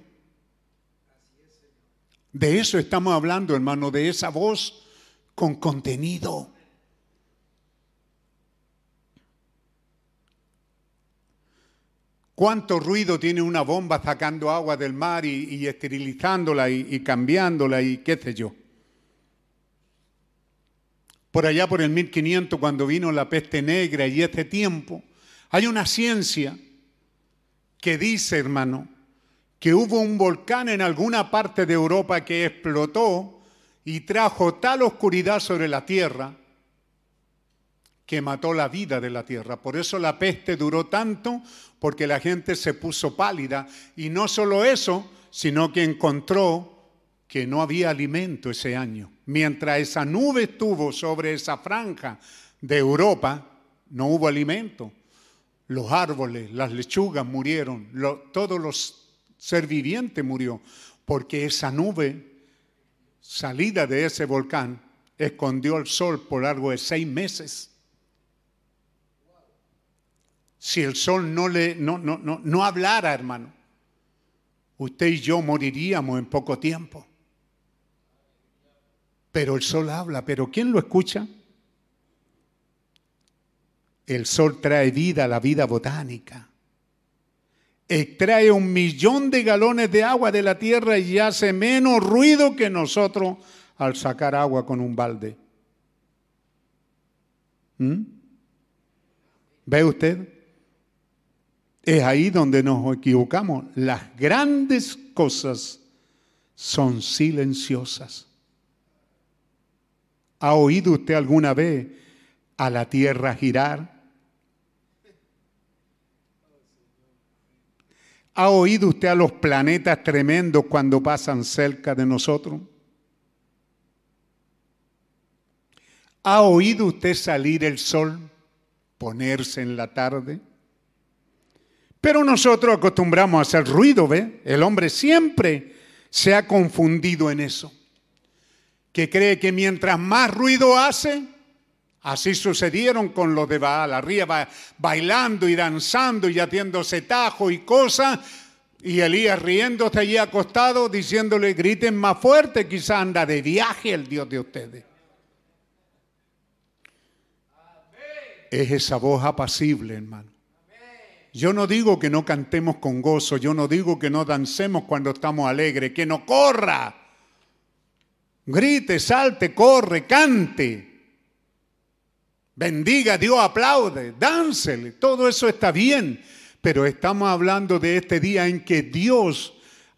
De eso estamos hablando, hermano, de esa voz con contenido. ¿Cuánto ruido tiene una bomba sacando agua del mar y, esterilizándola y, y cambiándola y qué sé yo? Por allá por el 1500, cuando vino la peste negra y este tiempo, hay una ciencia que dice, hermano, que hubo un volcán en alguna parte de Europa que explotó y trajo tal oscuridad sobre la tierra que mató la vida de la tierra. Por eso la peste duró tanto, porque la gente se puso pálida. Y no solo eso, sino que encontró que no había alimento ese año. Mientras esa nube estuvo sobre esa franja de Europa, no hubo alimento. Los árboles, las lechugas murieron, todos los ser viviente murió, porque esa nube salida de ese volcán escondió el sol por largo de seis meses. Si el sol no le no, no, no, no hablara, hermano, usted y yo moriríamos en poco tiempo. Pero el sol habla, pero ¿quién lo escucha? El sol trae vida a la vida botánica extrae un millón de galones de agua de la tierra y hace menos ruido que nosotros al sacar agua con un balde. ¿Mm? ¿Ve usted? Es ahí donde nos equivocamos. Las grandes cosas son silenciosas. ¿Ha oído usted alguna vez a la tierra girar? ¿Ha oído usted a los planetas tremendos cuando pasan cerca de nosotros? ¿Ha oído usted salir el sol, ponerse en la tarde? Pero nosotros acostumbramos a hacer ruido, ¿ve? El hombre siempre se ha confundido en eso. Que cree que mientras más ruido hace, Así sucedieron con los de Baal, arriba bailando y danzando y haciéndose tajo y cosas. Y Elías riéndose allí acostado, diciéndole, griten más fuerte, quizá anda de viaje el Dios de ustedes. Es esa voz apacible, hermano. Yo no digo que no cantemos con gozo, yo no digo que no dancemos cuando estamos alegres, que no corra. Grite, salte, corre, cante. Bendiga, Dios aplaude, dánsele, todo eso está bien. pero estamos hablando de este día en que Dios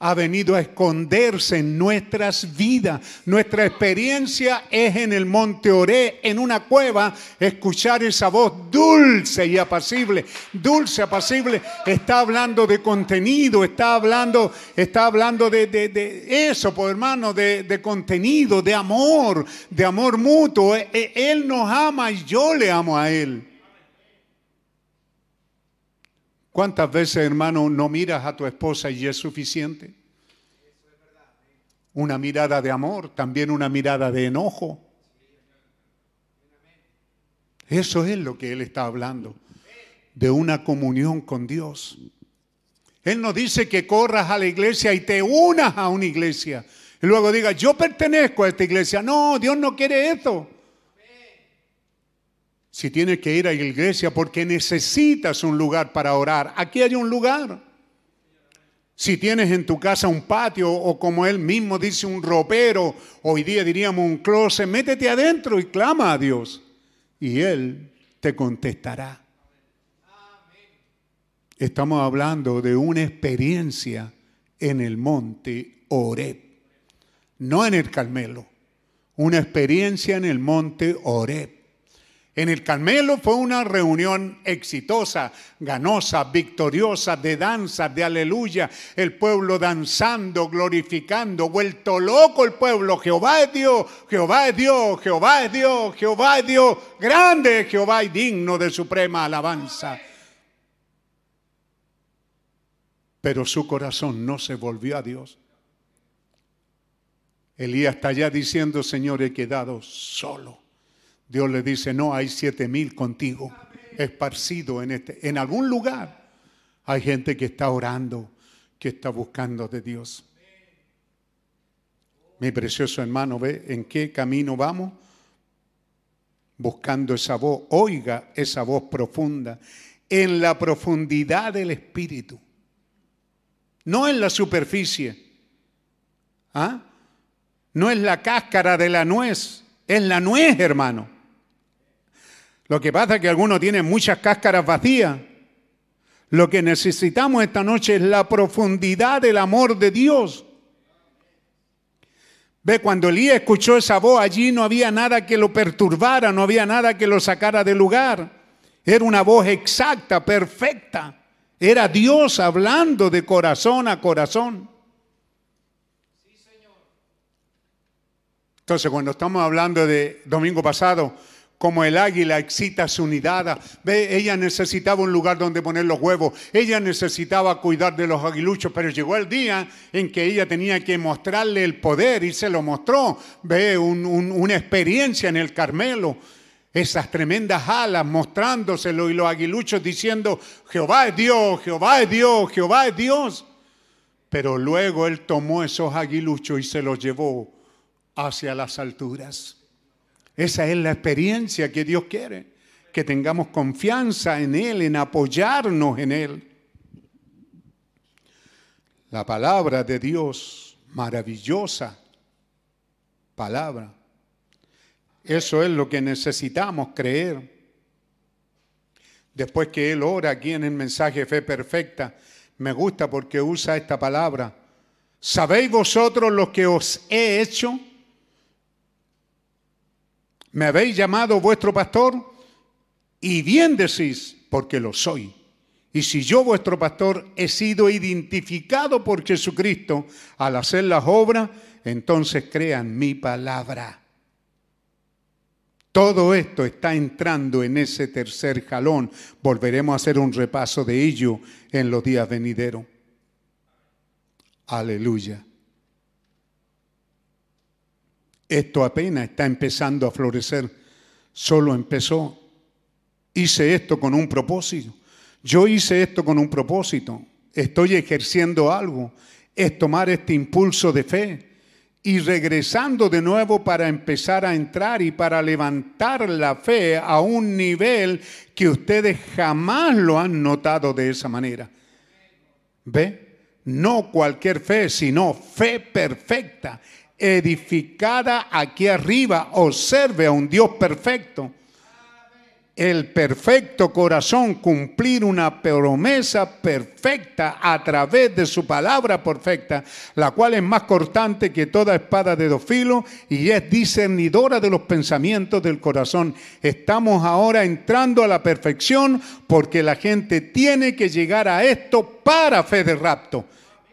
ha venido a esconderse en nuestras vidas. Nuestra experiencia es en el monte Oré, en una cueva, escuchar esa voz dulce y apacible. Dulce, apacible, está hablando de contenido, está hablando, está hablando de, eso, por pues, hermano, de, de, contenido, de amor, de amor mutuo. E, e, él nos ama y yo le amo a Él. ¿Cuántas veces, hermano, no miras a tu esposa y es suficiente? Una mirada de amor, también una mirada de enojo. Eso es lo que él está hablando, de una comunión con Dios. Él no dice que corras a la iglesia y te unas a una iglesia. Y luego digas, yo pertenezco a esta iglesia. No, Dios no quiere eso si tienes que ir a la iglesia porque necesitas un lugar para orar, aquí hay un lugar. Si tienes en tu casa un patio o como él mismo dice un ropero, hoy día diríamos un closet, métete adentro y clama a Dios y él te contestará. Estamos hablando de una experiencia en el monte Oreb, no en el Carmelo, una experiencia en el monte Oreb. En el Carmelo fue una reunión exitosa, ganosa, victoriosa, de danza, de aleluya. El pueblo danzando, glorificando, vuelto loco el pueblo. Jehová es Dios, Jehová es Dios, Jehová es Dios, Jehová es Dios. Grande Jehová y digno de suprema alabanza. Pero su corazón no se volvió a Dios. Elías está allá diciendo, Señor, he quedado solo. Dios le dice, no, hay siete mil contigo, esparcido en, este, en algún lugar. Hay gente que está orando, que está buscando de Dios. Mi precioso hermano, ¿ve en qué camino vamos? Buscando esa voz, oiga esa voz profunda, en la profundidad del Espíritu, no en la superficie. ¿Ah? No es la cáscara de la nuez, es la nuez, hermano. Lo que pasa es que algunos tienen muchas cáscaras vacías. Lo que necesitamos esta noche es la profundidad del amor de Dios. Ve, cuando Elías escuchó esa voz, allí no había nada que lo perturbara, no había nada que lo sacara de lugar. Era una voz exacta, perfecta. Era Dios hablando de corazón a corazón. Entonces, cuando estamos hablando de domingo pasado, como el águila excita su nidada. Ve, ella necesitaba un lugar donde poner los huevos, ella necesitaba cuidar de los aguiluchos, pero llegó el día en que ella tenía que mostrarle el poder y se lo mostró. Ve, una experiencia en el Carmelo, esas tremendas alas mostrándoselo y los aguiluchos diciendo, Jehová es Dios, Jehová es Dios, Jehová es Dios. Pero luego él tomó esos aguiluchos y se los llevó hacia las alturas. Esa es la experiencia que Dios quiere, que tengamos confianza en Él, en apoyarnos en Él. La palabra de Dios, maravillosa palabra. Eso es lo que necesitamos creer. Después que Él ora aquí en el mensaje Fe Perfecta, me gusta porque usa esta palabra. ¿Sabéis vosotros lo que os he hecho? Me habéis llamado vuestro pastor y bien decís, porque lo soy. Y si yo, vuestro pastor, he sido identificado por Jesucristo al hacer las obras, entonces crean mi palabra. Todo esto está entrando en ese tercer jalón. Volveremos a hacer un repaso de ello en los días venideros. Aleluya. Esto apenas está empezando a florecer. Solo empezó. Hice esto con un propósito. Yo hice esto con un propósito. Estoy ejerciendo algo. Es tomar este impulso de fe y regresando de nuevo para empezar a entrar y para levantar la fe a un nivel que ustedes jamás lo han notado de esa manera. ¿Ve? No cualquier fe, sino fe perfecta edificada aquí arriba. Observe a un Dios perfecto. el perfecto corazón, cumplir una promesa perfecta a través de su palabra perfecta, la cual es más cortante que toda espada de dos filos y es discernidora de los pensamientos del corazón. Estamos ahora entrando a la perfección porque la gente tiene que llegar a esto para fe de rapto.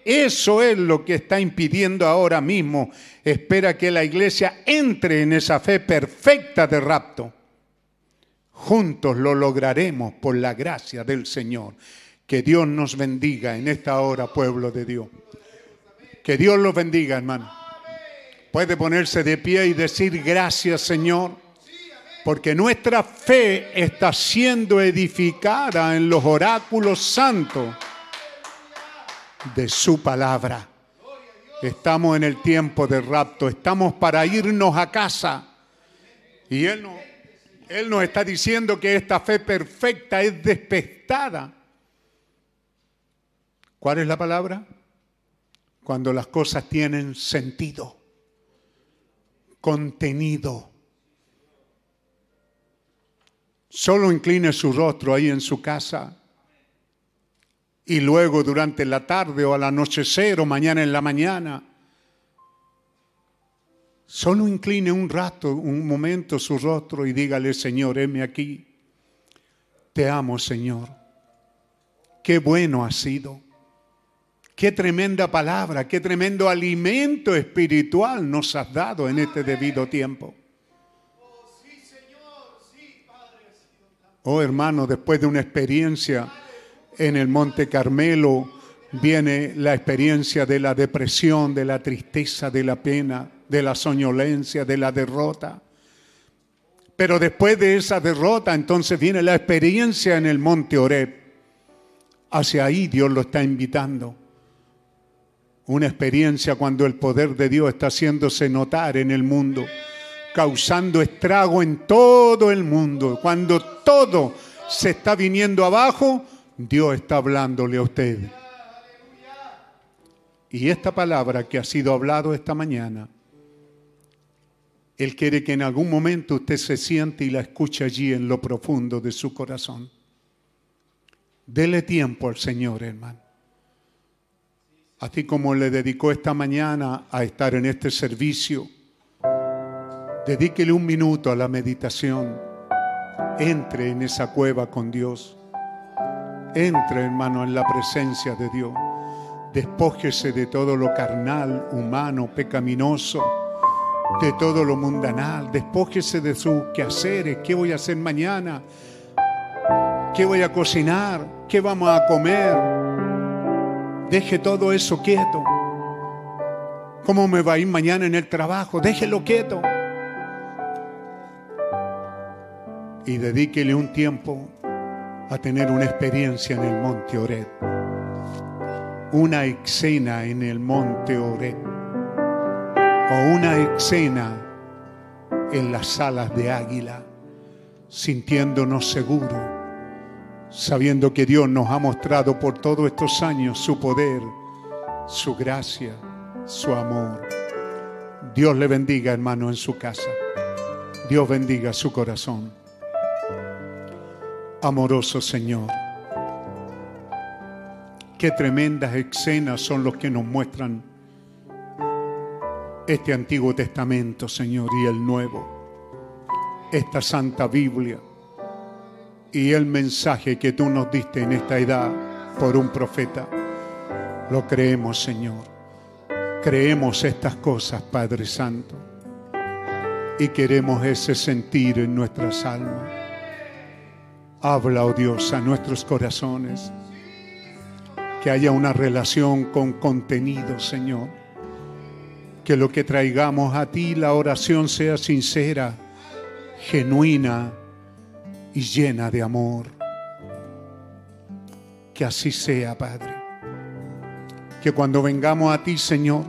Eso es lo que está impidiendo ahora mismo. Espera que la iglesia entre en esa fe perfecta de rapto. Juntos lo lograremos por la gracia del Señor. Que Dios nos bendiga en esta hora, pueblo de Dios. Que Dios los bendiga, hermano. Puede ponerse de pie y decir gracias, Señor, porque nuestra fe está siendo edificada en los oráculos santos de su palabra. Estamos en el tiempo de rapto, estamos para irnos a casa. Y Él no él nos está diciendo que esta fe perfecta es despertada. ¿Cuál es la palabra? Cuando las cosas tienen sentido, contenido. Solo incline su rostro ahí en su casa y luego durante la tarde o al anochecer o mañana en la mañana Solo incline un rato, un momento su rostro y dígale, Señor, heme aquí. Te amo, Señor. Qué bueno ha sido. Qué tremenda palabra, qué tremendo alimento espiritual nos has dado en este debido tiempo. Oh hermano, después de una experiencia en el Monte Carmelo, viene la experiencia de la depresión, de la tristeza, de la pena, de la soñolencia, de la derrota. Pero después de esa derrota, entonces viene la experiencia en el monte Oreb. Hacia ahí Dios lo está invitando. Una experiencia cuando el poder de Dios está haciéndose notar en el mundo, causando estrago en todo el mundo. Cuando todo se está viniendo abajo, Dios está hablándole a usted. Y esta palabra que ha sido hablado esta mañana él quiere que en algún momento usted se siente y la escuche allí en lo profundo de su corazón. Dele tiempo al Señor, hermano. Así como le dedicó esta mañana a estar en este servicio, dedíquele un minuto a la meditación. Entre en esa cueva con Dios. Entre, hermano, en la presencia de Dios. Despójese de todo lo carnal, humano, pecaminoso de todo lo mundanal, despójese de sus quehaceres, qué voy a hacer mañana, qué voy a cocinar, qué vamos a comer. Deje todo eso quieto. ¿Cómo me va a ir mañana en el trabajo? Déjelo quieto. Y dedíquele un tiempo a tener una experiencia en el monte Ored. Una escena en el monte Ored o una escena en las alas de águila, sintiéndonos seguros, sabiendo que Dios nos ha mostrado por todos estos años su poder, su gracia, su amor. Dios le bendiga, hermano, en su casa. Dios bendiga su corazón. Amoroso Señor. Qué tremendas escenas son los que nos muestran este Antiguo Testamento, Señor, y el Nuevo, esta Santa Biblia y el mensaje que tú nos diste en esta edad por un profeta. Lo creemos, Señor. Creemos estas cosas, Padre Santo, y queremos ese sentir en nuestras almas. Habla, oh Dios, a nuestros corazones, que haya una relación con contenido, Señor que lo que traigamos a ti, la oración sea sincera, genuina y llena de amor. Que así sea, Padre. Que cuando vengamos a ti, Señor,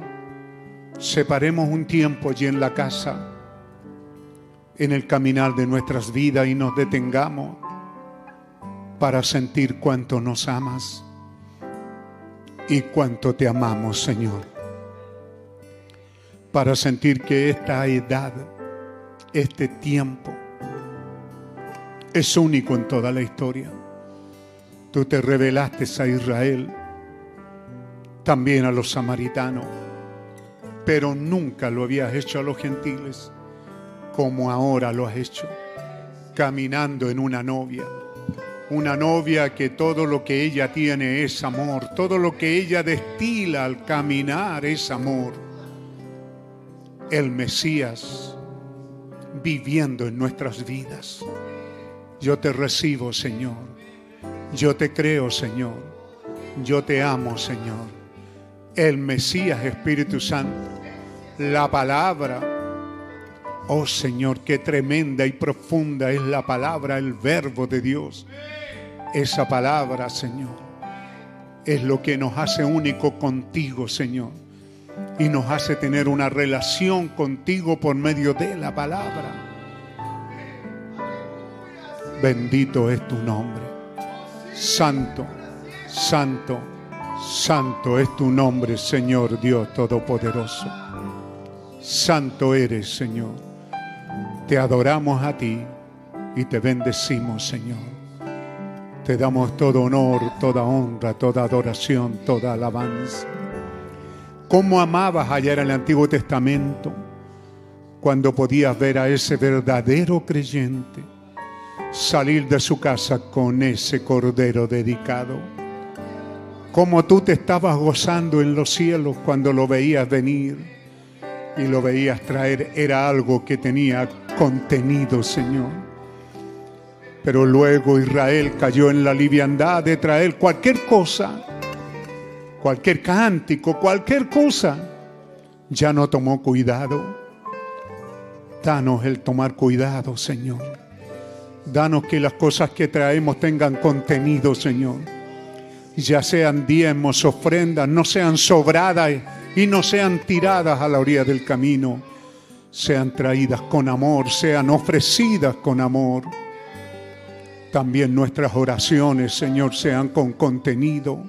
separemos un tiempo allí en la casa, en el caminar de nuestras vidas y nos detengamos para sentir cuánto nos amas y cuánto te amamos, Señor para sentir que esta edad, este tiempo, es único en toda la historia. Tú te revelaste a Israel, también a los samaritanos, pero nunca lo habías hecho a los gentiles como ahora lo has hecho, caminando en una novia. Una novia que todo lo que ella tiene es amor, todo lo que ella destila al caminar es amor. El Mesías viviendo en nuestras vidas. Yo te recibo, Señor. Yo te creo, Señor. Yo te amo, Señor. El Mesías Espíritu Santo. La palabra. Oh Señor, qué tremenda y profunda es la palabra, el verbo de Dios. Esa palabra, Señor, es lo que nos hace único contigo, Señor. Y nos hace tener una relación contigo por medio de la palabra. Bendito es tu nombre. Santo, santo, santo es tu nombre, Señor Dios Todopoderoso. Santo eres, Señor. Te adoramos a ti y te bendecimos, Señor. Te damos todo honor, toda honra, toda adoración, toda alabanza. ¿Cómo amabas ayer en el Antiguo Testamento cuando podías ver a ese verdadero creyente? salir de su casa con ese cordero dedicado. Como tú te estabas gozando en los cielos cuando lo veías venir y lo veías traer, era algo que tenía contenido, Señor. Pero luego Israel cayó en la liviandad de traer cualquier cosa, cualquier cántico, cualquier cosa. Ya no tomó cuidado. Danos el tomar cuidado, Señor Danos que las cosas que traemos tengan contenido, Señor. Ya sean diezmos, ofrendas, no sean sobradas y no sean tiradas a la orilla del camino. Sean traídas con amor, sean ofrecidas con amor. También nuestras oraciones, Señor, sean con contenido.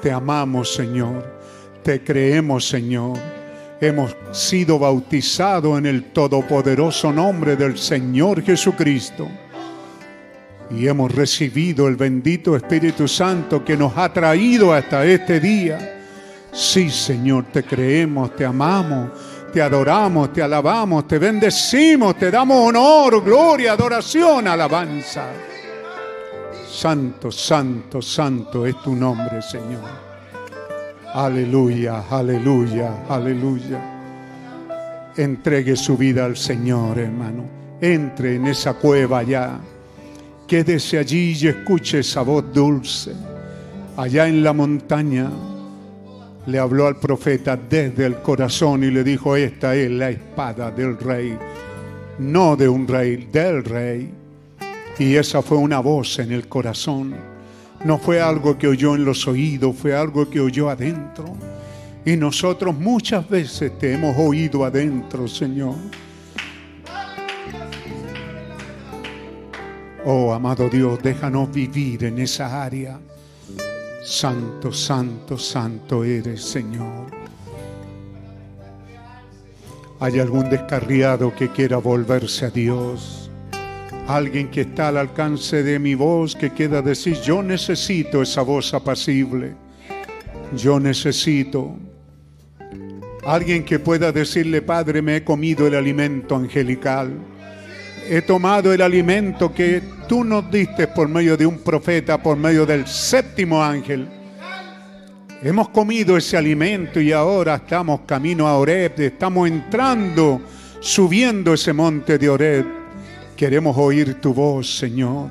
Te amamos, Señor. Te creemos, Señor. Hemos sido bautizados en el todopoderoso nombre del Señor Jesucristo y hemos recibido el bendito Espíritu Santo que nos ha traído hasta este día. Sí, Señor, te creemos, te amamos, te adoramos, te alabamos, te bendecimos, te damos honor, gloria, adoración, alabanza. Santo, santo, santo es tu nombre, Señor. Aleluya, aleluya, aleluya. Entregue su vida al Señor, hermano. Entre en esa cueva ya Quédese allí y escuche esa voz dulce. Allá en la montaña le habló al profeta desde el corazón y le dijo, esta es la espada del rey, no de un rey, del rey. Y esa fue una voz en el corazón. No fue algo que oyó en los oídos, fue algo que oyó adentro. Y nosotros muchas veces te hemos oído adentro, Señor. Oh, amado Dios, déjanos vivir en esa área. Santo, santo, santo eres, Señor. ¿Hay algún descarriado que quiera volverse a Dios? Alguien que está al alcance de mi voz, que quiera decir, yo necesito esa voz apacible. Yo necesito. Alguien que pueda decirle, Padre, me he comido el alimento angelical he tomado el alimento que tú nos diste por medio de un profeta, por medio del séptimo ángel. Hemos comido ese alimento y ahora estamos camino a Oreb, estamos entrando, subiendo ese monte de Oreb. Queremos oír tu voz, Señor.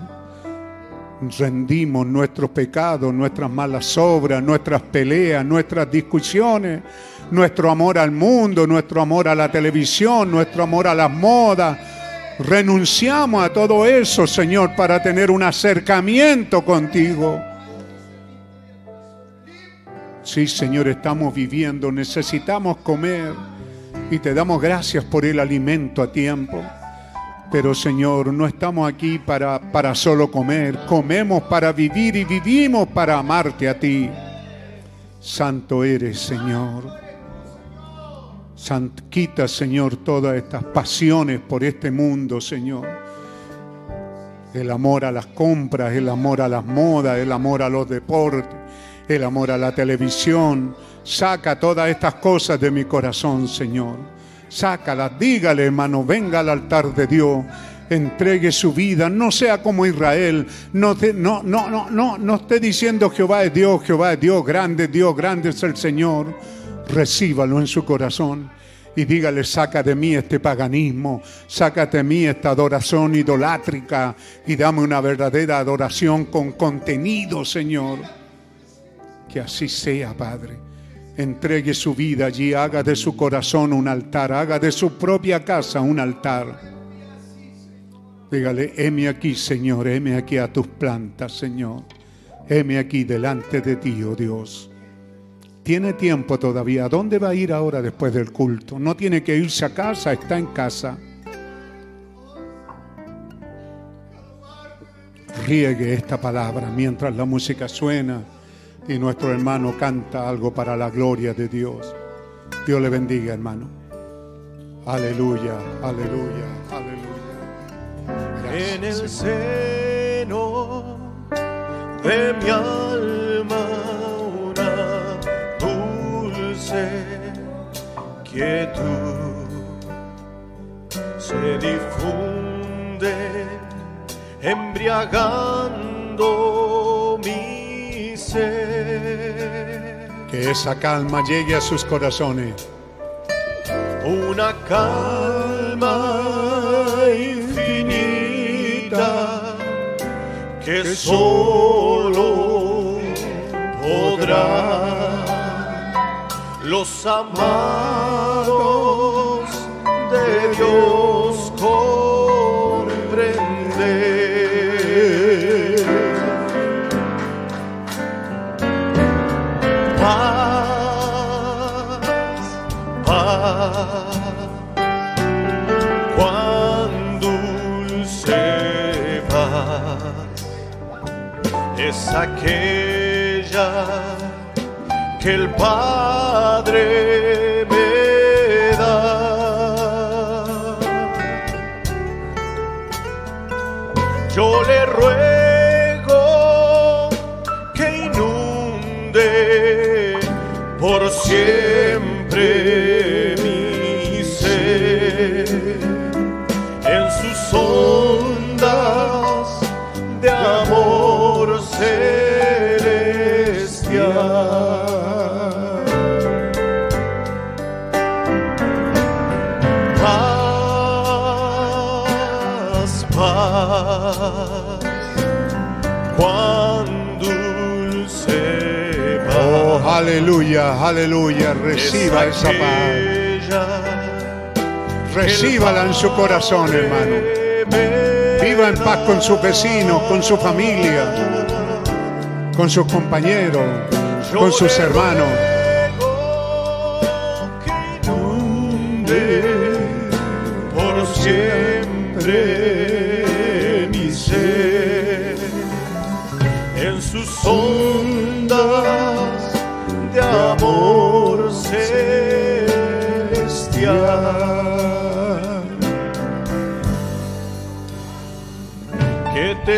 Rendimos nuestros pecados, nuestras malas obras, nuestras peleas, nuestras discusiones, nuestro amor al mundo, nuestro amor a la televisión, nuestro amor a las modas, Renunciamos a todo eso, Señor, para tener un acercamiento contigo. Sí, Señor, estamos viviendo, necesitamos comer y te damos gracias por el alimento a tiempo. Pero Señor, no estamos aquí para, para solo comer, comemos para vivir y vivimos para amarte a ti. Santo eres, Señor. Quita, Señor, todas estas pasiones por este mundo, Señor. el amor a las compras, el amor a las modas, el amor a los deportes, el amor a la televisión. Saca todas estas cosas de mi corazón, Señor. Sácalas, dígale, hermano, venga al altar de Dios entregue su vida, no sea como Israel, no, no, no, no, no, no esté diciendo Jehová es Dios, Jehová es Dios, grande Dios, grande es el Señor. Recíbalo en su corazón y dígale, saca de mí este paganismo, saca de mí esta adoración idolátrica y dame una verdadera adoración con contenido, Señor. Que así sea, Padre. Entregue su vida allí, haga de su corazón un altar, haga de su propia casa un altar. Dígale, heme aquí, Señor, heme aquí a tus plantas, Señor. Heme aquí delante de ti, oh Dios. Tiene tiempo todavía. dónde va a ir ahora después del culto? No tiene que irse a casa, está en casa. Riegue esta palabra mientras la música suena y nuestro hermano canta algo para la gloria de Dios. Dios le bendiga, hermano. Aleluya, aleluya, aleluya. En el seno de mi alma quietud se difunde embriagando mi ser. Que esa calma llegue a sus corazones. Una calma infinita que solo podrá los amados de Dios comprender. Paz, paz, cuán dulce paz es aquella que el Padre aleluya, aleluya, reciba esa, paz. Recíbala en su corazón, hermano. Viva en paz con sus vecinos, con su familia, con sus compañeros, con sus hermanos.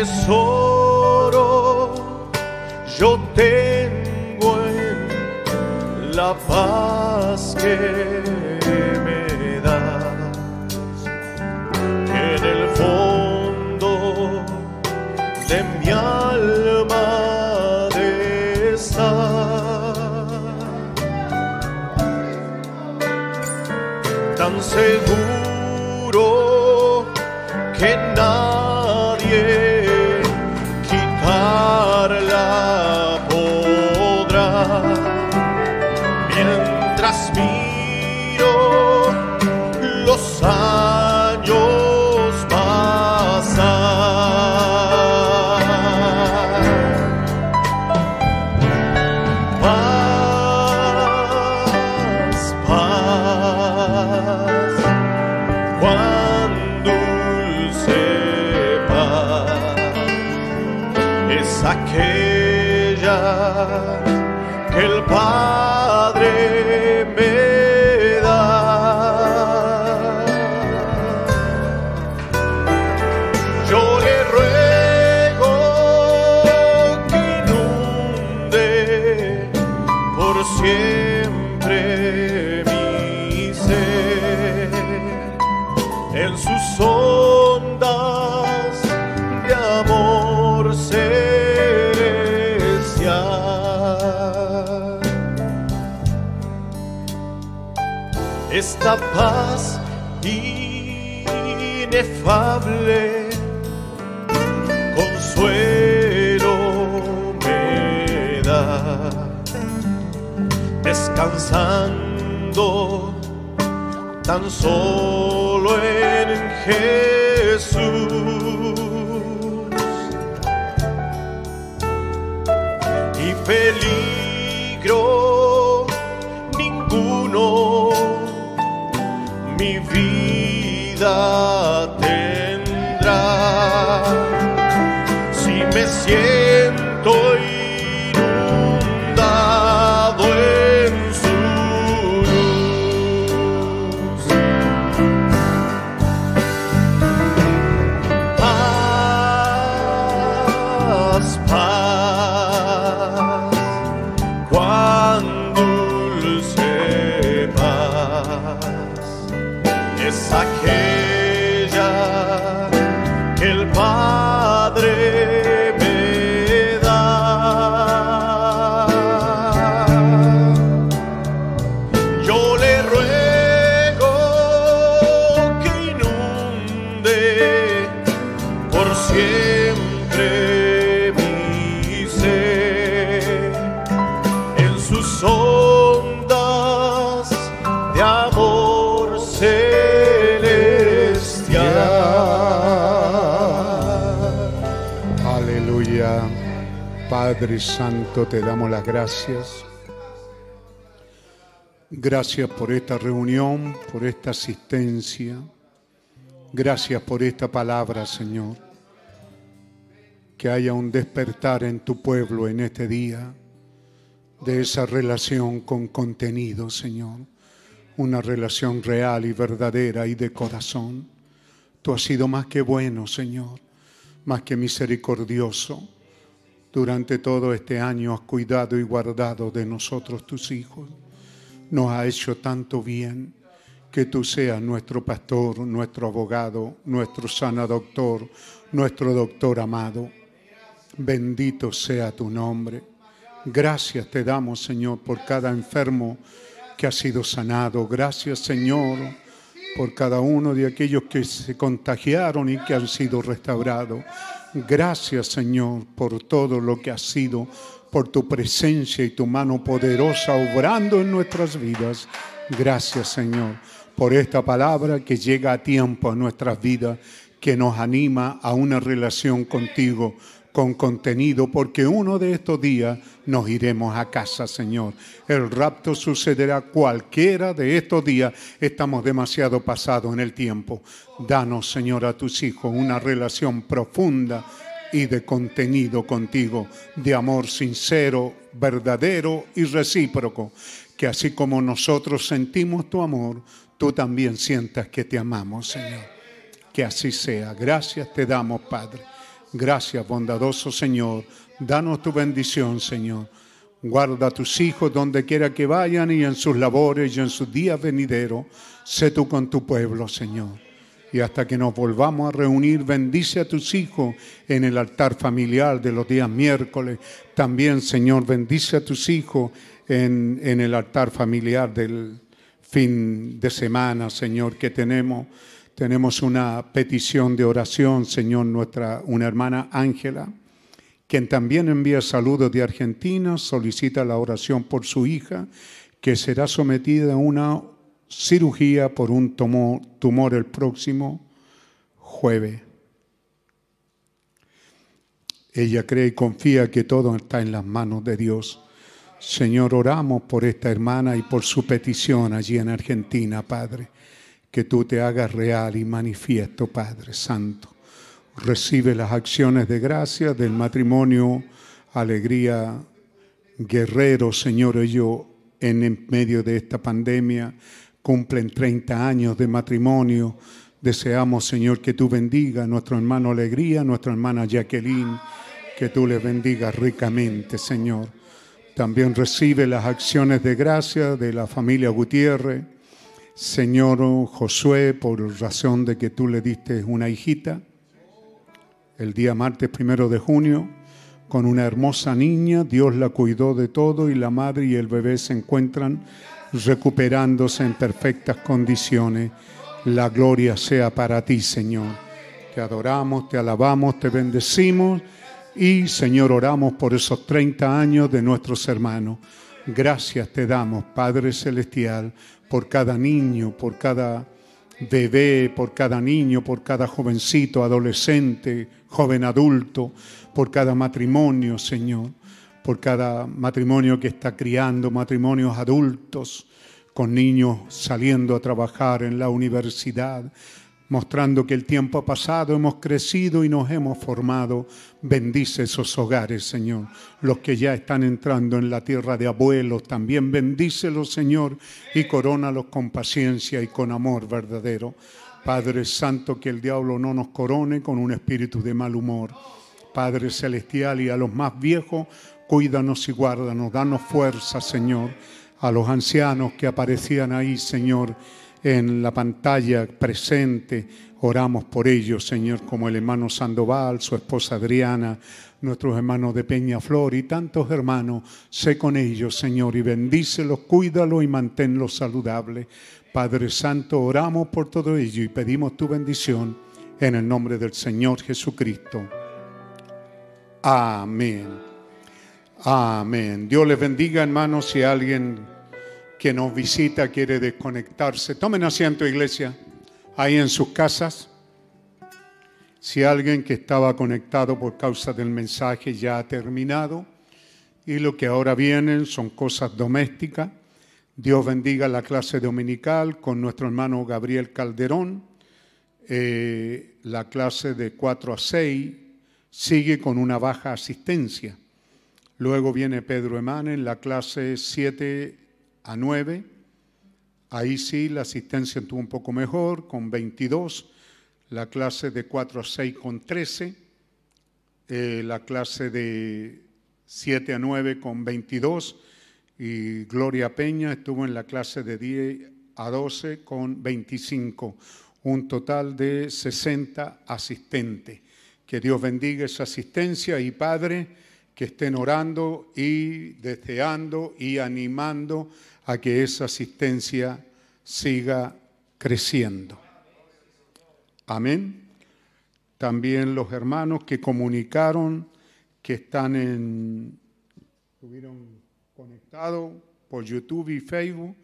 Qué Esta paz inefable, consuelo me da, descansando tan solo en Jesús. Padre Santo, te damos las gracias. Gracias por esta reunión, por esta asistencia. Gracias por esta palabra, Señor. Que haya un despertar en tu pueblo en este día de esa relación con contenido, Señor. Una relación real y verdadera y de corazón. Tú has sido más que bueno, Señor, más que misericordioso. Durante todo este año has cuidado y guardado de nosotros tus hijos. Nos ha hecho tanto bien que tú seas nuestro pastor, nuestro abogado, nuestro sana doctor, nuestro doctor amado. Bendito sea tu nombre. Gracias te damos, Señor, por cada enfermo que ha sido sanado. Gracias, Señor, por cada uno de aquellos que se contagiaron y que han sido restaurados. Gracias, Señor, por todo lo que ha sido, por tu presencia y tu mano poderosa obrando en nuestras vidas. Gracias, Señor, por esta palabra que llega a tiempo a nuestras vidas, que nos anima a una relación contigo con contenido, porque uno de estos días nos iremos a casa, Señor. El rapto sucederá cualquiera de estos días. Estamos demasiado pasados en el tiempo. Danos, Señor, a tus hijos una relación profunda y de contenido contigo, de amor sincero, verdadero y recíproco. Que así como nosotros sentimos tu amor, tú también sientas que te amamos, Señor. Que así sea. Gracias te damos, Padre. Gracias, bondadoso Señor. Danos tu bendición, Señor. Guarda a tus hijos donde quiera que vayan y en sus labores y en sus días venideros. Sé tú con tu pueblo, Señor. Y hasta que nos volvamos a reunir, bendice a tus hijos en el altar familiar de los días miércoles. También, Señor, bendice a tus hijos en, en el altar familiar del fin de semana, Señor, que tenemos. Tenemos una petición de oración, Señor, nuestra una hermana Ángela, quien también envía saludos de Argentina, solicita la oración por su hija, que será sometida a una cirugía por un tumor, el próximo jueves. Ella cree y confía que todo está en las manos de Dios. Señor, oramos por esta hermana y por su petición allí en Argentina, Padre que tú te hagas real y manifiesto, Padre Santo. Recibe las acciones de gracia del matrimonio, alegría, guerrero, Señor, ellos en medio de esta pandemia cumplen 30 años de matrimonio. Deseamos, Señor, que tú bendiga a nuestro hermano Alegría, a nuestra hermana Jacqueline, que tú les bendigas ricamente, Señor. También recibe las acciones de gracia de la familia Gutiérrez. Señor Josué, por razón de que tú le diste una hijita, el día martes primero de junio, con una hermosa niña, Dios la cuidó de todo y la madre y el bebé se encuentran recuperándose en perfectas condiciones. La gloria sea para ti, Señor. Te adoramos, te alabamos, te bendecimos y, Señor, oramos por esos 30 años de nuestros hermanos. Gracias te damos, Padre Celestial, por cada niño, por cada bebé, por cada niño, por cada jovencito, adolescente, joven adulto, por cada matrimonio, Señor, por cada matrimonio que está criando, matrimonios adultos, con niños saliendo a trabajar en la universidad, mostrando que el tiempo ha pasado, hemos crecido y nos hemos formado. Bendice esos hogares, Señor. Los que ya están entrando en la tierra de abuelos, también bendícelos, Señor, y corónalos con paciencia y con amor verdadero. Padre Santo, que el diablo no nos corone con un espíritu de mal humor. Padre Celestial, y a los más viejos, cuídanos y guárdanos, danos fuerza, Señor. A los ancianos que aparecían ahí, Señor, en la pantalla presente, oramos por ellos, Señor, como el hermano Sandoval, su esposa Adriana, nuestros hermanos de Peñaflor y tantos hermanos. Sé con ellos, Señor, y bendícelos, cuídalos y manténlos saludables. Padre Santo, oramos por todo ello y pedimos tu bendición en el nombre del Señor Jesucristo. Amén. Amén. Dios les bendiga, hermanos, si alguien que nos visita quiere desconectarse. Tomen asiento, iglesia, ahí en sus casas. Si alguien que estaba conectado por causa del mensaje ya ha terminado y lo que ahora vienen son cosas domésticas, Dios bendiga la clase dominical con nuestro hermano Gabriel Calderón. Eh, la clase de 4 a 6 sigue con una baja asistencia. Luego viene Pedro en la clase 7 a 9. Ahí sí la asistencia estuvo un poco mejor, con 22. La clase de 4 a 6 con 13. Eh, la clase de 7 a 9 con 22. Y Gloria Peña estuvo en la clase de 10 a 12 con 25. Un total de 60 asistentes. Que Dios bendiga esa asistencia y Padre, que estén orando y deseando y animando a que esa asistencia siga creciendo. Amén. También los hermanos que comunicaron que están en, estuvieron conectados por YouTube y Facebook,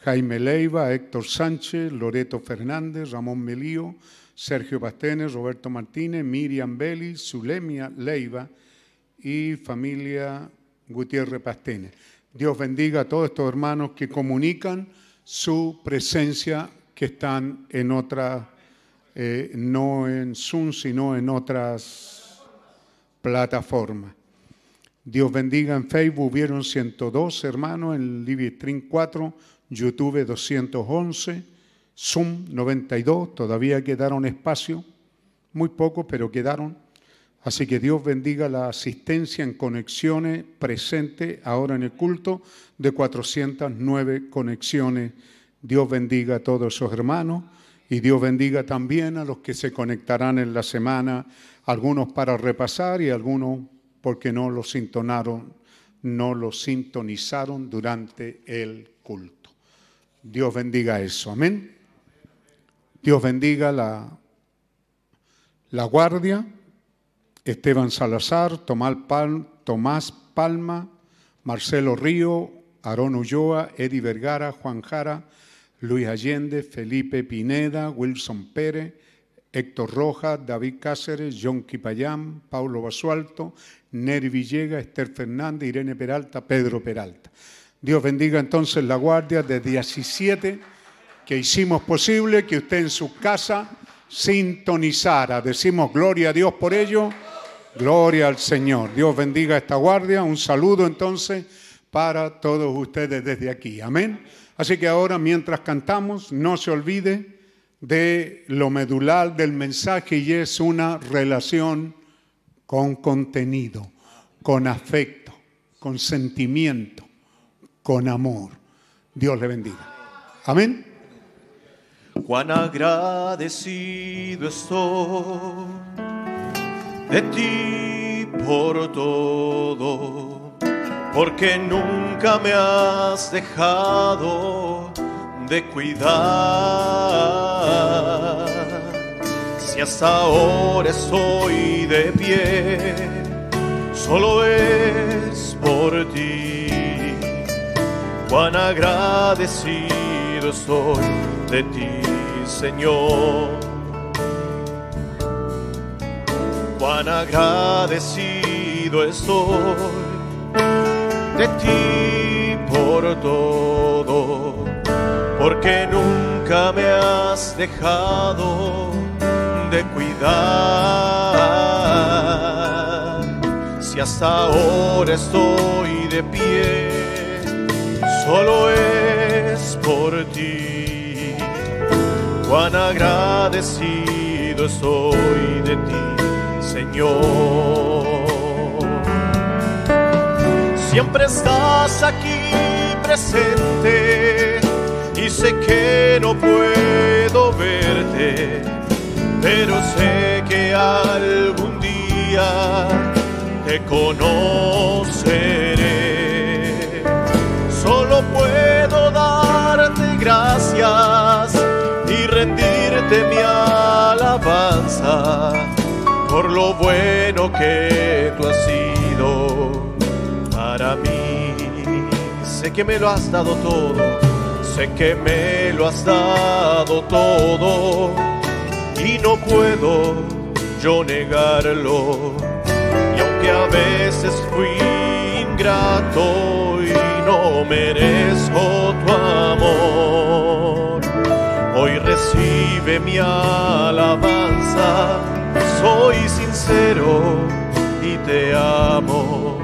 Jaime Leiva, Héctor Sánchez, Loreto Fernández, Ramón Melío, Sergio Pastenes, Roberto Martínez, Miriam Belli, Zulemia Leiva y familia Gutiérrez Pastenes. Dios bendiga a todos estos hermanos que comunican su presencia, que están en otras, eh, no en Zoom, sino en otras plataformas. Dios bendiga en Facebook, hubieron 102 hermanos, en Livestream 4, YouTube 211, Zoom 92, todavía quedaron espacio, muy poco, pero quedaron. Así que Dios bendiga la asistencia en conexiones presente ahora en el culto de 409 conexiones. Dios bendiga a todos esos hermanos y Dios bendiga también a los que se conectarán en la semana, algunos para repasar y algunos porque no lo sintonaron, no lo sintonizaron durante el culto. Dios bendiga eso, amén. Dios bendiga la, la guardia Esteban Salazar, Tomás Palma, Marcelo Río, Aarón Ulloa, Eddie Vergara, Juan Jara, Luis Allende, Felipe Pineda, Wilson Pérez, Héctor Rojas, David Cáceres, John Quipayán, Paulo Basualto, Neri Villega, Esther Fernández, Irene Peralta, Pedro Peralta. Dios bendiga entonces la guardia de 17 que hicimos posible que usted en su casa sintonizara. Decimos gloria a Dios por ello. Gloria al Señor. Dios bendiga esta guardia. Un saludo entonces para todos ustedes desde aquí. Amén. Así que ahora mientras cantamos, no se olvide de lo medular del mensaje y es una relación con contenido, con afecto, con sentimiento, con amor. Dios le bendiga. Amén. Cuán agradecido estoy de ti por todo, porque nunca me has dejado de cuidar. Si hasta ahora estoy de pie, solo es por ti. Cuán agradecido estoy de ti, Señor. Cuán agradecido estoy de ti por todo, porque nunca me has dejado de cuidar. Si hasta ahora estoy de pie, solo es por ti. Cuán agradecido estoy de ti, Señor. Siempre estás aquí presente y sé que no puedo verte, pero sé que algún día te conoceré. Solo puedo darte gracias y rendirte mi alabanza por lo bueno que tú has sido para mí. Sé que me lo has dado todo, sé que me lo has dado todo y no puedo yo negarlo. Y aunque a veces fui ingrato y no merezco tu amor, hoy recibe mi alabanza. Soy sincero y te amo.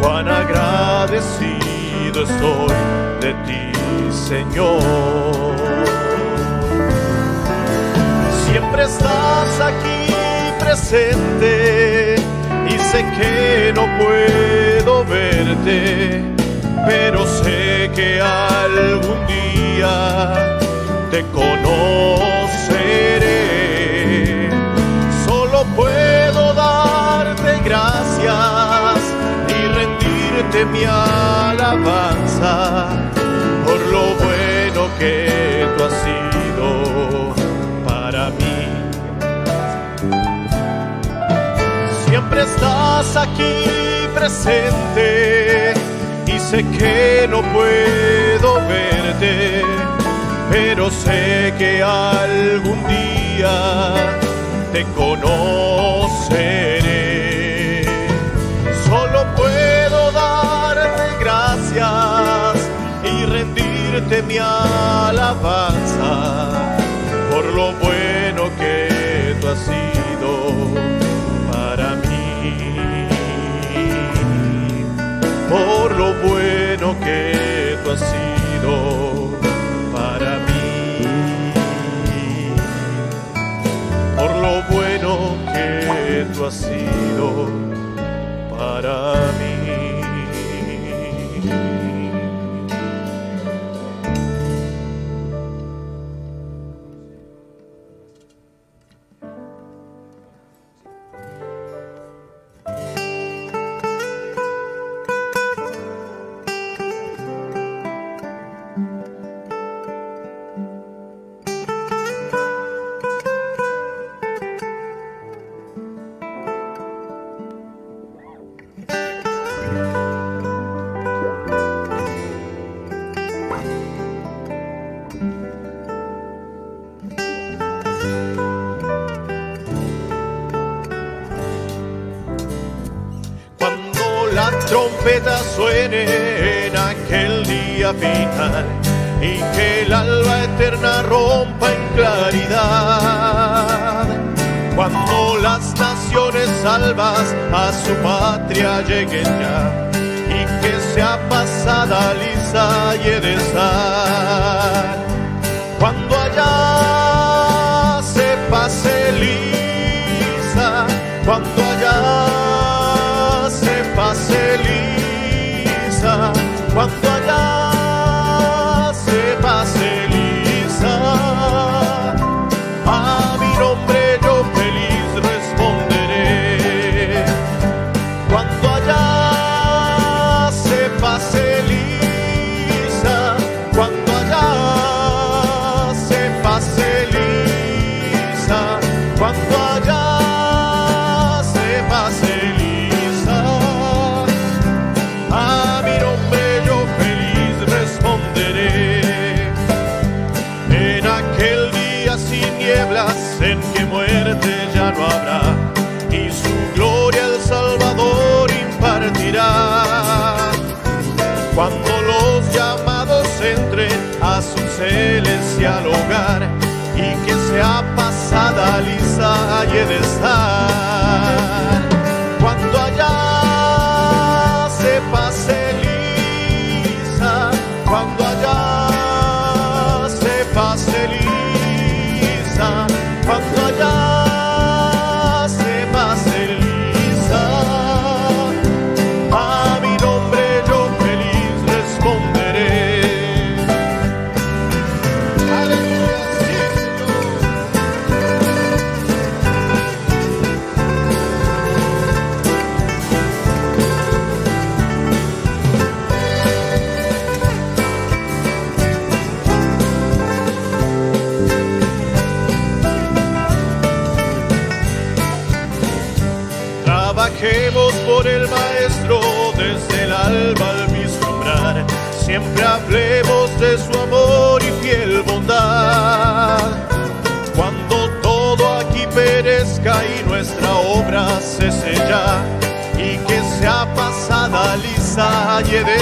Cuán agradecido estoy de ti, Señor. Siempre estás aquí presente y sé que no puedo verte, pero sé que algún día te conoceré. Gracias y rendirte mi alabanza por lo bueno que tú has sido para mí. Siempre estás aquí presente y sé que no puedo verte, pero sé que algún día te conoceré. Solo puedo darte gracias y rendirte mi alabanza por lo bueno que tú has sido para mí. Por lo bueno que tú has sido para mí. Por lo bueno que tú has sido para mí. La trompeta suene en aquel día final y que el alba eterna rompa en claridad. Cuando las naciones salvas a su patria lleguen ya y que sea pasada lisa y he de estar. Cuando allá se pase lisa, caliza llena está. Siempre hablemos de su amor y fiel bondad. Cuando todo aquí perezca y nuestra obra se sella y que sea pasada lisa y de.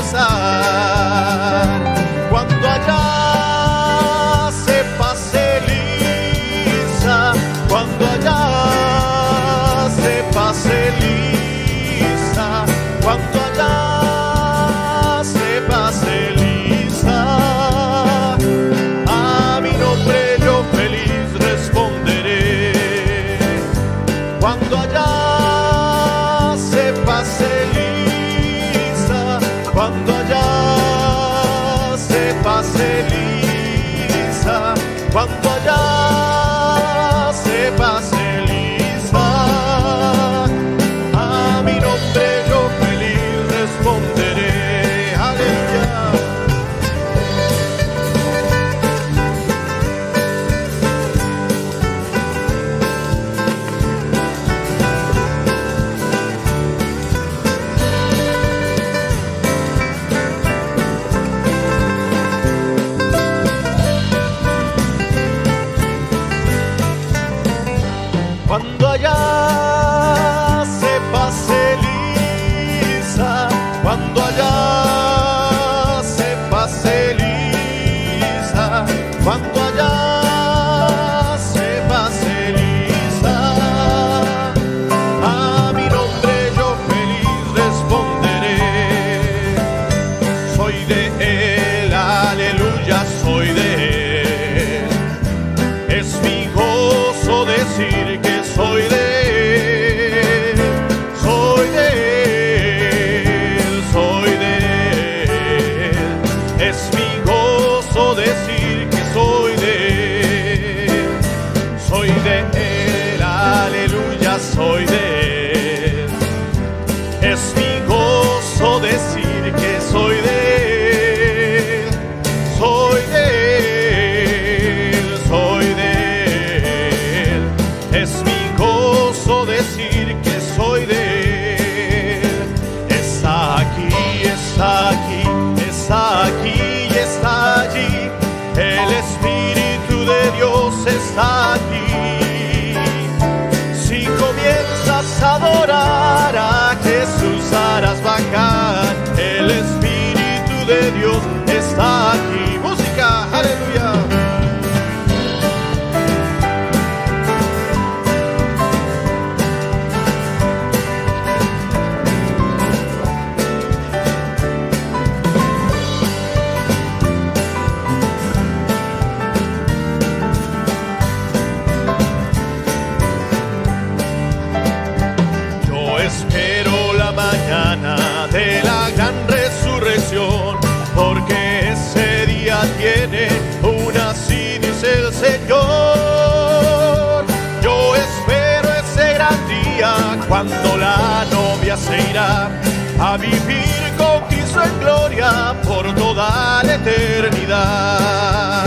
se irá a vivir con Cristo en gloria por toda la eternidad.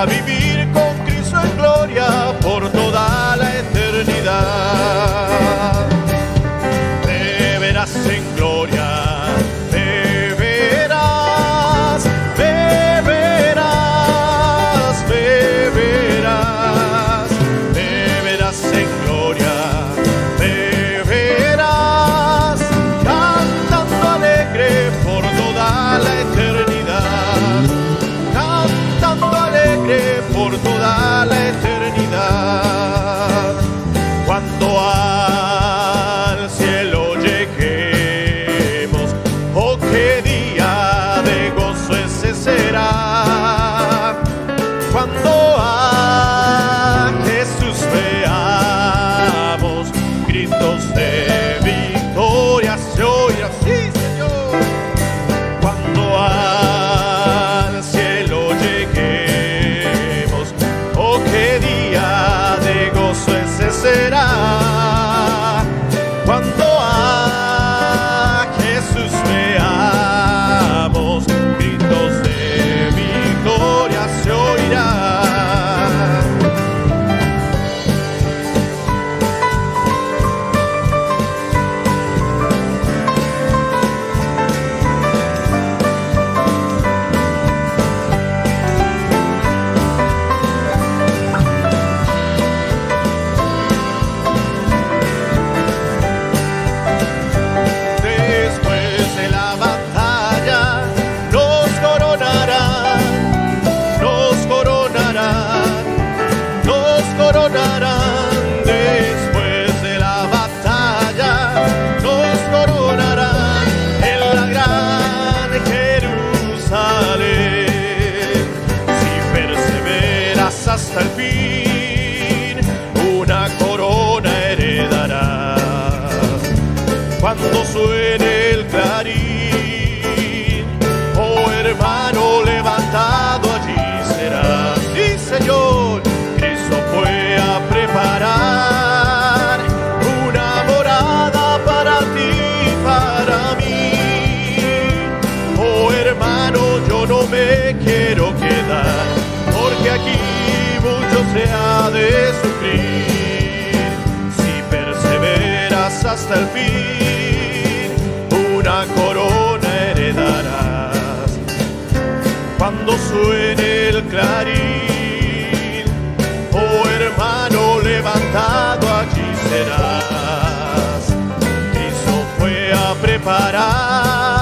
sabe cuando suene el clarín. Oh hermano, levantado allí será. Sí, Señor, Cristo fue a preparar una morada para ti, y para mí. Oh hermano, yo no me quiero quedar, porque aquí mucho se ha de sufrir. Si perseveras hasta el fin, clarín. Oh hermano, levantado allí serás. Cristo fue a preparar.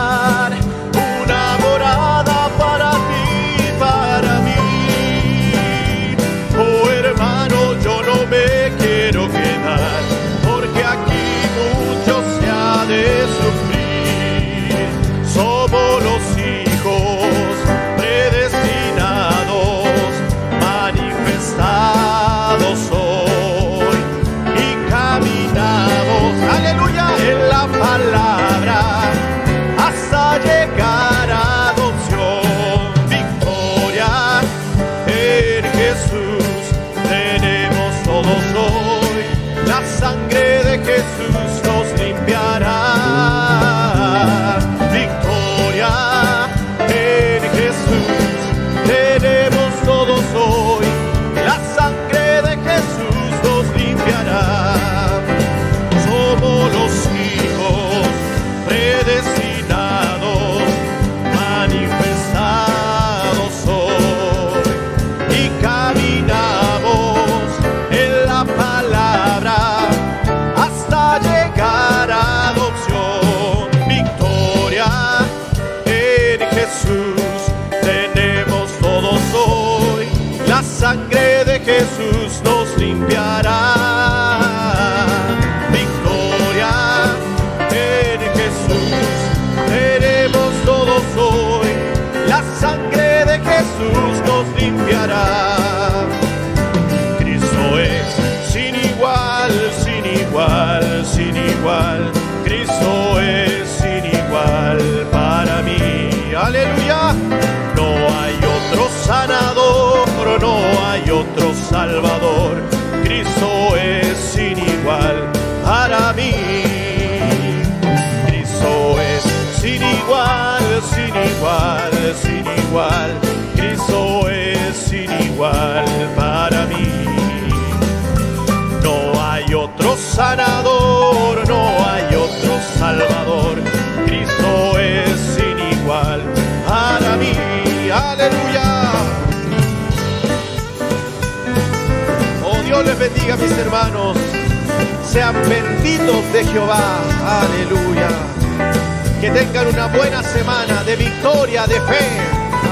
Salvador, Cristo es sin igual para mí. Cristo es sin igual, sin igual, sin igual. Cristo es sin igual para mí. No hay otro sanador, no hay otro salvador bendiga, mis hermanos. Sean benditos de Jehová. Aleluya. Que tengan una buena semana de victoria, de fe.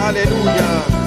Aleluya.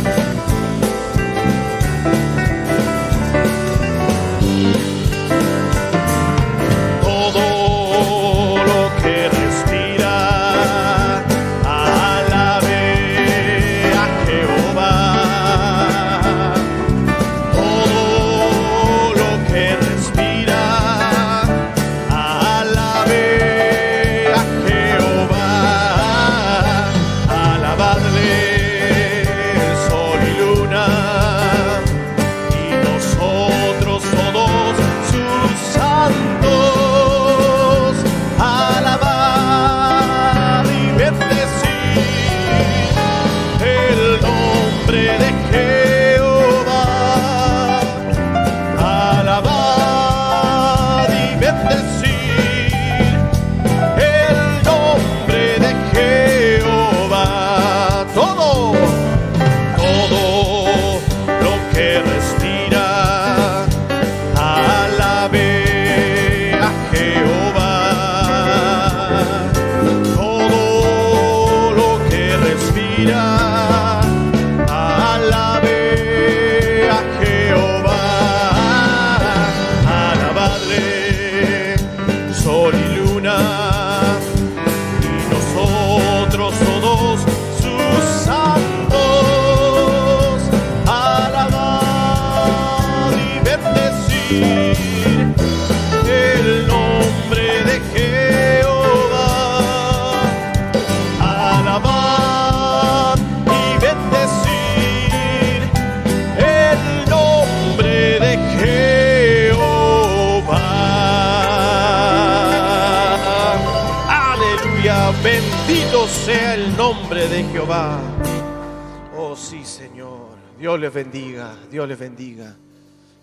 Dios les bendiga, Dios les bendiga.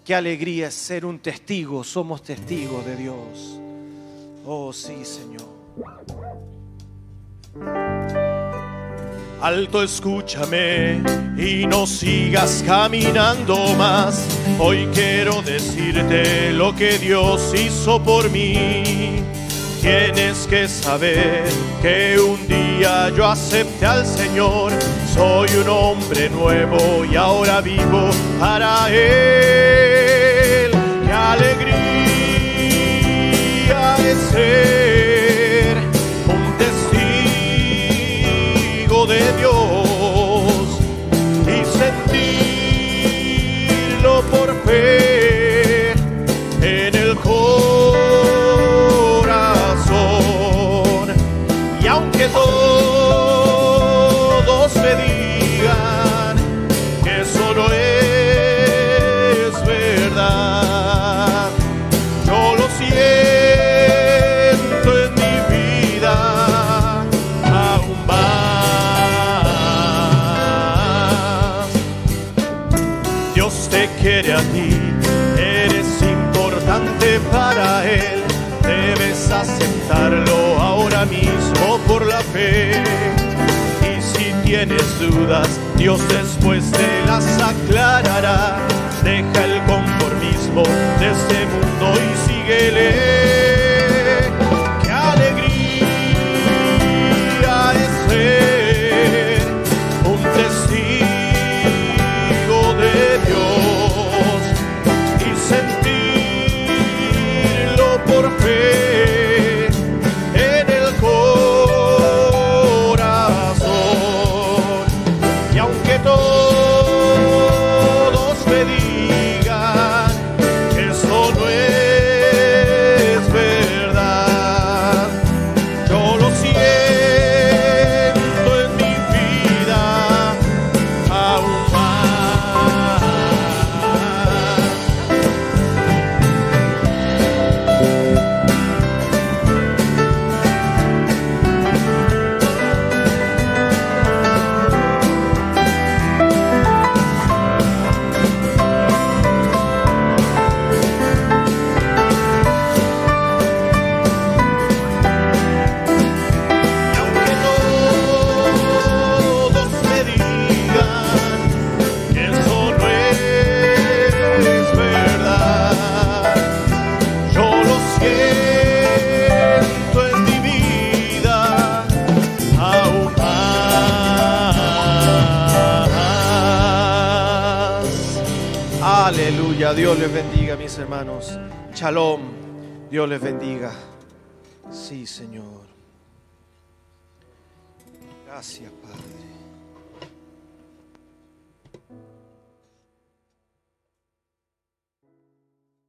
Qué alegría es ser un testigo, somos testigos de Dios. Oh sí, Señor. Alto, escúchame y no sigas caminando más. Hoy quiero decirte lo que Dios hizo por mí. Tienes que saber que un día yo al Señor. Soy un hombre nuevo y ahora vivo para Él. ¡Qué alegría es ser un testigo de Dios y sentirlo por fe dudas, Dios después te las aclarará. Deja el conformismo de este mundo y síguele. Shalom, Dios les bendiga.